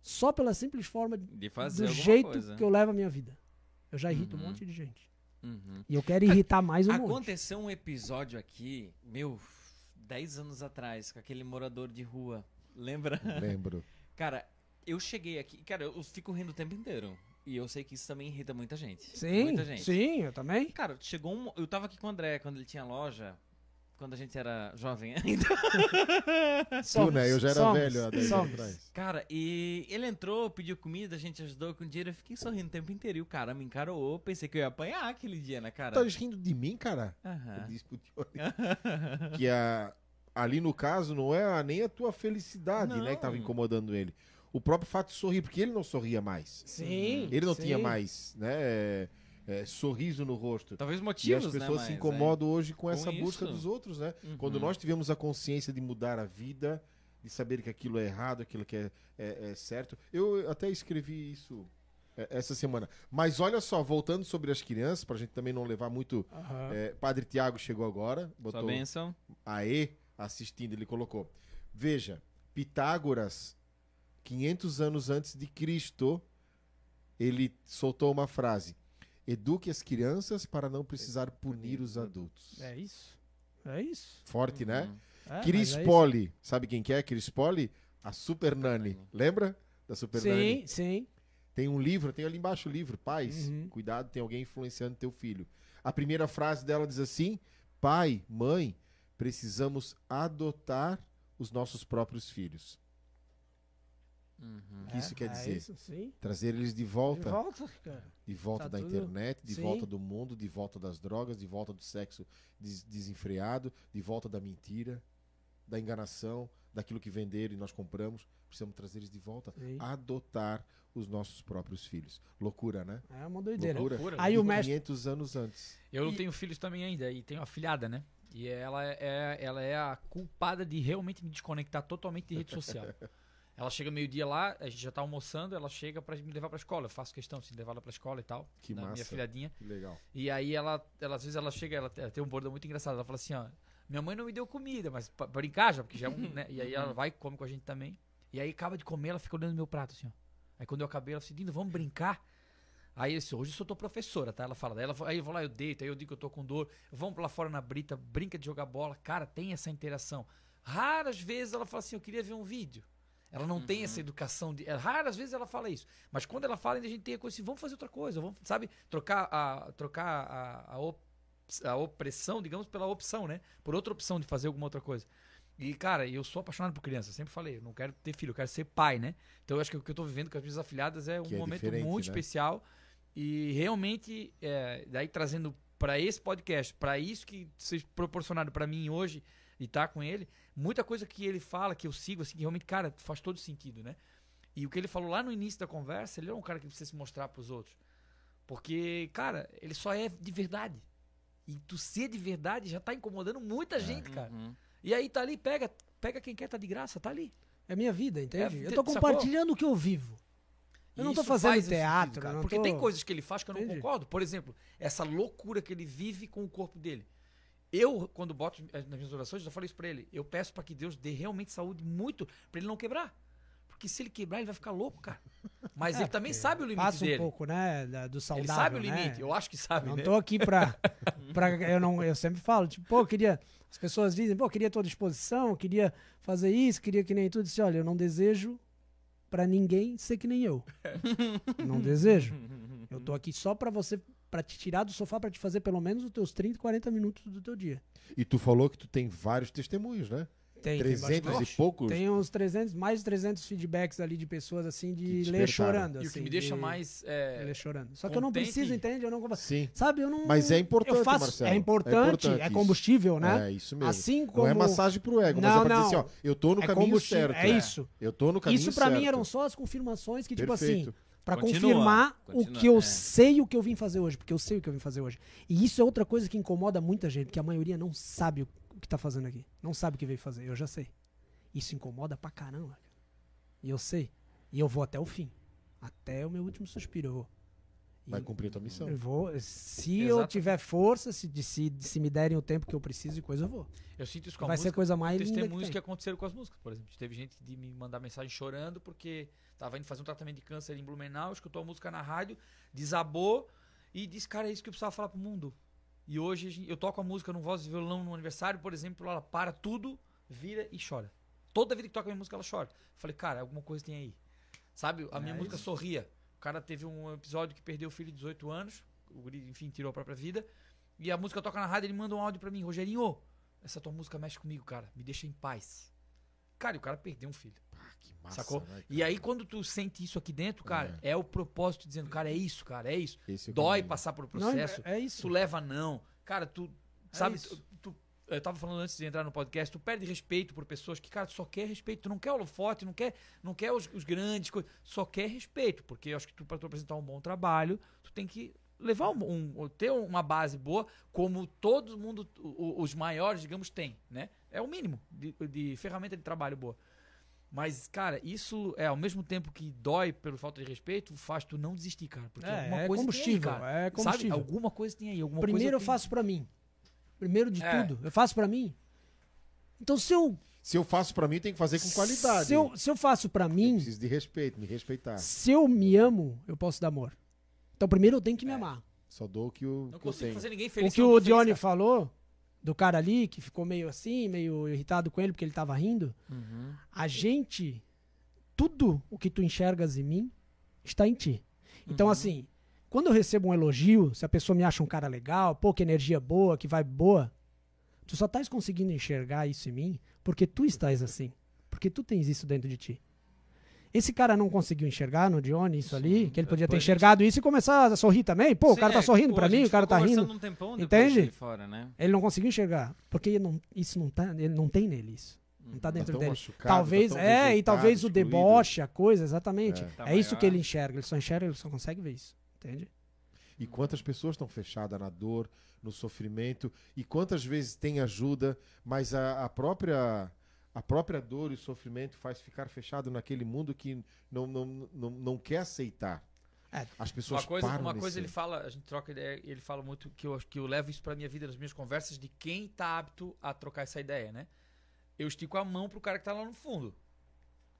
Só pela simples forma De fazer do jeito coisa. que eu levo a minha vida. Eu já irrito Uhum. um monte de gente. Uhum. E eu quero irritar mais um monte. Aconteceu um episódio aqui, meu, 10 anos atrás, com aquele morador de rua. Lembra? Lembro. Cara, eu cheguei aqui. Cara, eu fico rindo o tempo inteiro. E eu sei que isso também irrita muita gente. Sim, Muita gente. sim, eu também. Cara, chegou um. Eu tava aqui com o André quando ele tinha loja. Quando a gente era jovem ainda. Tu, né? Eu já era somos, velho há 10 anos atrás. Cara, e ele entrou, pediu comida, a gente ajudou com dinheiro. Eu fiquei sorrindo o tempo inteiro. E o cara me encarou. Pensei que eu ia apanhar aquele dia, né, cara? Tá rindo de mim, cara? Aham. Discutiu ali. que a, ali no caso não é a- nem a tua felicidade, né, que tava Não. incomodando ele. O próprio fato de sorrir, porque ele não sorria mais. Sim. Ele não sim. tinha mais, né, é, é, sorriso no rosto. Talvez E motivos, as né? pessoas se mas, incomodam hoje com, Com essa busca isso. dos outros, né? Uhum. Quando nós tivemos a consciência de mudar a vida, de saber que aquilo é errado, aquilo que é, é- é certo. Eu até escrevi isso é, essa semana. Mas olha só, voltando sobre as crianças, pra gente também não levar muito. Aham. é, Padre Tiago chegou agora, Sua botou bênção. Aê assistindo, ele colocou. Veja, Pitágoras, 500 anos antes de Cristo, ele soltou uma frase: Eduque as crianças para não precisar punir os adultos. É isso. É isso. Forte, né? Uhum. É, mas Chris é isso. Poli, sabe quem que é? Chris Poli? A Super Nani. Lembra da Super Nani? Sim, sim. Tem um livro, tem ali embaixo o livro. Pais, Uhum. cuidado, tem alguém influenciando teu filho. A primeira frase dela diz assim: Pai, mãe, precisamos adotar os nossos próprios filhos. Uhum. O que isso quer é dizer? isso, sim. Trazer eles de De volta. volta, cara. De volta Tá da tudo- internet, de Sim. volta do mundo, de volta das drogas, de volta do sexo des- desenfreado, de volta da mentira, da enganação, daquilo que venderam e nós compramos. Precisamos trazer eles de volta. Sim. Adotar os nossos próprios filhos. Loucura, né? É uma doideira. Loucura. Loucura. Aí o mestre. 500 anos antes. Eu não E- tenho filhos também ainda, e tenho uma filhada, né? E ela é, ela é a culpada de realmente me desconectar totalmente de rede social. ela chega meio-dia lá, a gente já tá almoçando, ela chega pra me levar pra escola. Eu faço questão de levar ela pra escola e tal. Que na minha massa. filhadinha. Que legal. E aí ela, ela, às vezes ela chega, ela, tem um bordão muito engraçado. Ela fala assim, ó, minha mãe não me deu comida, mas pra, brincar já, porque já é um, né? E aí ela vai e come com a gente também. E aí acaba de comer, ela fica olhando meu prato assim, ó. Aí quando eu acabei, ela falou assim, Dino, vamos brincar? Aí eu disse, hoje eu sou tua professora, tá? Ela fala, ela, aí eu vou lá, eu deito, aí eu digo que eu tô com dor, vamos lá fora na brita, brinca de jogar bola. Cara, tem essa interação. Raras vezes ela fala assim, eu queria ver um vídeo. Ela não tem essa educação de. é, Raras vezes ela fala isso. Mas quando ela fala, ainda a gente tem a coisa assim, vamos fazer outra coisa, vamos, sabe? Trocar a, trocar a, a, op- a opressão, digamos, pela opção, né? Por outra opção de fazer alguma outra coisa. E, cara, eu sou apaixonado por criança, sempre falei, eu não quero ter filho, eu quero ser pai, né? Então eu acho que o que eu tô vivendo com as minhas afilhadas é um é momento muito né? especial. E realmente, é, daí trazendo para esse podcast, para isso que vocês proporcionaram para mim hoje e tá com ele, muita coisa que ele fala, que eu sigo, assim, que realmente, cara, faz todo sentido, né? E o que ele falou lá no início da conversa, ele é um cara que precisa se mostrar pros outros. Porque, cara, ele só é de verdade. E tu ser de verdade já tá incomodando muita gente, cara. Uhum. E aí tá ali, pega, pega quem quer, tá de graça, tá ali. É minha vida, entende? É, eu tô sacou? compartilhando o que eu vivo. Eu não tô fazendo faz teatro, sentido, cara. Porque tô- tem coisas que ele faz que eu não Entendi. concordo. Por exemplo, essa loucura que ele vive com o corpo dele. Eu, quando boto as- nas minhas orações, eu já falei isso pra ele. Eu peço pra que Deus dê realmente saúde muito pra ele não quebrar. Porque se ele quebrar, ele vai ficar louco, cara. Mas É, ele também sabe o limite Passa um dele. pouco, né, do saudável, ele sabe o né? limite. Eu acho que sabe, Não né? tô aqui pra, pra. eu, não, eu sempre falo, tipo, pô, eu queria. As pessoas dizem, pô, eu queria tua disposição, eu queria fazer isso, queria que nem tudo. Eu Disse, olha, eu não desejo pra ninguém ser que nem eu. não desejo. Eu tô aqui só pra você, pra te tirar do sofá, pra te fazer pelo menos os teus 30, 40 minutos do teu dia. E tu falou que tu tem vários testemunhos, né? Tem, tem 300 bastante. e poucos. Tem uns 300, mais de 300 feedbacks ali de pessoas assim, de ler chorando. E o que assim, me deixa de- mais. de é, ler chorando. Só que eu não contente- preciso, entende? Eu não Sim. Sabe, eu não. Mas é importante, eu faço, Marcelo. É importante, é, isso. combustível, né? É isso mesmo. Assim como. Não é massagem pro ego, mas Não, é pra dizer assim, não. ó, eu tô no é caminho certo. É isso. Eu tô no caminho Isso pra mim certo. eram só as confirmações que, tipo assim, Continua, confirmar continua, o que eu é. sei o que eu vim fazer hoje, porque eu sei o que eu vim fazer hoje. E isso é outra coisa que incomoda muita gente, porque a maioria não sabe o que tá fazendo aqui. Não sabe o que veio fazer, eu já sei. Isso incomoda pra caramba. cara. E eu sei. E eu vou até o fim. Até o meu último suspiro eu vou. E Vai cumprir a tua missão. eu vou, se eu Exato. tiver força, se, de- se, se me derem o tempo que eu preciso e coisa, eu vou. Eu sinto isso com a Vai música. ser coisa mais linda que testemunhos tem. que, aconteceram com as músicas, por exemplo. Teve gente de me mandar mensagem chorando porque tava indo fazer um tratamento de câncer em Blumenau, escutou a música na rádio, desabou e disse, cara, é isso que eu precisava falar pro mundo. E hoje eu toco a música no voz e violão no aniversário, por exemplo, ela para tudo, vira e chora. Toda vida que toca a minha música, ela chora. Falei, cara, alguma coisa tem aí. Sabe? A minha É música isso. sorria. O cara teve um episódio que perdeu o filho de 18 anos, o guri, enfim, tirou a própria vida. E a música toca na rádio, ele manda um áudio pra mim, Rogerinho, essa tua música mexe comigo, cara. Me deixa em paz. Cara, e o cara perdeu um filho. Ah, que massa, sacou? né? E aí, quando tu sente isso aqui dentro, cara, é, o propósito dizendo, cara, é isso, cara, é isso. Esse é Dói caminho. passar por um Não, processo. é, é isso. tu leva não. Cara, tu. Sabe, isso. tu, tu- eu tava falando antes de entrar no podcast, tu perde respeito por pessoas que, cara, tu só quer respeito, tu não quer holofote, não quer, não quer os, os grandes coisas, só quer respeito, porque eu acho que tu, pra tu apresentar um bom trabalho, tu tem que levar um, um- ter uma base boa, como todo mundo, os maiores, digamos, tem, né? É o mínimo de, de ferramenta de trabalho boa. Mas, cara, isso é ao mesmo tempo que dói pelo falta de respeito, faz tu não desistir, cara. Porque É, alguma é coisa combustível, tem aí, cara. é combustível. Sabe? Alguma coisa tem aí, alguma Primeiro eu faço pra mim. Primeiro de É. tudo, eu faço pra mim. Então se eu Se eu faço pra mim, tem que fazer com qualidade. se eu, se eu faço pra Eu mim, preciso de respeito, me respeitar. se eu me amo, eu posso dar amor. Então primeiro eu tenho que me amar. Só dou o que eu, Não que eu consigo tenho. fazer ninguém O feliz. que eu o tô feliz, Johnny falou do cara ali que ficou meio assim, meio irritado com ele porque ele tava rindo. Uhum. A gente tudo o que tu enxergas em mim está em ti. Então assim, quando eu recebo um elogio, se a pessoa me acha um cara legal, pô, que energia boa, que vibe boa, tu só estás conseguindo enxergar isso em mim porque tu estás assim. Porque tu tens isso dentro de ti. Esse cara não conseguiu enxergar no Johnny isso ali, que ele podia ter a gente- enxergado isso e começar a sorrir também. Pô, o Sim, cara tá é, sorrindo pô, pra a mim, o cara tá rindo. Um tempão Entende? ali fora, né? Ele não conseguiu enxergar, porque não, isso não tá, ele não tem nele isso. Não tá Tá dentro tão dele. machucado, Talvez, tá tão é, e talvez o excluído. deboche, a coisa, exatamente. É. É, Tá isso que ele enxerga, ele só enxerga, ele só consegue ver isso. Entende? E quantas pessoas estão fechadas na dor, no sofrimento, e quantas vezes tem ajuda, mas a, a própria a própria dor e o sofrimento faz ficar fechado naquele mundo que não, não, não, não quer aceitar. É. As pessoas Uma coisa, param uma coisa ele fala, a gente troca ideia, ele fala muito que eu, que eu levo isso pra minha vida, nas minhas conversas, de quem tá apto a trocar essa ideia, né? Eu estico a mão pro cara que tá lá no fundo.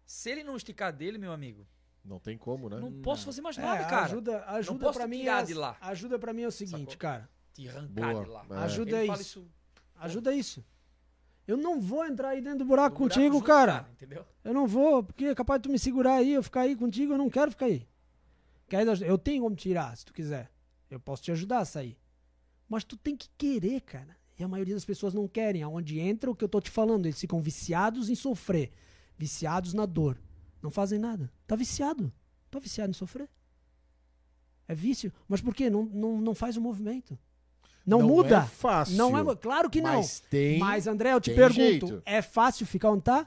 Se ele não esticar dele, meu amigo, Não tem como, né? não posso fazer mais É, nada, cara. ajuda, ajuda para mim tirar é, de lá. Ajuda para mim é o seguinte, Sacou? cara. Te arrancar Boa, de lá. é. Ajuda isso. isso Ajuda isso. Eu não vou entrar aí dentro do buraco do buraco contigo, junto, cara. Entendeu? Eu não vou, porque é capaz de tu me segurar aí, eu ficar aí contigo, eu não quero ficar aí. Eu tenho como tirar, se tu quiser. Eu posso te ajudar a sair. Mas tu tem que querer, cara. E a maioria das pessoas não querem. Aonde entra o que eu tô te falando, eles ficam viciados em sofrer, viciados na dor. Não fazem nada. Tá viciado. Tá viciado em sofrer. É vício. Mas por quê? Não, não, não faz o movimento. Não, muda. É fácil. Não é, claro que não. Mas tem. Mas, André, eu te pergunto: jeito. é fácil ficar onde tá?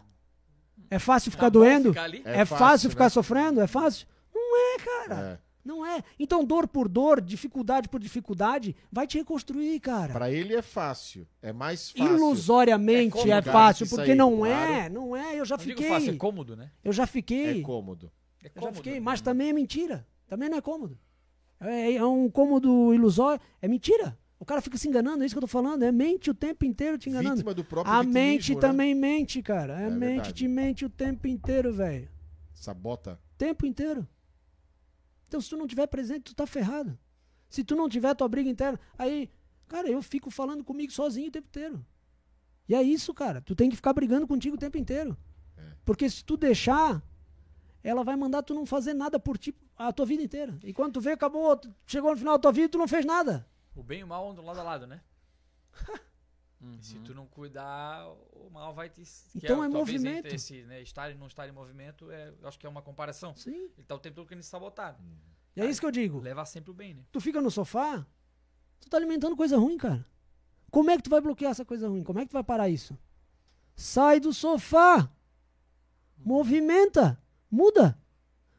É fácil ficar Tá doendo? ficar ali? É, fácil, ficar sofrendo? É fácil? Não é, cara. É. Não é. Então, dor por dor, dificuldade por dificuldade, vai te reconstruir, cara. Pra ele é fácil. É mais fácil. Ilusoriamente É é, cômodo, fácil, porque aí, não claro. é. Não é. Eu já Não digo fiquei. fácil, é cômodo, né? Eu já É fiquei. cômodo. É eu já cômodo. fiquei. Mas também é mentira. Também não é cômodo. É, é um cômodo ilusório. É mentira. O cara fica se enganando, é isso que eu tô falando. É mente o tempo inteiro te enganando. Vítima do próprio A mente né? também mente, cara. A É mente verdade. te mente o tempo inteiro, velho. Sabota. tempo inteiro. Então, se tu não tiver presente, tu tá ferrado. Se tu não tiver tua briga interna, aí, cara, eu fico falando comigo sozinho o tempo inteiro. E é isso, cara. Tu tem que ficar brigando contigo o tempo inteiro. É. Porque se tu deixar, ela vai mandar tu não fazer nada por ti a tua vida inteira. E quando tu vê, acabou, chegou no final da tua vida, tu não fez nada. O bem e o mal andam lado a lado, né? E se tu não cuidar, o mal vai te. Então é talvez movimento. Esse, né, estar e não estar em movimento, é, eu acho que é uma comparação. Sim. Ele tá o tempo todo querendo se sabotar. E é isso que eu digo. Levar sempre o bem, né? Tu fica no sofá, tu tá alimentando coisa ruim, cara. Como é que tu vai bloquear essa coisa ruim? Como é que tu vai parar isso? Sai do sofá. Movimenta. Muda.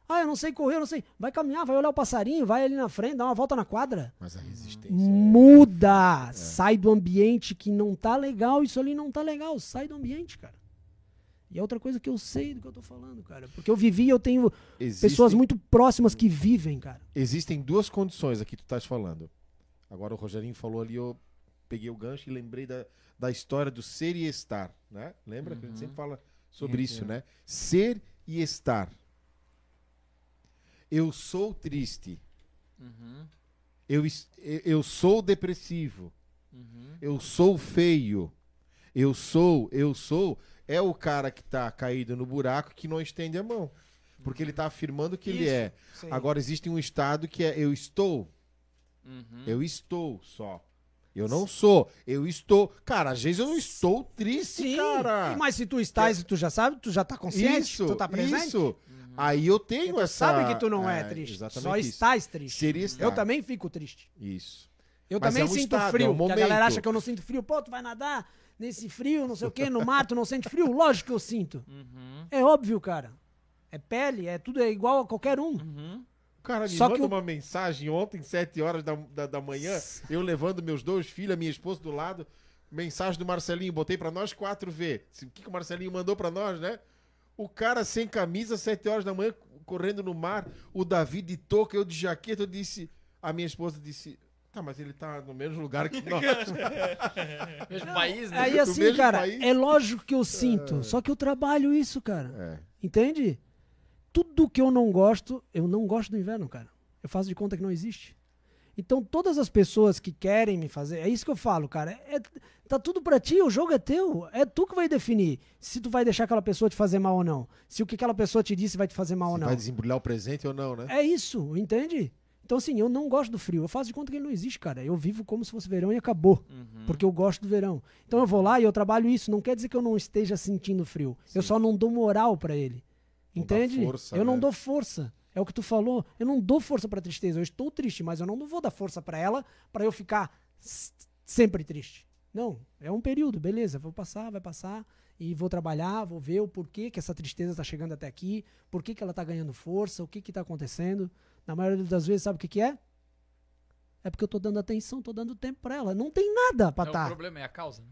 Ah, eu não sei correr, eu não sei. Vai caminhar, vai olhar o passarinho, vai ali na frente, dá uma volta na quadra. Mas a resistência. É- Muda. Sai do ambiente que não tá legal. Isso ali não tá legal. Sai do ambiente, cara. E é outra coisa que eu sei do que eu tô falando, cara. Porque eu vivi, eu tenho Existem, pessoas muito próximas que vivem, cara. existem duas condições aqui que tu estás falando. Agora o Rogerinho falou ali, eu peguei o gancho e lembrei da, da história do ser e estar, né? Lembra que a gente sempre fala sobre isso, né? Ser e estar. Eu sou triste. Uhum, Eu, eu- sou depressivo. uhum. Eu sou feio. Eu sou, eu sou. É o cara que tá caído no buraco que não estende a mão. Porque ele tá afirmando que ele Isso. é. Sim. Agora existe um estado que é eu estou. Uhum. Eu estou só. Eu não sou. Eu estou. Cara, às vezes eu não estou triste, Sim, cara. mas se tu estás e tu já sabe, tu já tá consciente, isso, tu tá presente. isso. Aí eu tenho Tu essa. sabe que tu não é, triste, Exatamente só isso. estás triste. Seria estar. Eu também fico triste. Isso. Eu Mas também é um sinto estado, frio. é um a galera acha que eu não sinto frio. Pô, tu vai nadar nesse frio, não sei o quê, no mar, tu não sente frio? Lógico que eu sinto. Uhum. É óbvio, cara. É pele, é tudo é igual a qualquer um. Uhum. O cara me Só manda que o- uma mensagem ontem, 7 horas da, da, da manhã, eu levando meus dois filhos, a minha esposa do lado. Mensagem do Marcelinho, botei pra nós quatro ver. O que, que o Marcelinho mandou pra nós, né? O cara sem camisa, 7 horas da manhã, correndo no mar. O Davi de touca, eu de jaqueta. Eu disse. A minha esposa disse. Tá, mas ele tá no mesmo lugar que nós. Mesmo país, né? Aí assim, mesmo cara, país. é lógico que eu sinto. Só que eu trabalho isso, cara. É. Entende? Tudo que eu não gosto, eu não gosto do inverno, cara. Eu faço de conta que não existe. Então, todas as pessoas que querem me fazer, é isso que eu falo, cara. É, tá tudo pra ti, o jogo é teu. É tu que vai definir se tu vai deixar aquela pessoa te fazer mal ou não. Se o que aquela pessoa te disse vai te fazer mal ou Se não. vai desembrulhar o presente ou não, né? É isso, entende? Então, assim, eu não gosto do frio. Eu faço de conta que ele não existe, cara. Eu vivo como se fosse verão e acabou. Uhum. Porque eu gosto do verão. Então eu vou lá e eu trabalho isso. Não quer dizer que eu não esteja sentindo frio. Eu só não dou moral pra ele. Não Entende? força, eu não né? dou força. É o que tu falou. Eu não dou força pra tristeza. Eu estou triste, mas eu não vou dar força pra ela pra eu ficar sempre triste. Não, é um período, beleza, vou passar, vai passar e vou trabalhar, vou ver o porquê que essa tristeza tá chegando até aqui, por que ela tá ganhando força, o que que tá acontecendo. Na maioria das vezes, sabe o que que é? É porque eu tô dando atenção, tô dando tempo pra ela. Não tem nada pra Não, tá. o problema é a causa. né?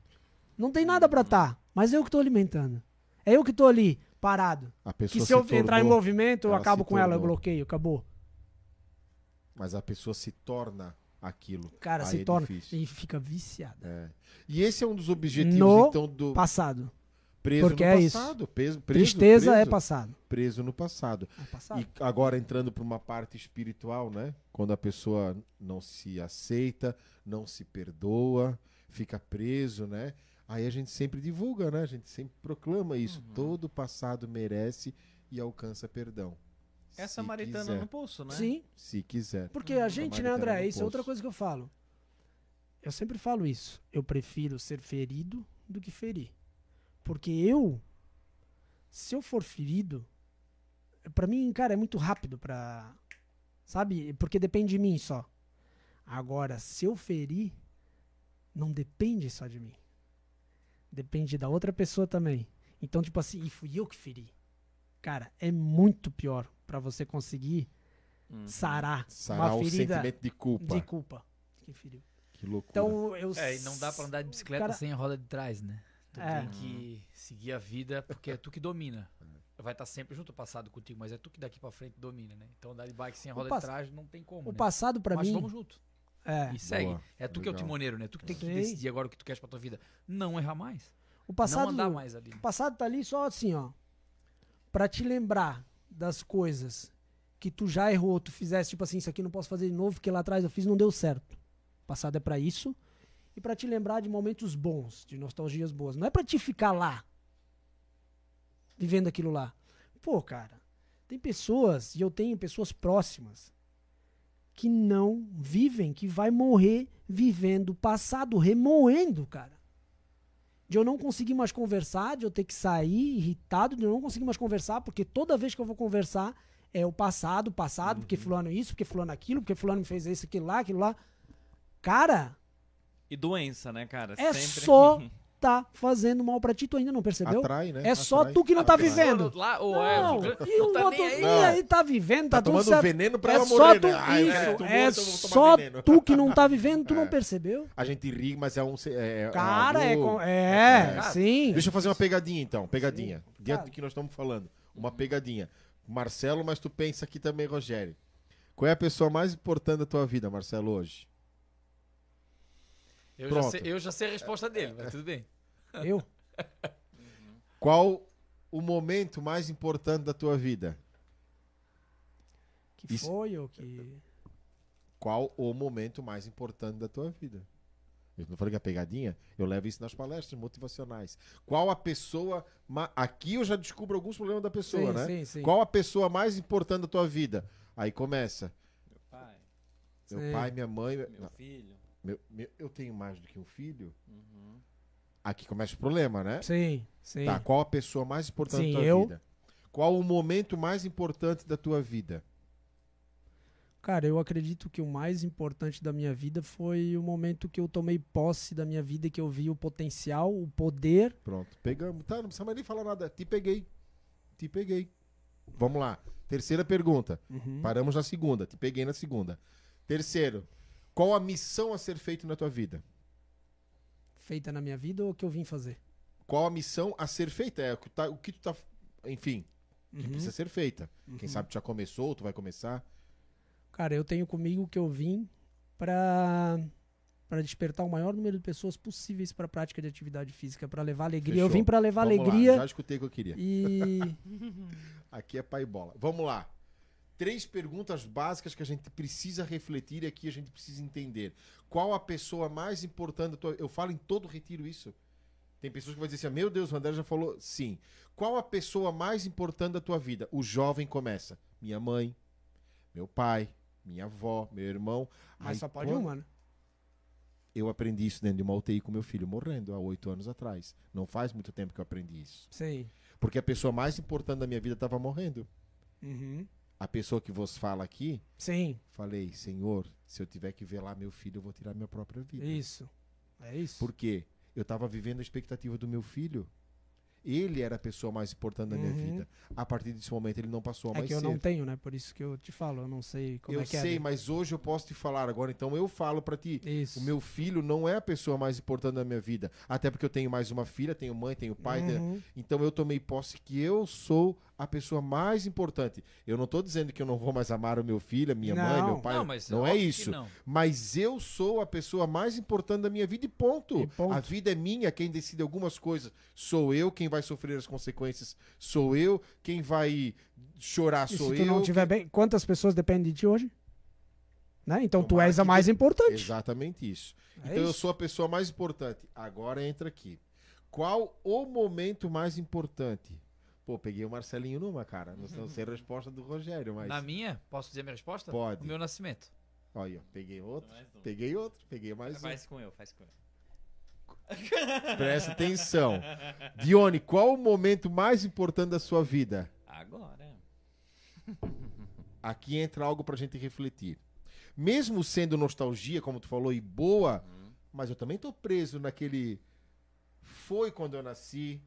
Não tem nada pra tá, mas eu que tô alimentando. É eu que tô ali, parado. A Que pessoa se eu se entrar em movimento, eu acabo com ela, eu bloqueio, acabou. Mas a pessoa se torna aquilo. Cara, Aí se é torna difícil. e fica viciada. É. E esse é um dos objetivos, No então, do Passado. preso porque no é isso. passado. Preso, preso, Tristeza preso, é passado. preso no passado. É passado. E agora entrando para uma parte espiritual, né? Quando a pessoa não se aceita, não se perdoa, fica preso, né? Aí a gente sempre divulga, né? A gente sempre proclama isso. Uhum. Todo passado merece e alcança perdão. Essa Se Maritana quiser. no Pulso, né? Sim, Se quiser. porque a A gente, né, André? Isso é outra coisa que eu falo. Eu sempre falo isso. Eu prefiro ser ferido do que ferir. Porque eu, se eu for ferido, pra mim, cara, é muito rápido pra. Sabe? Porque depende de mim só. Agora, se eu ferir, não depende só de mim. Depende da outra pessoa também. Então, tipo assim, e fui eu que feri. Cara, é muito pior pra você conseguir Uhum. sarar Sarar uma o ferida sentimento de culpa. de culpa. Que feriu. Que loucura. Então, eu. É, e não dá pra andar de bicicleta Cara- sem a roda de trás, né? Tu É. tem que seguir a vida porque é tu que domina. Vai estar sempre junto ao passado contigo, mas é tu que daqui pra frente domina, né? Então andar de bike sem a O roda pass- de trás não tem como, o né? passado pra mas mim. vamos junto. É. E segue. Boa, É tu que é o legal. timoneiro, né? Tu que tem que Sei. decidir agora o que tu queres pra tua vida. Não errar mais. O passado. não andar mais ali. O passado tá ali só assim, ó. Pra te lembrar das coisas que tu já errou, tu fizesse, tipo assim, isso aqui não posso fazer de novo, porque lá atrás eu fiz e não deu certo. O passado é pra isso. E pra te lembrar de momentos bons, de nostalgias boas. Não é pra te ficar lá, vivendo aquilo lá. Pô, cara, tem pessoas, e eu tenho pessoas próximas, que não vivem, que vai morrer vivendo o passado, remoendo, cara de eu não conseguir mais conversar, de eu ter que sair irritado, de eu não conseguir mais conversar, porque toda vez que eu vou conversar é o passado, passado, porque fulano isso, porque fulano aquilo, porque fulano me fez isso, aquilo lá, aquilo lá. Cara, E doença, né, cara? É Sempre só- tá fazendo mal pra ti, tu ainda não percebeu? Atrai, né? É só Atrai. tu que não tá Atrai. vivendo. Lá, ou Não, é, e o tá outro nem aí. e aí tá vivendo, tá, Tá tudo tomando certo. veneno pra É ela só tu, né? Ah, isso, é tomar só veneno. tu que não tá vivendo, tu É. não percebeu? A gente ri, mas é um. É, é Cara, é, algo- com- é, É. sim. Deixa eu fazer uma pegadinha então, pegadinha. Sim. Diante do que nós estamos falando. Uma pegadinha. Marcelo, mas tu pensa aqui também, Rogério. Qual é a pessoa mais importante da tua vida, Marcelo, hoje? Eu já, sei, eu já sei a resposta dele, mas tudo bem. Eu? Qual o momento mais importante da tua vida? Que Isso- foi ou que... Qual o momento mais importante da tua vida? Eu não falei que é pegadinha? Eu levo isso nas palestras motivacionais. Qual a pessoa. ma- Aqui eu já descubro alguns problemas da pessoa, sim, né? sim, sim. Qual a pessoa mais importante da tua vida? Aí começa. Meu pai, Meu Sim. pai, minha mãe. meu não, filho. meu- meu- eu tenho mais do que um filho? Uhum. Aqui começa o problema, né? Sim, sim. Tá, qual a pessoa mais importante Sim, da tua eu. vida? Qual o momento mais importante da tua vida? Cara, eu acredito que o mais importante da minha vida foi o momento que eu tomei posse da minha vida, que eu vi o potencial, o poder. Pronto, pegamos. Tá, não precisa mais nem falar nada. Te peguei. Te peguei. Vamos lá. Terceira pergunta. Uhum. Paramos na segunda. Te peguei na segunda. Terceiro. Qual a missão a ser feita na tua vida? Feita na minha vida ou o que eu vim fazer? Qual a missão a ser feita? É o que, tá, o que tu tá. Enfim, que Uhum. precisa ser feita. Quem Uhum. sabe tu já começou, tu vai começar. Cara, eu tenho comigo que eu vim pra para despertar o maior número de pessoas possíveis para a prática de atividade física, para levar alegria. Eu Fechou. vim para levar Vamos lá, alegria já escutei o que eu queria. e Aqui é pai bola. Vamos lá. Três perguntas básicas que a gente precisa refletir e aqui a gente precisa entender. Qual a pessoa mais importante da tua... Eu falo em todo retiro isso. Tem pessoas que vão dizer assim, meu Deus, o André já falou. Sim. Qual a pessoa mais importante da tua vida? O jovem começa. Minha mãe, meu pai, minha avó, meu irmão. mas Aí só pode quando- uma, né? Eu aprendi isso dentro de uma UTI com meu filho morrendo há oito anos atrás. Não faz muito tempo que eu aprendi isso. Sim. Porque a pessoa mais importante da minha vida estava morrendo. Uhum. A pessoa que vos fala aqui, Sim, falei, Senhor, se eu tiver que velar meu filho, eu vou tirar minha própria vida. isso. É isso. Por quê? Eu estava vivendo a expectativa do meu filho. Ele era a pessoa mais importante da minha Uhum. vida. A partir desse momento, ele não passou a É mais que eu ser. não tenho, né? Por isso que eu te falo, eu não sei como eu é que sei, é. mas hoje eu posso te falar agora. Então eu falo pra ti. Isso. O meu filho não é a pessoa mais importante da minha vida. Até porque eu tenho mais uma filha, tenho mãe, tenho pai. tenho- Uhum. Então eu tomei posse que eu sou a pessoa mais importante. Eu não tô dizendo que eu não vou mais amar o meu filho, a minha mãe, Não. meu pai. não, mas não é isso. Não. Mas eu sou a pessoa mais importante da minha vida e ponto. E ponto. A vida é minha, quem decide algumas coisas sou eu, quem vai sofrer as consequências sou eu, quem vai chorar E sou se tu eu. não tiver bem, quantas pessoas dependem de ti hoje? Né? Então tu Tomara és a mais de- importante. Exatamente isso. É então eu isso. sou a pessoa mais importante. Agora entra aqui. Qual o momento mais importante? Pô, peguei o Marcelinho numa, cara. Não, não sei a resposta do Rogério, mas. Na minha, posso dizer a minha resposta? Pode. O meu nascimento. Olha, ó, peguei outro. Um. Peguei outro, peguei mais um. Faz com eu, faz com eu. Presta atenção. Dione, qual o momento mais importante da sua vida? Agora. Aqui entra algo pra gente refletir. Mesmo sendo nostalgia, como tu falou, e boa, mas eu também tô preso naquele. Foi quando eu nasci,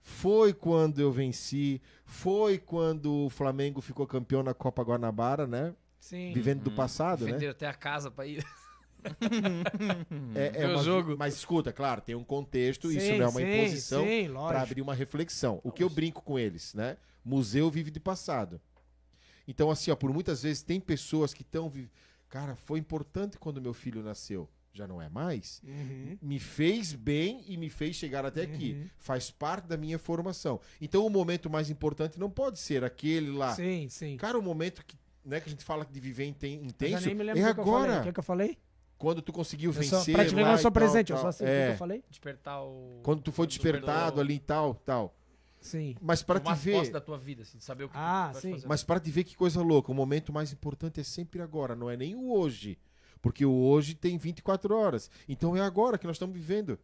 foi quando eu venci, foi quando o Flamengo ficou campeão na Copa Guanabara, né? Sim. Vivendo do passado, né? Venderam até a casa pra ir. É, é uma- jogo. Mas escuta, claro, tem um contexto, isso Sim, não é uma sim, imposição para abrir uma reflexão. O que eu brinco com eles, né? Museu vive de passado. Então, assim, ó, por muitas vezes tem pessoas que estão. Vi... Cara, foi importante quando meu filho nasceu. Já não é mais. Uhum. Me fez bem e me fez chegar até aqui. Uhum. Faz parte da minha formação. Então, o momento mais importante não pode ser aquele lá. Sim, sim. Cara, o momento que, né, que a gente fala de viver inten- Eu já intenso nem me lembro é o que eu falei. agora. O que, que eu falei? Quando tu conseguiu Eu só, vencer. pra te como eu sou e tal, presente, eu só sei o que, É. eu falei. Despertar o. Quando tu foi despertado ali e tal, tal. Sim. Mas para te ver, da tua vida, assim, de saber o que Ah, tu vai sim. fazer. mas para te ver que coisa louca, o momento mais importante é sempre agora, não é nem o hoje, porque o hoje tem 24 horas. Então é agora que nós estamos vivendo.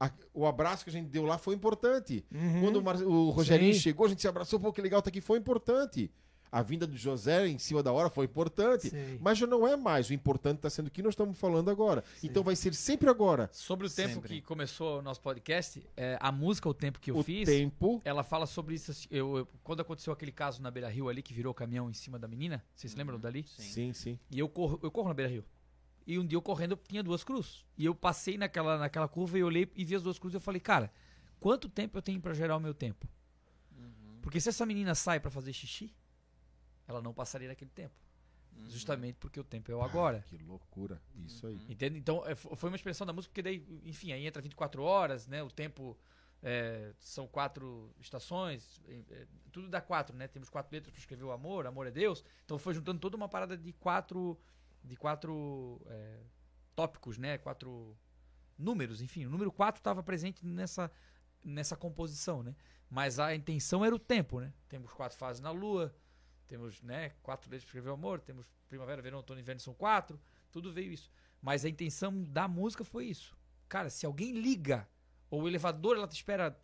A- o abraço que a gente deu lá foi importante. Uhum. Quando o, Mar- o Rogerinho Sim. chegou, a gente se abraçou, pô, que legal tá aqui, foi importante. A vinda do José em cima da hora foi importante. Sim. Mas já não é mais. O importante está sendo o que nós estamos falando agora. Então vai ser sempre agora. Sobre o tempo Sempre. que começou o nosso podcast, é, a música, o tempo que eu o fiz, tempo. ela fala sobre isso. assim, Eu, eu- quando aconteceu aquele caso na Beira Rio ali, que virou o caminhão em cima da menina, vocês se lembram dali? Sim, sim. E eu corro, eu corro na Beira Rio. E um dia eu correndo, eu tinha duas cruzes. E eu passei naquela, naquela curva e olhei e vi as duas cruzes e eu falei, cara, quanto tempo eu tenho pra gerar o meu tempo? Porque se essa menina sai pra fazer xixi, ela não passaria naquele tempo. Justamente porque o tempo é o agora. Que loucura. Isso aí. Entende? Então, é, fo- foi uma expressão da música, porque daí, enfim, aí entra 24 horas, né? O tempo é, são quatro estações, é, tudo dá quatro, né? Temos quatro letras para escrever o amor, amor é Deus. Então foi juntando toda uma parada de quatro, de quatro é, tópicos, né? Quatro números, enfim. O número quatro estava presente nessa, nessa composição, né? Mas a intenção era o tempo, né? Temos quatro fases na Lua, temos, né? Quatro letras para escrever o amor, temos primavera, verão, outono e inverno são quatro. Tudo veio isso. Mas a intenção da música foi isso. Cara, se alguém liga, ou o elevador ela te espera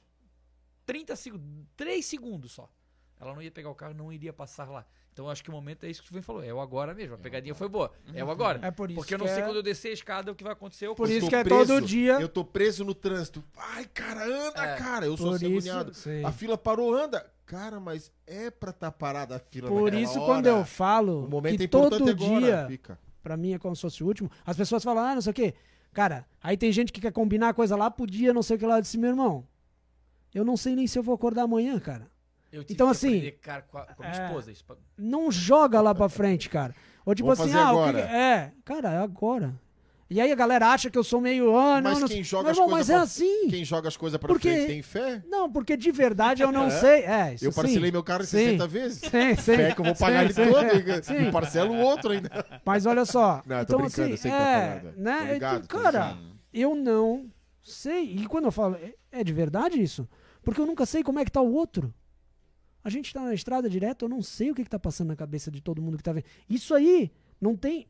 30 segundos, 3 segundos só. Ela não ia pegar o carro, não iria passar lá. Então eu acho que o momento é isso que tu vem falou. É o agora mesmo. A pegadinha foi boa. É o agora. É por isso Porque eu não sei é- quando eu descer a escada o que vai acontecer. Eu Por isso que é preso, todo dia. Eu tô preso no trânsito. Ai, cara, anda, É. cara. Eu sou assim agoniado. A fila parou, anda. Cara, mas é pra estar parada a fila Por isso, hora. quando eu falo O momento que é importante todo agora. dia, Fica. pra mim é como se fosse o último, as pessoas falam, ah, não sei o quê. Cara, aí tem gente que quer combinar a coisa lá pro dia, não sei o que lá. Eu disse, meu irmão, eu não sei nem se eu vou acordar amanhã, cara. Eu tive Então, que assim, aprender, cara, com a, com a minha é. esposa. Isso, pra- Não joga lá pra frente, cara. Ou tipo Vamos assim, fazer ah, o que agora. que- é, cara, é agora. E aí a galera acha que eu sou meio, ah, não, Mas não quem joga Meu as coisas mas é pra- assim. Quem joga as coisas pra Porque- frente tem fé? Não, porque de verdade eu não É? sei. É, isso Eu parcelei sim. meu carro Sim. 60 vezes. Sim, sim. Fé que eu vou pagar ele Sim, sim. todo. Sim. E parcelo o outro ainda. Mas olha só. Não, então, brincando, assim, eu tá é, falando. né? Tô ligado, tô cara, eu não sei. E quando eu falo, é, é de verdade isso? Porque eu nunca sei como é que tá o outro. A gente tá na estrada direto, eu não sei o que, que tá passando na cabeça de todo mundo que tá vendo. Isso aí não tem.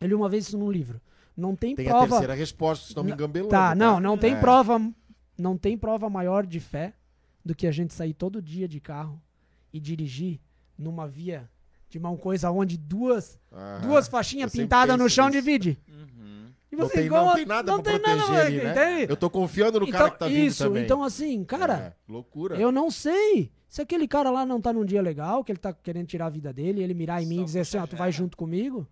Eu li uma vez isso num livro. não tem, Tem a prova. terceira resposta, se não me N- engambelando. Tá, não, não tem É. prova, não tem prova maior de fé do que a gente sair todo dia de carro e dirigir numa via de uma coisa onde duas, Aham. duas faixinhas pintadas no chão nisso. divide. Uhum. E Não você, tem, como- não tem nada não pra tem proteger nada, ali, né? entende? Eu tô confiando no cara Então, que tá vindo isso, também. então assim, cara, É, loucura. eu não sei se aquele cara lá não tá num dia legal, que ele tá querendo tirar a vida dele, ele mirar em mim e dizer assim, ó, tu puxa vai junto comigo?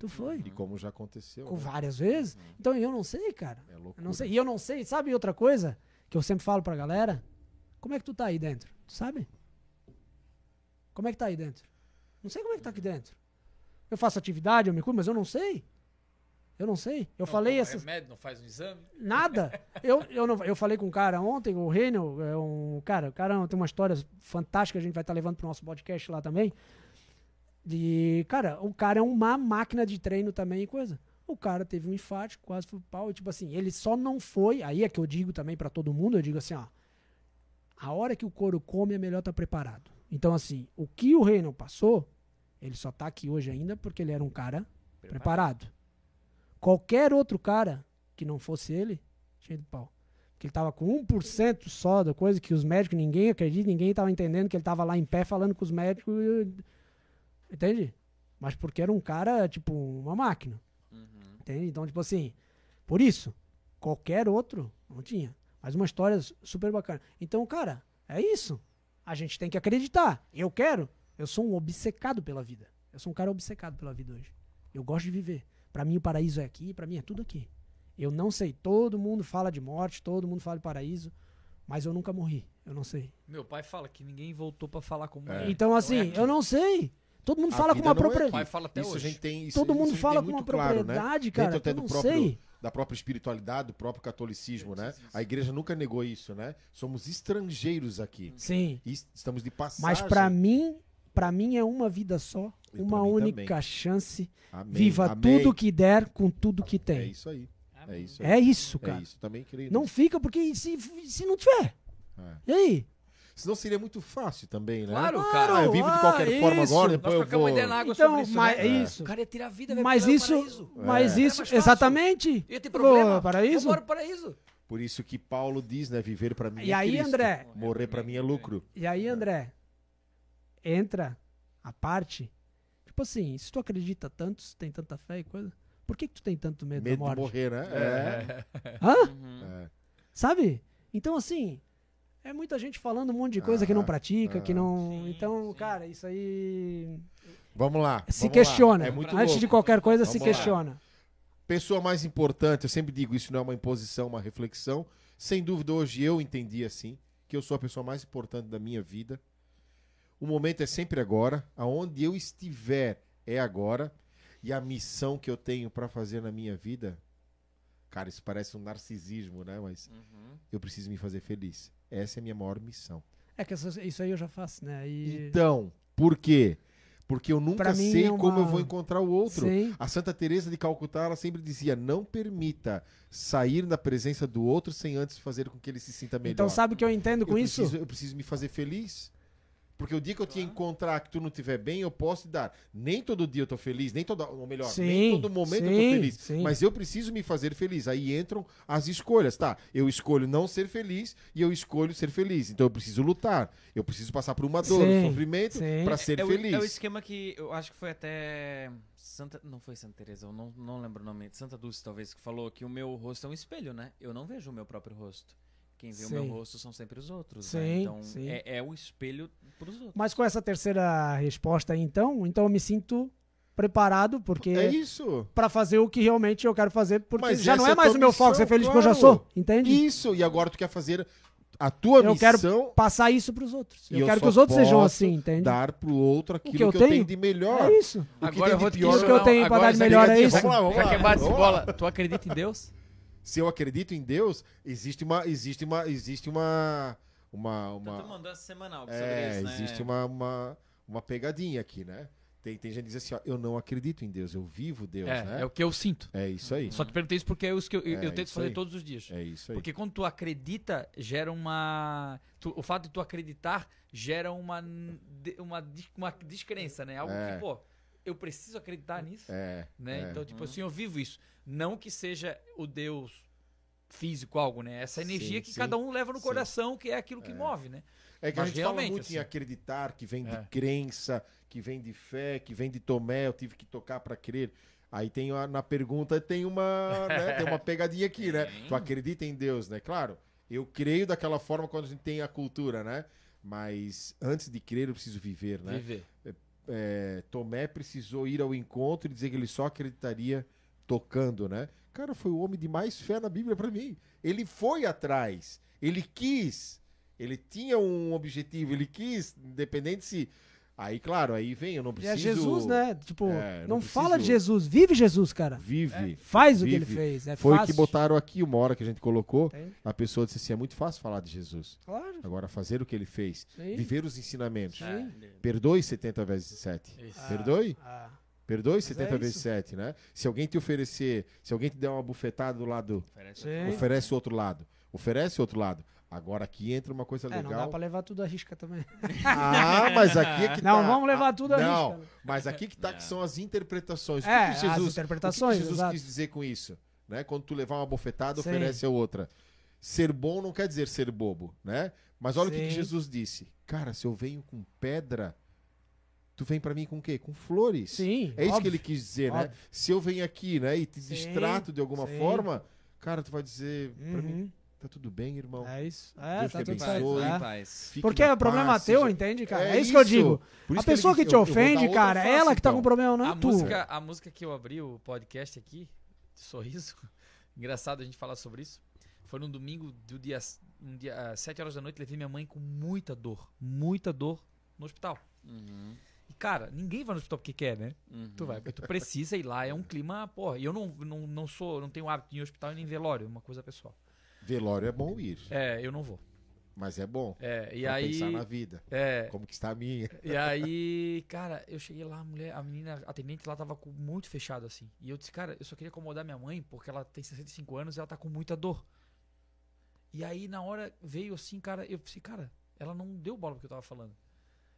Tu foi. E como já aconteceu. Com né? várias vezes. Então eu não sei, cara. É loucura. Eu não sei. E eu não sei, sabe outra coisa que eu sempre falo pra galera? Como é que tu tá aí dentro? Tu sabe? Como é que tá aí dentro? Não sei como é que tá aqui dentro. Eu faço atividade, eu me cuido, mas eu não sei. Eu não sei. Eu falei toma essas. remédio, não faz um exame. Nada. Eu, eu, não, eu falei com um cara ontem, o Reino, é um cara, o cara tem uma história fantástica, a gente vai estar levando pro nosso podcast lá também. De, cara, o cara é uma máquina de treino também e coisa. O cara teve um infarto, quase foi pau, e tipo assim, ele só não foi, aí é que eu digo também pra todo mundo, eu digo assim, ó, a hora que o couro come é melhor estar preparado. Então assim, o que o Reino passou, ele só tá aqui hoje ainda porque ele era um cara preparado. Qualquer outro cara que não fosse ele, tinha de pau. Porque ele tava com 1% só da coisa que os médicos, ninguém acredita, ninguém tava entendendo que ele tava lá em pé falando com os médicos. Entende? Mas porque era um cara, tipo, uma máquina. Uhum. Entende? Então, tipo assim, por isso, qualquer outro não tinha. Mas uma história super bacana. Então, cara, é isso. A gente tem que acreditar. Eu quero. Eu sou um obcecado pela vida. Eu sou um cara obcecado pela vida hoje. Eu gosto de viver. Pra mim, o paraíso é aqui, pra mim é tudo aqui. Eu não sei. Todo mundo fala de morte, todo mundo fala de paraíso, mas eu nunca morri. Eu não sei. Meu pai fala que ninguém voltou pra falar como É. é. Então, assim, é aqui. eu não sei. Todo mundo A fala com uma é Meu propriedade. pai fala até Isso a hoje. gente tem. Isso, Todo mundo a fala tem com uma claro, né? propriedade, cara. Dentro até Eu do não próprio, sei. Da própria espiritualidade, do próprio catolicismo, né? A igreja nunca negou isso, né? Somos estrangeiros aqui. Sim. E estamos de passagem. Mas pra mim, para mim é uma vida só, E uma única também. chance. Amém, Viva amém. tudo que der com tudo que É tem. isso aí. É isso aí. É isso, É cara. isso. Também creio Não fica porque se, se não tiver. É. E aí? Senão seria muito fácil também, né? Claro, Claro, cara. Ah, eu vivo de ah, qualquer forma isso. agora, Nós depois eu vou... ideia na água Então, sobre isso, mas né? é É. isso. O cara ia tirar a vida, vai Mas pro isso, paraíso. mas É. isso, É exatamente. Ia ter problema. ao paraíso? Eu paraíso. Por isso que Paulo diz, né? Viver pra mim E é aí, Cristo. André? Morrer pra mim é lucro. E aí, André, entra a parte, tipo assim, se tu acredita tanto, se tem tanta fé e coisa, por que, que tu tem tanto medo, Medo da de morte? morrer, né? É. Hã? Uhum. é. Sabe? Então, assim, é muita gente falando um monte de coisa que não Ah, pratica, que não. Sim, então, sim. cara, isso aí. Vamos lá. Se vamos questiona. Lá. É muito Antes louco. de qualquer coisa, se Vamos lá. questiona. Pessoa mais importante, eu sempre digo, isso não é uma imposição, uma reflexão. Sem dúvida, hoje eu entendi assim, que eu sou a pessoa mais importante da minha vida. O momento é sempre agora. Aonde eu estiver é agora. E a missão que eu tenho pra fazer na minha vida, cara, isso parece um narcisismo, né? Mas Uhum. eu preciso me fazer feliz. Essa é a minha maior missão. É que isso aí eu já faço, né? E... Então, por quê? Porque eu nunca sei é uma- como eu vou encontrar o outro. Sim. A Santa Teresa de Calcutá, ela sempre dizia: "Não permita sair da presença do outro sem antes fazer com que ele se sinta melhor". Então, sabe o que eu entendo com eu isso? Preciso, eu preciso me fazer feliz. Porque o dia que eu te encontrar que tu não estiver bem, eu posso te dar. Nem todo dia eu tô feliz, nem todo, ou melhor, nem Sim, todo momento eu sim, tô feliz. sim. Mas eu preciso me fazer feliz. Aí entram as escolhas, tá? Eu escolho não ser feliz e eu escolho ser feliz. Então eu preciso lutar. Eu preciso passar por uma dor, Sim, um sofrimento pra ser é, o- feliz. é o esquema que eu acho que foi até Santa, não foi Santa Teresa, eu não, não lembro o nome, Santa Dulce talvez que falou que o meu rosto é um espelho, né? Eu não vejo o meu próprio rosto. Quem vê o Sim. meu rosto são sempre os outros, Sim, né? Então sim. é, é o espelho pros outros. Mas com essa terceira resposta aí, então, então eu me sinto preparado, porque É isso. para fazer o que realmente eu quero fazer, porque Mas já não é é mais o meu foco missão, ser feliz, porque eu já claro. sou, entende? Isso. E agora tu quer fazer a tua Eu quero missão Passar isso pros outros. E Eu, eu quero que os outros sejam assim, entende? dar pro outro aquilo que que eu eu, tenho. tenho de melhor. É isso. O que Agora eu vou te pior Isso que eu tenho pra agora dar de melhor é isso. Vamos lá, vamos Já lá. que é bate bola, tu acredita em Deus? Se eu acredito em Deus, existe uma existe uma existe uma uma Então, tu uma mandou essa semanal sobre é, isso, né? existe uma, uma uma pegadinha aqui, né? Tem, tem gente que diz assim, ó, eu não acredito em Deus, eu vivo Deus, é, né? é o que eu sinto. É isso aí. Só te perguntei isso porque é isso que eu, eu, É, eu tento fazer aí. todos os dias. É isso aí. Porque quando tu acredita, gera uma. tu- o fato de tu acreditar gera uma, uma, uma descrença, né? Algo É. que, pô, eu preciso acreditar nisso. É. né? é. Então, tipo assim, eu vivo isso. Não que seja o Deus físico algo, né? Essa energia Sim, que sim. cada um leva no Sim. coração, que é aquilo que move, né? É que a Mas gente fala muito em assim- acreditar, que vem É. de crença, que vem de fé, que vem de Tomé, eu tive que tocar para crer. Aí tem a- na pergunta tem uma, né, tem uma pegadinha aqui, né? Tu acredita em Deus, né? Claro, eu creio daquela forma quando a gente tem a cultura, né? Mas antes de crer eu preciso viver, né? Viver. É, Tomé precisou ir ao encontro e dizer que ele só acreditaria tocando, né? Cara, foi o homem de mais fé na Bíblia para mim. Ele foi atrás, ele quis, ele tinha um objetivo, ele quis, independente se. Aí, claro, aí vem, eu não E preciso. é Jesus, né? Tipo, É, não, não fala de Jesus, vive Jesus, cara. Vive. Faz o que Vive. ele fez. É Foi o fácil. que botaram aqui uma hora que a gente colocou. Tem. A pessoa disse assim: é muito fácil falar de Jesus. Claro. Agora, fazer o que ele fez, Sim. viver os ensinamentos. É. Perdoe 70 vezes 7. Isso. Ah, Perdoe? ah. Perdoe Mas 70 é vezes isso. 7, né? Se alguém te oferecer, se alguém te der uma bufetada do lado, Sim. oferece o outro lado. Oferece o outro lado. Agora aqui entra uma coisa É, não dá legal. pra levar tudo à risca também. Ah, mas aqui é que Não, tá. vamos levar tudo à Não, risca. mas aqui que tá que são as interpretações. O É, que que as Jesus, interpretações, o que que Jesus exato. quis dizer com isso? Né? Quando tu levar uma bofetada, Sim. oferece a outra. Ser bom não quer dizer ser bobo, né? Mas olha o que, que Sim. Jesus disse. Cara, se eu venho com pedra, tu vem pra mim com o quê? Com flores. Sim. É isso que ele quis dizer, né? óbvio. Se eu venho aqui, né, e te Sim, distrato de alguma sim. forma, cara, tu vai dizer pra mim, Uhum. Tá tudo bem, irmão. É isso. É, Deus tá te tudo abençoe. certo. Paz, é. Porque é problema paz, teu, entende, cara? É É, isso que eu digo. Por A isso que pessoa que disse, te eu- ofende, cara, é face, ela que tá então. com problema, não A tu. música, a música que eu abri o podcast aqui, de sorriso, engraçado a gente falar sobre isso. Foi num domingo do dia, um dia às 7 horas da noite, levei minha mãe com muita dor, muita dor no hospital. Uhum, E cara, ninguém vai no hospital porque quer, né? uhum. Tu vai, porque tu precisa ir lá, é um clima, porra. E eu não, não, não sou, não tenho hábito de ir em hospital e nem velório, é uma coisa pessoal. Velório é bom ir, É, eu não vou. mas é bom. É, e aí pensar na vida. é, Como que está a minha. E aí, cara, eu cheguei lá, a mulher, a menina a atendente lá tava com muito fechado assim. E eu disse, cara, eu só queria acomodar minha mãe porque ela tem 65 anos e ela tá com muita dor. E aí na hora veio assim, cara, eu pensei, cara, ela não deu bola pro que eu tava falando.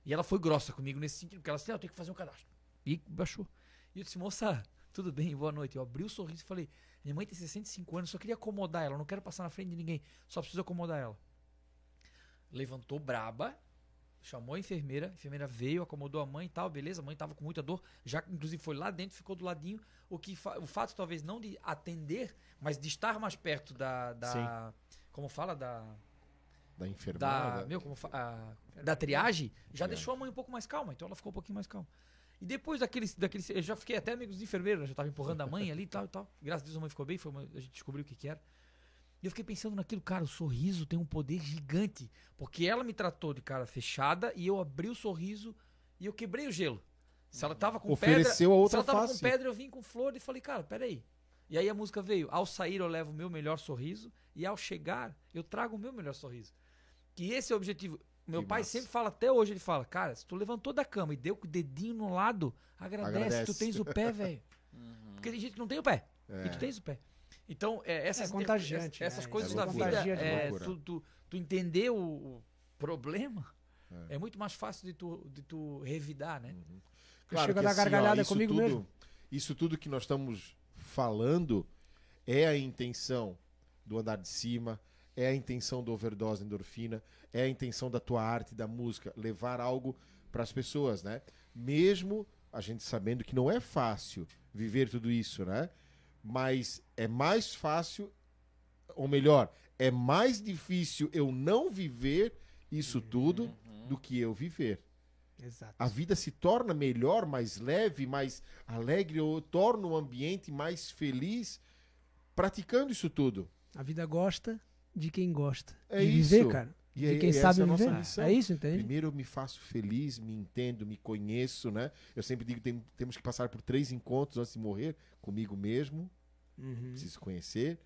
E ela foi grossa comigo nesse sentido, porque ela disse, não, eu tenho que fazer um cadastro. E baixou. E eu disse, moça, tudo bem, boa noite. Eu abri o sorriso e falei, minha mãe tem 65 anos, só queria acomodar ela, não quero passar na frente de ninguém, só preciso acomodar ela. Levantou braba, chamou a enfermeira, a enfermeira veio, acomodou a mãe e tal, beleza, a mãe tava com muita dor, já inclusive foi lá dentro, ficou do ladinho, o que fa- o fato talvez não de atender, mas de estar mais perto da, da como fala da Da da, enfermada. meu, como fa- a- da triagem, já É. deixou a mãe um pouco mais calma, então ela ficou um pouquinho mais calma. E depois daquele, daquele eu já fiquei até amigos de enfermeiro, né, já tava empurrando a mãe ali e tal e tal. Graças a Deus a mãe ficou bem, foi uma- a gente descobriu o que que era. E eu fiquei pensando naquilo, cara, o sorriso tem um poder gigante, porque ela me tratou de cara fechada e eu abri o sorriso e eu quebrei o gelo. Se ela tava com pedra, Ofereceu a se outra ela tava face. com pedra, eu vim com flor e falei, cara, peraí. E aí a música veio. Ao sair, eu levo o meu melhor sorriso. E ao chegar, eu trago o meu melhor sorriso. Que esse é o objetivo. Meu Que pai massa. sempre fala, até hoje, ele fala, cara, se tu levantou da cama e deu com o dedinho no lado, agradece, Agradece. tu tens o pé, velho. Porque tem gente que não tem o pé. É. E tu tens o pé. Então, é, essas, É contagiante, essas, essas né? coisas Isso da é vida, contagia de é, tu, tu, tu entender o, o problema, é. muito mais fácil de tu, de tu revidar, né? chego a dar gargalhada isso comigo tudo, mesmo. Isso tudo que nós estamos falando é a intenção do andar de cima, é a intenção do overdose de endorfina, é a intenção da tua arte, da música, levar algo para as pessoas, né? Mesmo a gente sabendo que não é fácil viver tudo isso, né? Mas é mais fácil, ou melhor, é mais difícil eu não viver isso tudo do que eu viver Exato. a vida se torna melhor, mais leve, mais alegre, ou torna o ambiente mais feliz praticando isso tudo. A vida gosta de quem gosta. É de isso. viver, cara. E de quem sabe é viver. missão. É isso, entende? Primeiro eu me faço feliz, me entendo, me conheço, né? Eu sempre digo que tem- temos que passar por três encontros antes de morrer, comigo mesmo, Uhum. preciso conhecer,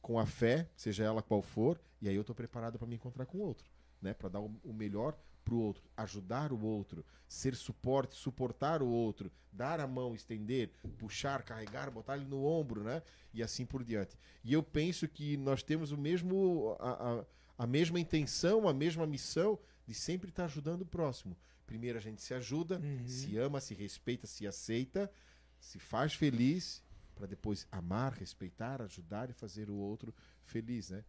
com a fé, seja ela qual for, e aí eu tô preparado para me encontrar com o outro, né? Para dar o, o melhor pro outro, ajudar o outro, ser suporte, suportar o outro, dar a mão, estender, puxar, carregar, botar ele no ombro, né? E assim por diante. E eu penso que nós temos o mesmo a, a, a mesma intenção, a mesma missão de sempre estar ajudando o próximo, Primeiro a gente se ajuda, Uhum. se ama, se respeita, se aceita, se faz feliz, para depois amar, respeitar, ajudar e fazer o outro feliz, né?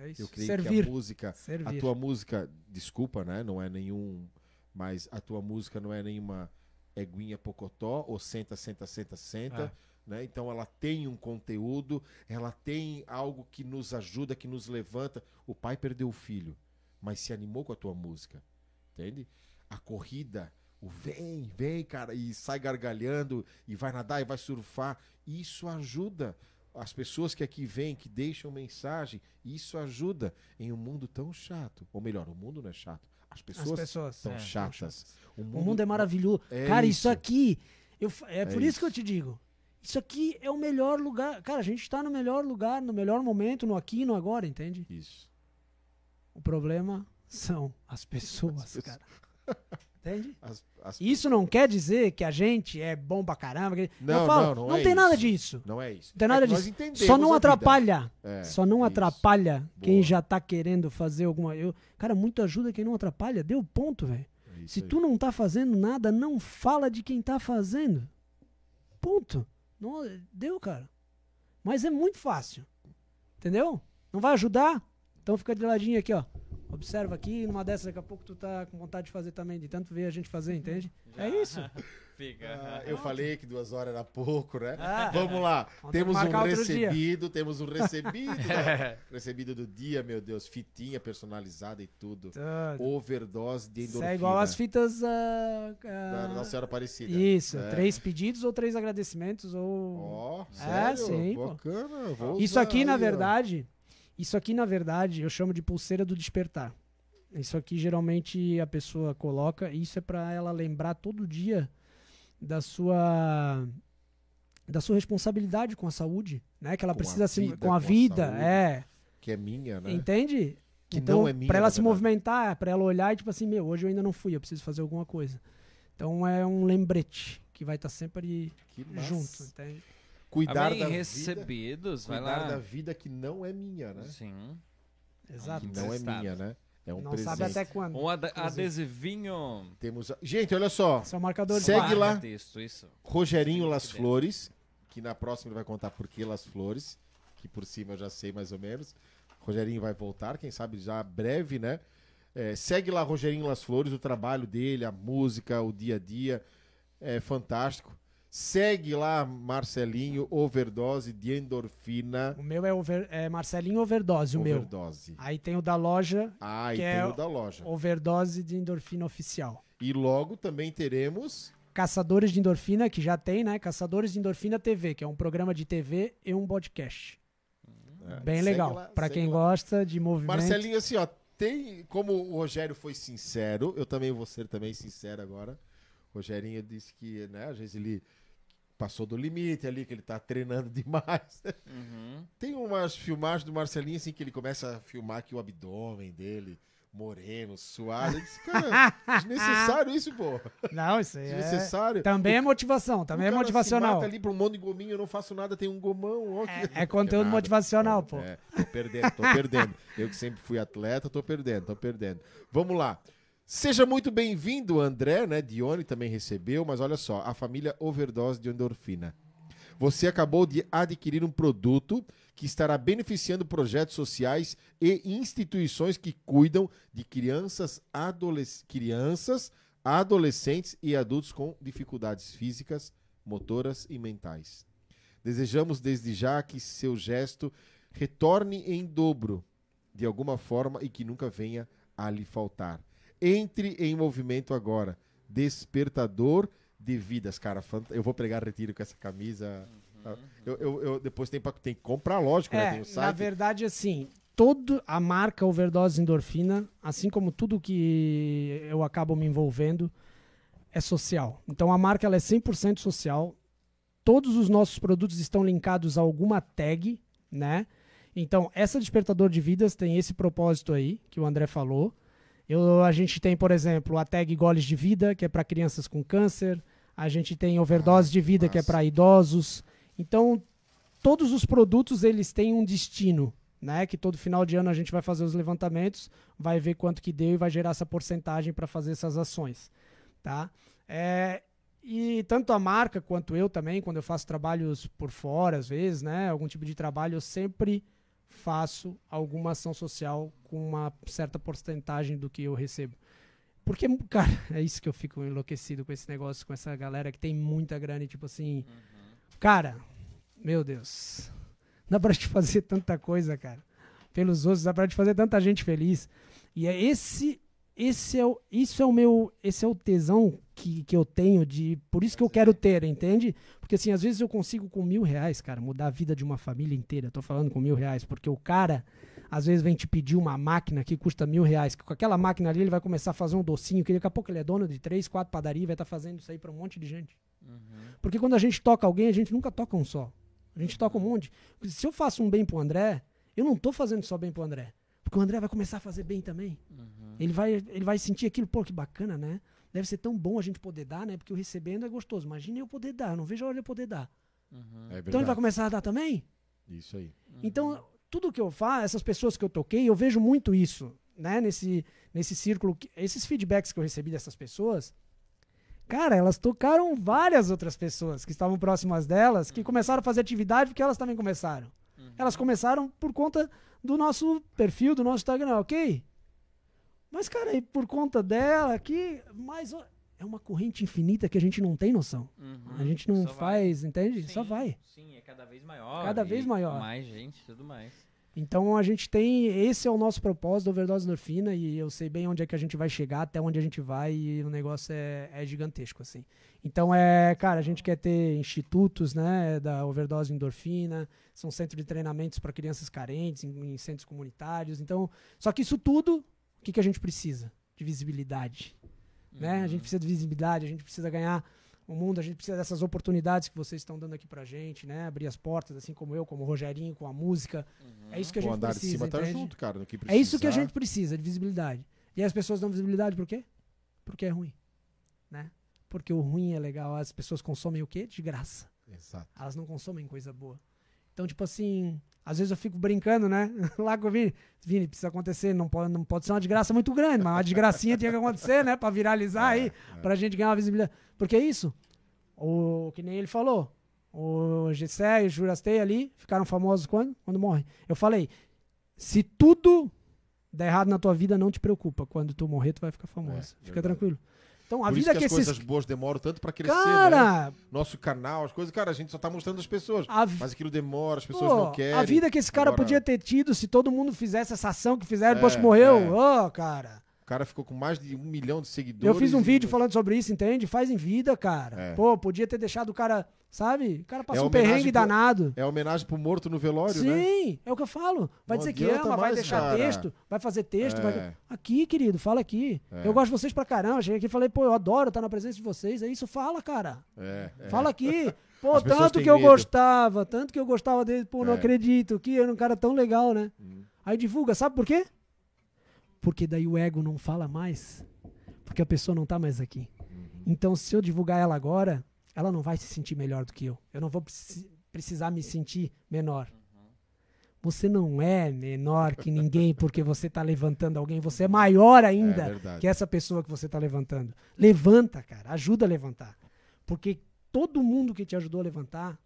É isso. Eu creio Servir. que a música, a Servir. tua música, desculpa, né? Não é nenhum, mas a tua música não é nenhuma eguinha pocotó ou senta, senta, senta, senta, né? Então ela tem um conteúdo, ela tem algo que nos ajuda, que nos levanta. O pai perdeu o filho, mas se animou com a tua música, entende? A corrida, o vem, vem, cara, e sai gargalhando e vai nadar e vai surfar, isso ajuda. As pessoas que aqui vêm, que deixam mensagem, isso ajuda em um mundo tão chato. Ou melhor, o mundo não é chato. As As pessoas pessoas. são é, chatas. O mundo é maravilhoso. É cara, isso. isso, aqui. Eu, fa- é, por isso. isso. que eu te digo. Isso aqui é o melhor lugar. Cara, a gente tá no melhor lugar, no melhor momento, no aqui e no agora, entende? Isso. O problema são as pessoas, As pessoas. cara. Entende? As- as- Isso não quer dizer que a gente é bom pra caramba. que- Não, eu falo, não, não é tem nada isso. disso. Não é isso. Não tem nada É disso. Só não atrapalha. É, Só não isso. atrapalha quem Boa. já tá querendo fazer alguma. Eu, cara, muito ajuda quem não atrapalha. Deu ponto, velho. É Se aí. tu não tá fazendo nada, não fala de quem tá fazendo. Ponto. Não, deu, cara. Mas é muito fácil. Entendeu? Não vai ajudar? Então fica de ladinho aqui, ó. Observa aqui, numa dessas daqui a pouco tu tá com vontade de fazer também, de tanto ver a gente fazer, entende? É isso. Fica. Ah, eu falei que duas horas era pouco, né? Ah. Vamos lá. Temos um recebido, temos um recebido. né? recebido do dia, meu Deus. Fitinha personalizada e tudo. Tá. Overdose de Isso endorfina. é igual as fitas. ah, da ah, Nossa Senhora Aparecida. Isso, É. três pedidos ou três agradecimentos ou. Ó, É, sério? sim, pô. Bacana. vou Isso aqui, na aí, ó. Isso aqui, na verdade, eu chamo de pulseira do despertar. Isso aqui, geralmente, a pessoa coloca, e isso é pra ela lembrar todo dia da sua da sua responsabilidade com a saúde, né? Que ela Com a precisa se vida, com a com a vida, saúde, é, Que é minha, né? entende? Que então, não é minha, pra ela se verdade. movimentar, pra ela olhar e tipo assim, meu, hoje eu ainda não fui, eu preciso fazer alguma coisa. Então é um lembrete que vai estar sempre Que massa. junto, entende? Cuidar Amém, da vida. recebidos, vai Cuidar lá. da vida que não é minha, né? Sim. Exato. Que não é minha, né? É um não presente. sabe até quando. Um ad- adesivinho. Temos... a- Gente, olha só. Esse é o marcador de Segue barra. lá. Texto, isso. Rogerinho Las que. Flores, que na próxima ele vai contar por que Las Flores, que por cima eu já sei mais ou menos. Rogerinho vai voltar, quem sabe já breve, né? É, segue lá Rogerinho Las Flores, o trabalho dele, a música, o dia a dia, é fantástico. Segue lá Marcelinho, overdose de endorfina. O meu é, over- é Marcelinho Overdose, o meu. overdose. Aí tem o da loja, Ah, e tem é o da loja. Overdose de Endorfina Oficial. E logo também teremos. Caçadores de Endorfina, que já tem, né? Caçadores de Endorfina TV, que é um programa de TV e um podcast. é, Bem legal. segue quem lá. gosta de movimento. Marcelinho, assim, ó, tem. Como o Rogério foi sincero, eu também vou ser também sincero agora. O Rogerinho disse que, né, às vezes ele passou do limite ali, que ele tá treinando demais. Uhum. Tem umas filmagens do Marcelinho, assim, que ele começa a filmar aqui o abdômen dele, moreno, suado. Eu disse, cara, desnecessário isso, pô. Não, isso aí é... Desnecessário. Também é motivação, também O é cara motivacional. Se mata ali pra um monte de gominho, eu não faço nada, tem um gomão. Ó, É, é conteúdo Nada. motivacional, pô. É, tô perdendo, tô perdendo. Eu que sempre fui atleta, tô perdendo, tô perdendo. Vamos lá. Seja muito bem-vindo, André, né? Dione também recebeu, mas olha só, a família Overdose de Endorfina. Você acabou de adquirir um produto que estará beneficiando projetos sociais e instituições que cuidam de crianças, crianças, adolescentes e adultos com dificuldades físicas, motoras e mentais. Desejamos desde já que seu gesto retorne em dobro, de alguma forma, e que nunca venha a lhe faltar. Entre em movimento agora. Despertador de vidas. Cara, eu vou pregar retiro com essa camisa. Eu, eu- eu- depois tem, pra- tem que comprar, lógico, né? É, Tem o na verdade, assim, todo a marca Overdose Endorfina, assim como tudo que eu acabo me envolvendo, é social. Então a marca ela é 100% social. Todos os nossos produtos estão linkados a alguma tag, né? Então, essa despertador de vidas tem esse propósito aí que o André falou. Eu, a gente tem, por exemplo, a tag Goles de Vida, que é para crianças com câncer. A gente tem Overdose de Vida, que é massa. para idosos. Então, todos os produtos eles têm um destino, né? Que todo final de ano a gente vai fazer os levantamentos, vai ver quanto que deu e vai gerar essa porcentagem para fazer essas ações, tá? É, e tanto a marca quanto eu também, quando eu faço trabalhos por fora, às vezes, né? Algum tipo de trabalho, eu sempre faço alguma ação social com uma certa porcentagem do que eu recebo. Porque, cara, é isso que eu fico enlouquecido com esse negócio, com essa galera que tem muita grana e tipo assim. Cara, meu Deus. Dá pra te fazer tanta coisa, cara. Pelos outros, dá pra te fazer tanta gente feliz. E é esse. Esse é o, isso é o meu. Esse é o tesão que, que eu tenho de. Por isso que eu quero ter, entende? Porque assim, às vezes eu consigo com mil reais, cara, mudar a vida de uma família inteira. Eu tô falando com mil reais, porque o cara às vezes vem te pedir uma máquina que custa mil reais, que com aquela máquina ali ele vai começar a fazer um docinho, que daqui a pouco ele é dono de três, quatro padarias e vai estar fazendo isso aí pra um monte de gente. Porque quando a gente toca alguém, a gente nunca toca um só. A gente toca um monte. Se eu faço um bem pro André, eu não tô fazendo só bem pro André. Porque o André vai começar a fazer bem também. Ele, vai, ele vai sentir aquilo, pô, que bacana, né? Deve ser tão bom a gente poder dar, né? Porque o recebendo é gostoso. Imagina eu poder dar, eu não vejo a hora de eu poder dar. É Então ele vai começar a dar também? Isso aí. Então, tudo que eu faço, essas pessoas que eu toquei, eu vejo muito isso, né? Nesse, nesse círculo, que- esses feedbacks que eu recebi dessas pessoas, cara, elas tocaram várias outras pessoas que estavam próximas delas, que começaram a fazer atividade porque elas também começaram. Elas começaram por conta do nosso perfil, do nosso Instagram, ok? Mas, cara, e por conta dela aqui, mais é uma corrente infinita que a gente não tem noção. A gente não Uhum. Só vai. faz, entende? Só Sim, vai. Sim, é cada vez maior. Cada vez maior. Mais gente, tudo mais. Então a gente tem. Esse é o nosso propósito, overdose endorfina, e eu sei bem onde é que a gente vai chegar, até onde a gente vai, e o negócio é, é gigantesco, assim. Então é, cara, a gente quer ter institutos, né, da overdose endorfina, são centros de treinamentos para crianças carentes, em, em centros comunitários. Então, só que isso tudo, o que, que a gente precisa? De visibilidade. Né? A gente precisa de visibilidade, a gente precisa ganhar o mundo, a gente precisa dessas oportunidades que vocês estão dando aqui pra gente, né? Abrir as portas, assim como eu, como o Rogerinho, com a música. É isso que a o gente andar precisa, de cima tá junto, cara. No que É isso que a gente precisa, de visibilidade. E as pessoas dão visibilidade por quê? Porque é ruim, né? Porque o ruim é legal, as pessoas consomem o quê? De graça. Exato. Elas não consomem coisa boa. Então, tipo assim, às vezes eu fico brincando, né? Lá com o Vini. Vini, precisa acontecer, não pode, não pode ser uma desgraça muito grande, mas uma desgracinha tinha que acontecer, né? Pra viralizar aí, pra gente ganhar uma visibilidade. Porque é isso. O, que nem ele falou. O Gessé e o Jurastei ali ficaram famosos quando? Quando morrem. Eu falei, se tudo der errado na tua vida, não te preocupa. Quando tu morrer, tu vai ficar famoso. É, Fica verdade. tranquilo. Então, a Por vida que, que as esses... coisas boas demoram tanto pra crescer, né? Cara, Nosso canal, as coisas, cara, a gente só tá mostrando as pessoas. Mas aquilo demora, as pessoas Pô, não querem. A vida que esse cara Agora, podia ter tido se todo mundo fizesse essa ação que fizeram, É, depois que morreu. é. Ô, cara. O cara ficou com mais de um milhão de seguidores. Eu fiz um e- vídeo falando sobre isso, entende? Faz em vida, cara. É. Pô, podia ter deixado o cara, sabe? O cara passou É um perrengue pro- danado. É homenagem pro morto no velório, né? Sim, é o que eu falo. Vai Não dizer que ama, vai mais, deixar cara. texto, vai fazer texto. É. vai- Aqui, querido, fala aqui. É. Eu gosto de vocês pra caramba. Cheguei aqui e falei, pô, eu adoro estar na presença de vocês. É isso, fala, cara. É, é. Fala aqui. Pô, As tanto que eu medo. gostava, tanto que eu gostava dele. Pô, não É. acredito que era um cara tão legal, né? Hum. Aí divulga, sabe por quê? Porque daí o ego não fala mais. Porque a pessoa não tá mais aqui. Uhum. Então, se eu divulgar ela agora, ela não vai se sentir melhor do que eu. Eu não vou preci- precisar me sentir menor. Você não é menor que ninguém porque você tá levantando alguém. Você é maior É ainda verdade. que essa pessoa que você tá levantando. Levanta, cara. Ajuda a levantar. Porque todo mundo que te ajudou a levantar,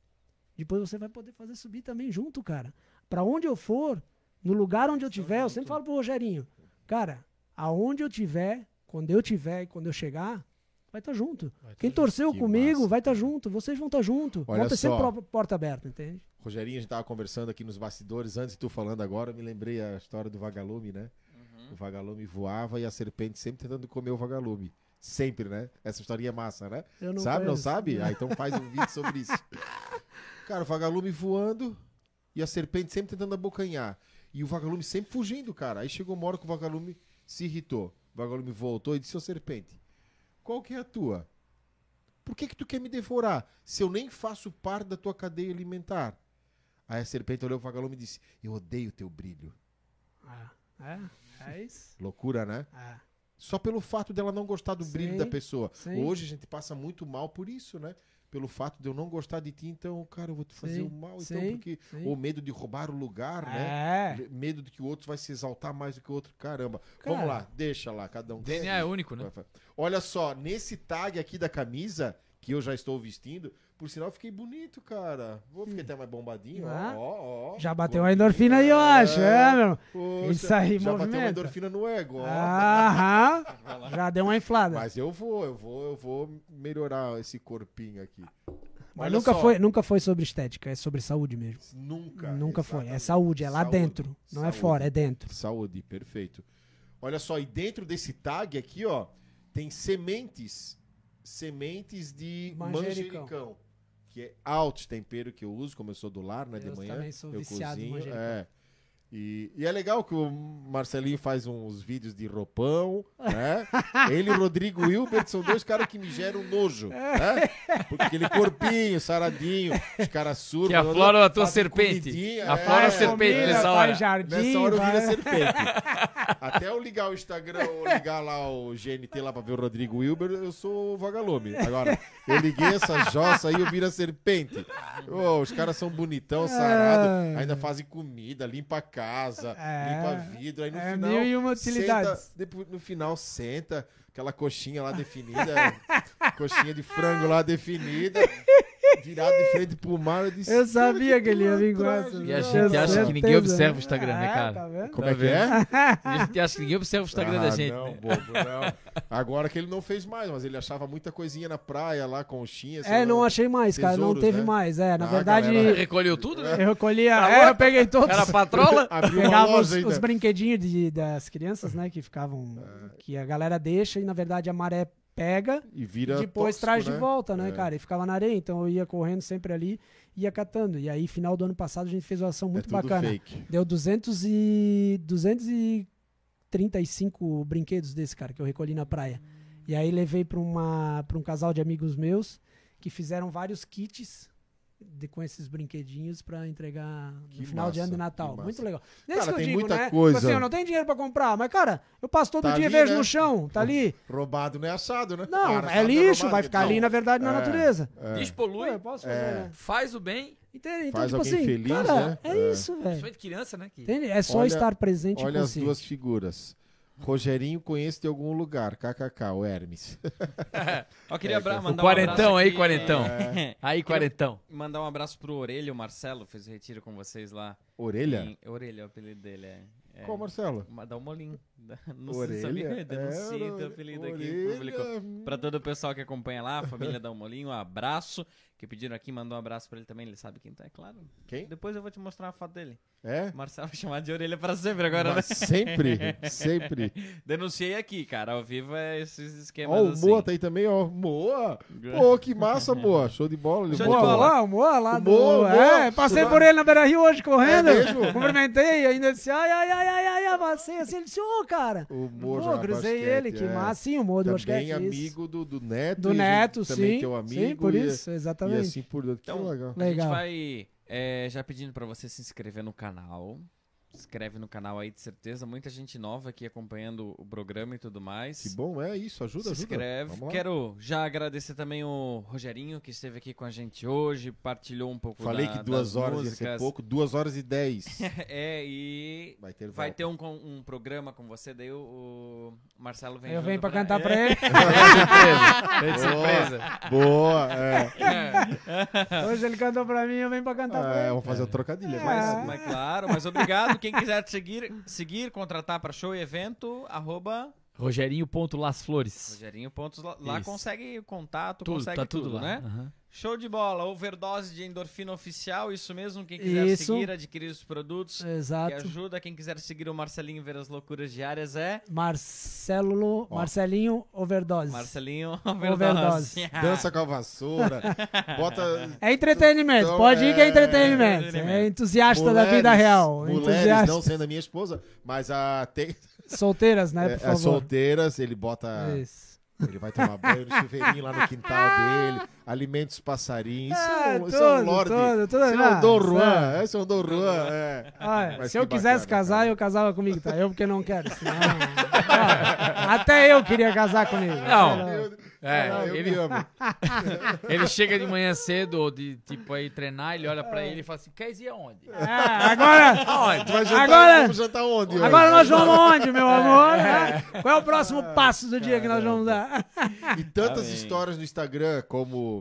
depois você vai poder fazer subir também junto, cara. Pra onde eu for, no lugar onde eu tiver, eu sempre falo pro Rogerinho, cara, aonde eu tiver, quando eu tiver e quando eu chegar, vai estar junto. Quem torceu Que comigo massa. vai estar junto, vocês vão estar junto. Olha vão ter sempre porta aberta, entende? Rogerinho, a gente tava conversando aqui nos bastidores, antes de tu falando agora, eu me lembrei a história do vagalume, né? Uhum. O vagalume voava e a serpente sempre tentando comer o vagalume. Sempre, né? Essa historinha é massa, né? Eu não sabe, não conheço. sabe? Ah, então faz um vídeo sobre isso. Cara, o vagalume voando e a serpente sempre tentando abocanhar. E o vagalume sempre fugindo, cara. Aí chegou uma hora que o vagalume se irritou. O vagalume voltou e disse, ô serpente, qual que é a tua? Por que que tu quer me devorar se eu nem faço parte da tua cadeia alimentar? Aí a serpente olhou pro vagalume e disse, eu odeio teu brilho. Ah, é, é isso. Loucura, né? É. Só pelo fato dela não gostar do brilho Sim, da pessoa. sim. Hoje a gente passa muito mal por isso, né? Pelo fato de eu não gostar de ti, então, cara, eu vou te fazer Sim, o mal, então, sim, porque. sim. Ou medo de roubar o lugar, né? É. Medo de que o outro vai se exaltar mais do que o outro. Caramba. Cara. Vamos lá, deixa lá, cada um. DNA é único, né? Olha só, nesse tag aqui da camisa, que eu já estou vestindo, por sinal, eu fiquei bonito, cara. Vou ficar até mais bombadinho, ó, Ah. ó, ó. Já bateu a Gordinho. endorfina aí, eu acho. É, meu. Poxa, Isso aí já bateu uma movimenta. endorfina no ego, ó. Aham. Já deu uma inflada. Mas, Mas eu vou, eu vou, eu vou melhorar esse corpinho aqui. Olha nunca, só, foi, nunca foi sobre estética, é sobre saúde mesmo. Nunca. nunca foi. É exatamente. saúde, é lá Saúde, dentro. Não é saúde. fora, é dentro. Saúde, perfeito. Olha só, e dentro desse tag aqui, ó, tem sementes, sementes de Manjericão. manjericão, que é alto tempero que eu uso, como eu sou do lar, né, de Eu manhã. também sou eu viciado cozinho, manjericão. é. E, e é legal que o Marcelinho faz uns vídeos de roupão, né? Ele e o Rodrigo Hilbert são dois caras que me geram nojo, né? Porque aquele corpinho, saradinho, os caras surdos. Que aflora a tua serpente. comidinha, Aflora a é. serpente Comida, nessa hora. jardim, Nessa hora eu viro a serpente. Até eu ligar o Instagram ou ligar lá o GNT lá pra ver o Rodrigo Wilber, eu sou vagalume. Agora, eu liguei essa jossa aí, eu viro a serpente. Ô, os caras são bonitão, sarados, ainda fazem comida, limpa a casa, É. limpa vidro. Aí no É final. mil e uma utilidades. Senta, depois, no final, senta, aquela coxinha lá definida, coxinha de frango lá definida, virado de frente pro mar. Eu, disse, Eu sabia que ele ia vir com essa. E a gente acha que certeza. ninguém observa o Instagram, né, É, cara? Tá vendo? Como é que é? E a gente acha que ninguém observa o Instagram da Ah, gente. Não, né? bobo, não. Agora que ele não fez mais, mas ele achava muita coisinha na praia lá, conchinha. sei É, lá. não achei mais, cara. Não Tesouros, teve né? mais. É, na Ah, verdade, galera. Recolheu tudo, né? eu recolhia. É, eu peguei todos. Era patrola? Pegava os, os brinquedinhos de- das crianças, né? Que ficavam. Que a galera deixa e na verdade a maré pega E vira e depois tóxico, traz de né? volta, né, É. cara? E ficava na areia. Então eu ia correndo sempre ali e ia catando. E aí, final do ano passado, a gente fez uma ação muito é bacana. fake. Deu 200 e 235 brinquedos desse, cara, que eu recolhi na praia. E aí levei para uma para um casal de amigos meus que fizeram vários kits de, com esses brinquedinhos para entregar Que no final de ano massa, e Natal. massa. Muito legal. É Cara, isso que eu tem digo, muita né? coisa. Tipo assim, eu não tenho dinheiro para comprar, mas cara, eu passo todo Tá dia e ali, vejo né? no chão, tá ali. Roubado não é achado, né? Não, Ah, é achado lixo, roubado, vai ficar ali, na verdade, na É, natureza. é. Despolui, Pô, posso fazer, É. né? faz o bem. Entende? Então, Faz tipo alguém assim, feliz, cara, né? é, É. isso, velho. Principalmente criança, né? Que... É só Olha- estar presente Olha e as consciente. duas figuras. Rogerinho conheço de algum lugar, kkk, o Hermes. Ó, queria É, abra- mandar O quarentão um abraço aí, aqui- quarentão. É. Aí, quarentão. Mandar um abraço pro Orelha, o Marcelo, fez o retiro com vocês lá. Orelha? Em... Orelha é o apelido dele, é. é. Qual, Marcelo? Dá um molinho. Não Orelha? sabia, denunciei É, teu apelido aqui público. Pra todo o pessoal que acompanha lá, a família Dá um Molinho, um abraço. Que pediram aqui, mandou um abraço pra ele também, ele sabe quem tá, é claro. Quem? Depois eu vou te mostrar a foto dele. É? Marcelo chamar de orelha pra sempre agora, Mas né? sempre, sempre. Denunciei aqui, cara. Ao vivo é esses esquemas Ó, o assim. Moa tá aí também, ó. Moa! Pô, que massa, Moa. Show de bola. Show de Moa. Moa, bola. lá, o Moa lá O do... Moa, é, passei por ele na Beira Rio hoje correndo. É mesmo? Cumprimentei, ainda disse, ai, ai, ai, ai, ai, ai, passei assim, ele disse, ô, cara. O Moa Pô, cruzei basquete, ele, que é. massa. Sim, o Moa do Também basquete, isso. amigo do, do Neto. Do Neto, também sim. teu amigo. sim, por e- isso, E exatamente. assim por dentro. Que Então, legal. A gente Legal. vai é, já pedindo pra você se inscrever no canal. Se inscreve no canal aí, de certeza. Muita gente nova aqui acompanhando o programa e tudo mais. Que bom, é isso. Ajuda, Se ajuda. inscreve. Quero já agradecer também o Rogerinho, que esteve aqui com a gente hoje, partilhou um pouco Falei da- que duas das horas ia ser músicas. pouco. Duas horas e dez. é, e Vai ter vai ter um, um programa com você, daí o, o Marcelo vem Aí eu venho pra cantar É. pra ele. É de surpresa. Boa, é. Hoje ele cantou pra mim, eu venho pra cantar pra é ele. vamos fazer o trocadilho. É. agora. Mas, mas claro, mas obrigado. Quem quiser te seguir, seguir, contratar para show e evento, arroba Rogerinho.lasflores. Rogerinho lá, Isso. consegue contato, Tudo, consegue tá tudo, lá. né? Aham. Show de bola, overdose de endorfina oficial, isso mesmo. Quem quiser Isso. seguir, adquirir os produtos, que Exato. ajuda. Quem quiser seguir o Marcelinho e ver as loucuras diárias é Marcelo. Marcelinho Overdose. Marcelinho Overdose. Overdose. Dança com a vassoura. Bota. É entretenimento, Então, pode ir que é é, entretenimento. entretenimento. É entusiasta da mulheres- vida real. Mulheres, entusiasta. não sendo a minha esposa, mas a tem, Solteiras, né, é, por é favor. solteiras, ele bota. Isso. Ele vai tomar banho no chuveirinho lá no quintal dele, alimenta os passarinhos. Isso é, É, um, isso é um tudo, lorde. tudo, tudo. Esse é Ah, um Dom Juan. sabe. Esse é um Dom Juan. É. Olha, Mas se eu quisesse bacana, casar, cara. eu casava comigo, tá? Eu porque não quero. senão- Ah, até eu queria casar comigo. Não. Eu- É, Ah, eu ele, me amo. ele chega de manhã cedo, ou de tipo aí treinar, ele olha pra ele e fala assim: quer ir aonde? É, agora, Tu vai jantar, Agora- vamos jantar onde? hoje? agora nós vamos onde, meu amor? né? Qual é o próximo passo do dia que nós vamos dar? E tantas histórias no Instagram como.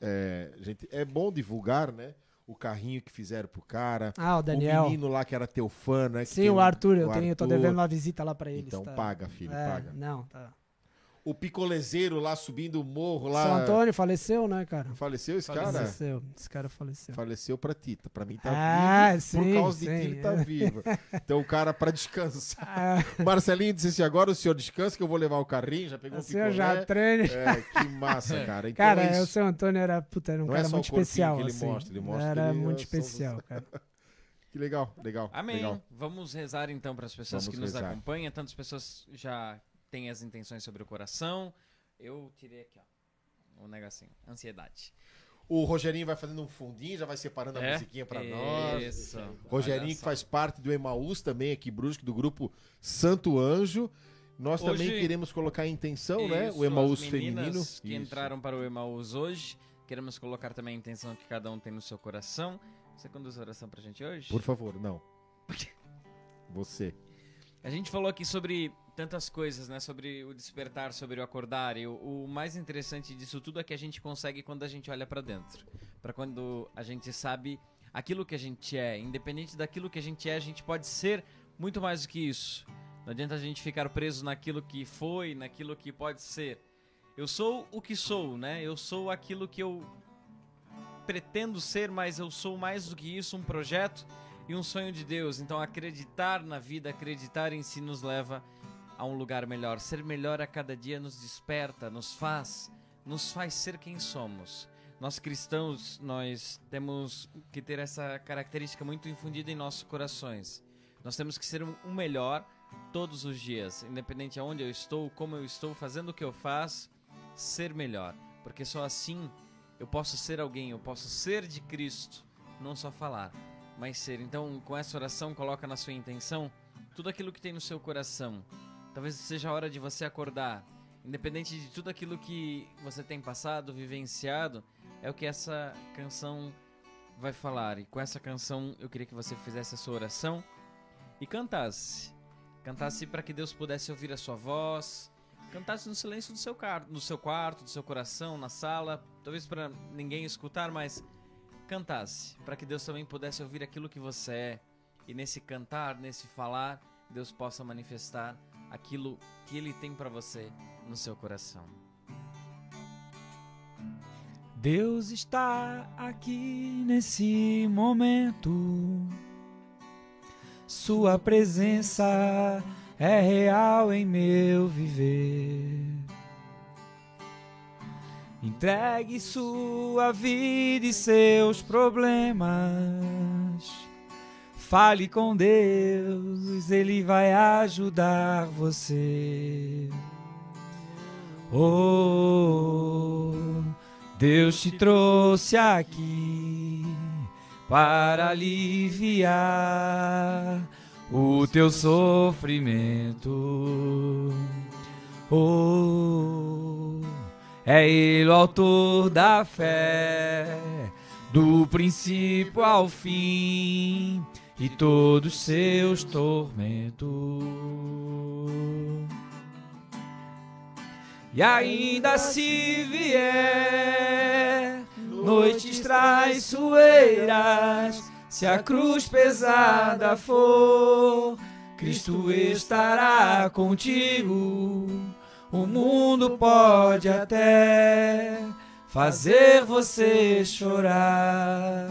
É, gente, é bom divulgar, né? O carrinho que fizeram pro cara. Ah, o O Daniel. menino lá que era teu fã, né? Sim, o Arthur, eu, o tenho, eu tô devendo uma visita lá pra eles. Então tá? paga, filho, É, paga. Não, tá. O picolezeiro lá subindo o morro lá. São Antônio faleceu, né, cara? Faleceu esse cara? Faleceu. Esse cara faleceu. Faleceu pra ti. Pra mim tá Ah, vivo. sim, por causa de sim, ti ele tá é. vivo. Então o cara pra descansar. Ah, Marcelinho disse assim: agora o senhor descansa que eu vou levar o carrinho. Já pegou o o senhor picolé. já treina. É, que massa, cara. Então Cara, é o seu Antônio era, puta, era um Não é cara só muito especial, que ele assim. mostra, ele mostra era que ele muito é- especial, cara. Que legal, legal. Amém. legal. Vamos rezar então para as pessoas Vamos que nos rezar. acompanham. Tantas pessoas já têm as intenções sobre o coração. Eu tirei aqui, ó. O negocinho. Ansiedade. O Rogerinho vai fazendo um fundinho, já vai separando a É? musiquinha pra nós. Isso. Rogerinho que faz parte do Emaús também aqui, Brusque, do grupo Santo Anjo. Nós Hoje- também queremos colocar em intenção, né? Isso, O Emaús feminino. que Isso. entraram para o Emaús hoje. Queremos colocar também a intenção que cada um tem no seu coração. Você conduz a oração pra gente hoje? Por favor, não. Você. A gente falou aqui sobre tantas coisas, né? Sobre o despertar, sobre o acordar. E o, o mais interessante disso tudo é que a gente consegue quando a gente olha pra dentro. Pra quando a gente sabe aquilo que a gente é. Independente daquilo que a gente é, a gente pode ser muito mais do que isso. Não adianta a gente ficar preso naquilo que foi, naquilo que pode ser. Eu sou o que sou, né? Eu sou aquilo que eu pretendo ser, mas eu sou mais do que isso, um projeto e um sonho de Deus. Então acreditar na vida, acreditar em si nos leva a um lugar melhor. Ser melhor a cada dia nos desperta, nos faz, nos faz ser quem somos. Nós cristãos, nós temos que ter essa característica muito infundida em nossos corações. Nós temos que ser um um melhor todos os dias, independente de onde eu estou, como eu estou, fazendo o que eu faço, ser melhor, porque só assim eu posso ser alguém, eu posso ser de Cristo, não só falar, mas ser. Então, com essa oração, coloca na sua intenção tudo aquilo que tem no seu coração. Talvez seja a hora de você acordar, independente de tudo aquilo que você tem passado, vivenciado, é o que essa canção vai falar. E com essa canção, eu queria que você fizesse a sua oração e cantasse. Cantasse para que Deus pudesse ouvir a sua voz, cantasse no silêncio do seu, car no seu quarto, do seu coração, na sala, talvez para ninguém escutar, mas cantasse, para que Deus também pudesse ouvir aquilo que você é. E nesse cantar, nesse falar, Deus possa manifestar aquilo que Ele tem para você no seu coração. Deus está aqui nesse momento. Sua presença é real em meu viver. Entregue sua vida e seus problemas. Fale com Deus, Ele vai ajudar você. Oh, Deus te trouxe aqui para aliviar o teu sofrimento. Oh, é Ele o autor da fé, do princípio ao fim e todos seus tormentos. E ainda se vier noites traiçoeiras, se a cruz pesada for, Cristo estará contigo. O mundo pode até fazer você chorar,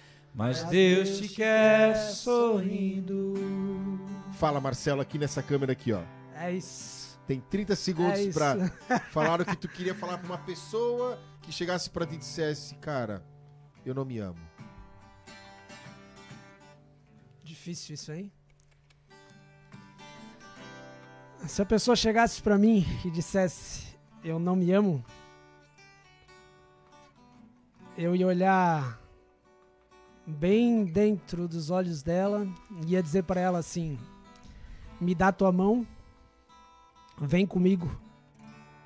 mas Deus te quer sorrindo. Fala, Marcelo, aqui nessa câmera aqui, ó. É isso. Tem 30 segundos É pra falar o que tu queria falar pra uma pessoa que chegasse pra ti e dissesse, cara, eu não me amo? Difícil isso, hein? Se a pessoa chegasse pra mim e dissesse, eu não me amo, eu ia olhar bem dentro dos olhos dela ia dizer pra ela assim: me dá tua mão, vem comigo,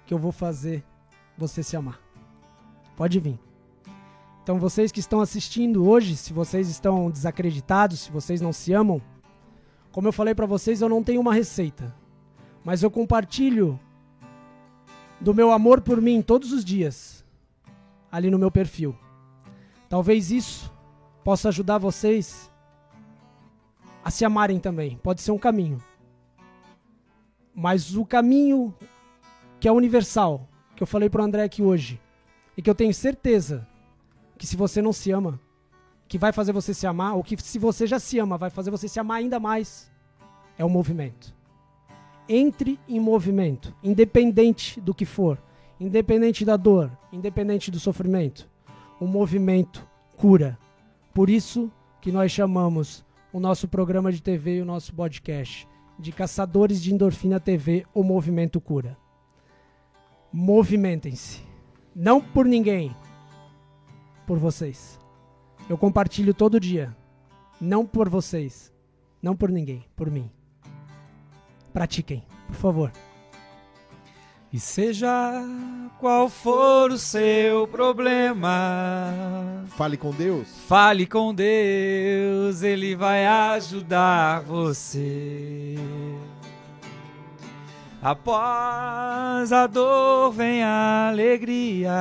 que eu vou fazer você se amar. Pode vir. Então, vocês que estão assistindo hoje, se vocês estão desacreditados, se vocês não se amam, como eu falei pra vocês, eu não tenho uma receita, mas eu compartilho do meu amor por mim todos os dias ali no meu perfil. Talvez isso possa ajudar vocês a se amarem também. Pode ser um caminho. Mas o caminho que é universal, que eu falei pro André aqui hoje, e que eu tenho certeza que se você não se ama, que vai fazer você se amar, ou que se você já se ama, vai fazer você se amar ainda mais, é o movimento. Entre em movimento, independente do que for, independente da dor, independente do sofrimento. O movimento cura. Por isso que nós chamamos o nosso programa de TV e o nosso podcast de Caçadores de Endorfina TV, o Movimento Cura. Movimentem-se. Não por ninguém, por vocês. Eu compartilho todo dia. Não por vocês. Não por ninguém, por mim. Pratiquem, por favor. E seja qual for o seu problema, Fale com Deus. fale com Deus, Ele vai ajudar você. Após a dor vem a alegria,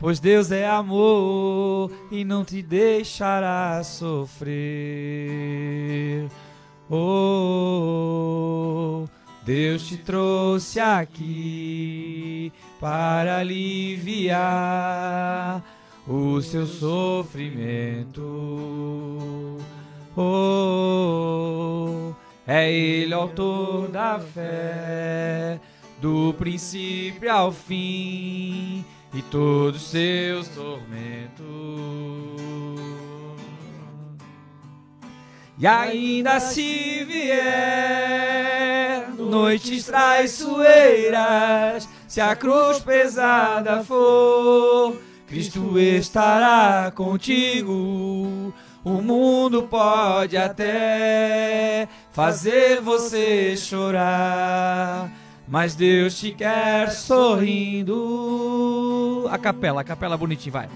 pois Deus é amor e não te deixará sofrer. Oh, Deus te trouxe aqui para aliviar o seu sofrimento. Oh, é Ele autor da fé, do princípio ao fim, e todos seus tormentos. E ainda se vier noites traiçoeiras, se a cruz pesada for, Cristo estará contigo. O mundo pode até fazer você chorar, mas Deus te quer sorrindo. A capela, a capela bonitinho, vai.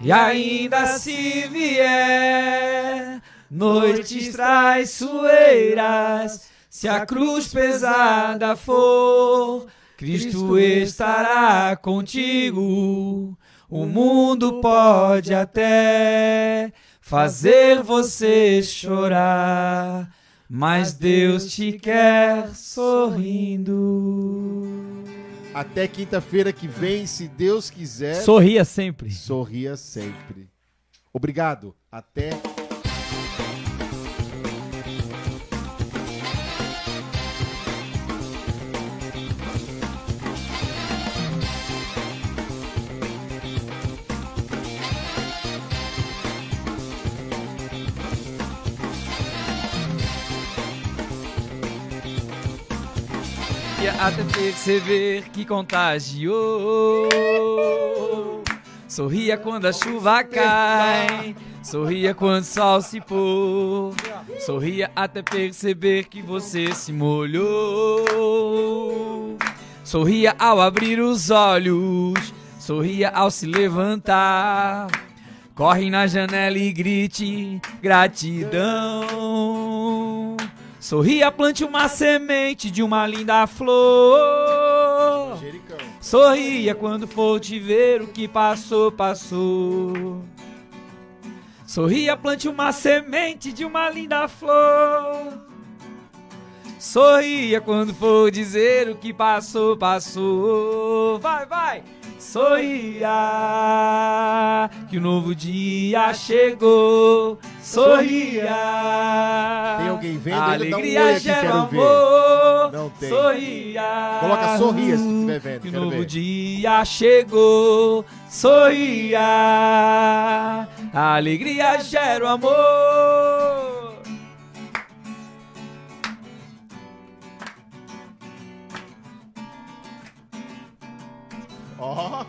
E ainda se vier noites traiçoeiras, se a cruz pesada for, Cristo estará contigo. O mundo pode até fazer você chorar, mas Deus te quer sorrindo. Até quinta-feira que vem, se Deus quiser. Sorria sempre. Sorria sempre. Obrigado. Até. Até perceber que contagiou. Sorria quando a chuva cai, sorria quando o sol se pôr. Sorria até perceber que você se molhou. Sorria ao abrir os olhos, sorria ao se levantar. Corre na janela e grite gratidão. Sorria, plante uma semente de uma linda flor. Sorria quando for te ver o que passou, passou. Sorria, plante uma semente de uma linda flor. Sorria quando for dizer o que passou, passou. Vai, vai! Sorria, que o novo dia chegou, sorria. Tem alguém vendo? A Ele dá um alegria gera amor, Não tem. sorria. Coloca sorria se estiver vendo, Que o novo ver. dia chegou, sorria. A alegria gera amor. Ó,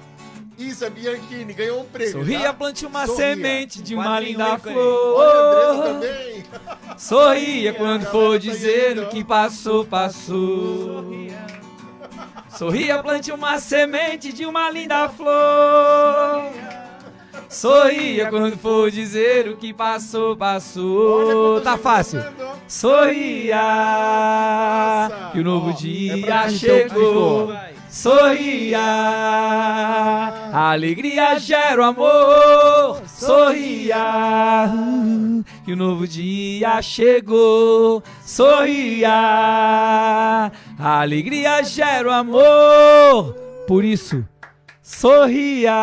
isso é Bianchini, ganhou um prêmio. Sorria, tá? plante uma Sorria. semente de uma linda ícone. Olha, flor. também. Sorria quando A for tá dizer o que passou, passou. Sorria, plante uma semente de uma linda flor. Sorria quando for dizer o que passou, Olha passou. quanta Tá gente fácil. Sorria, Nossa. que o novo Ó, é dia então, chegou. Sorria, alegria gera o amor. Sorria, que o novo dia chegou. Sorria, alegria gera o amor. Por isso, sorria.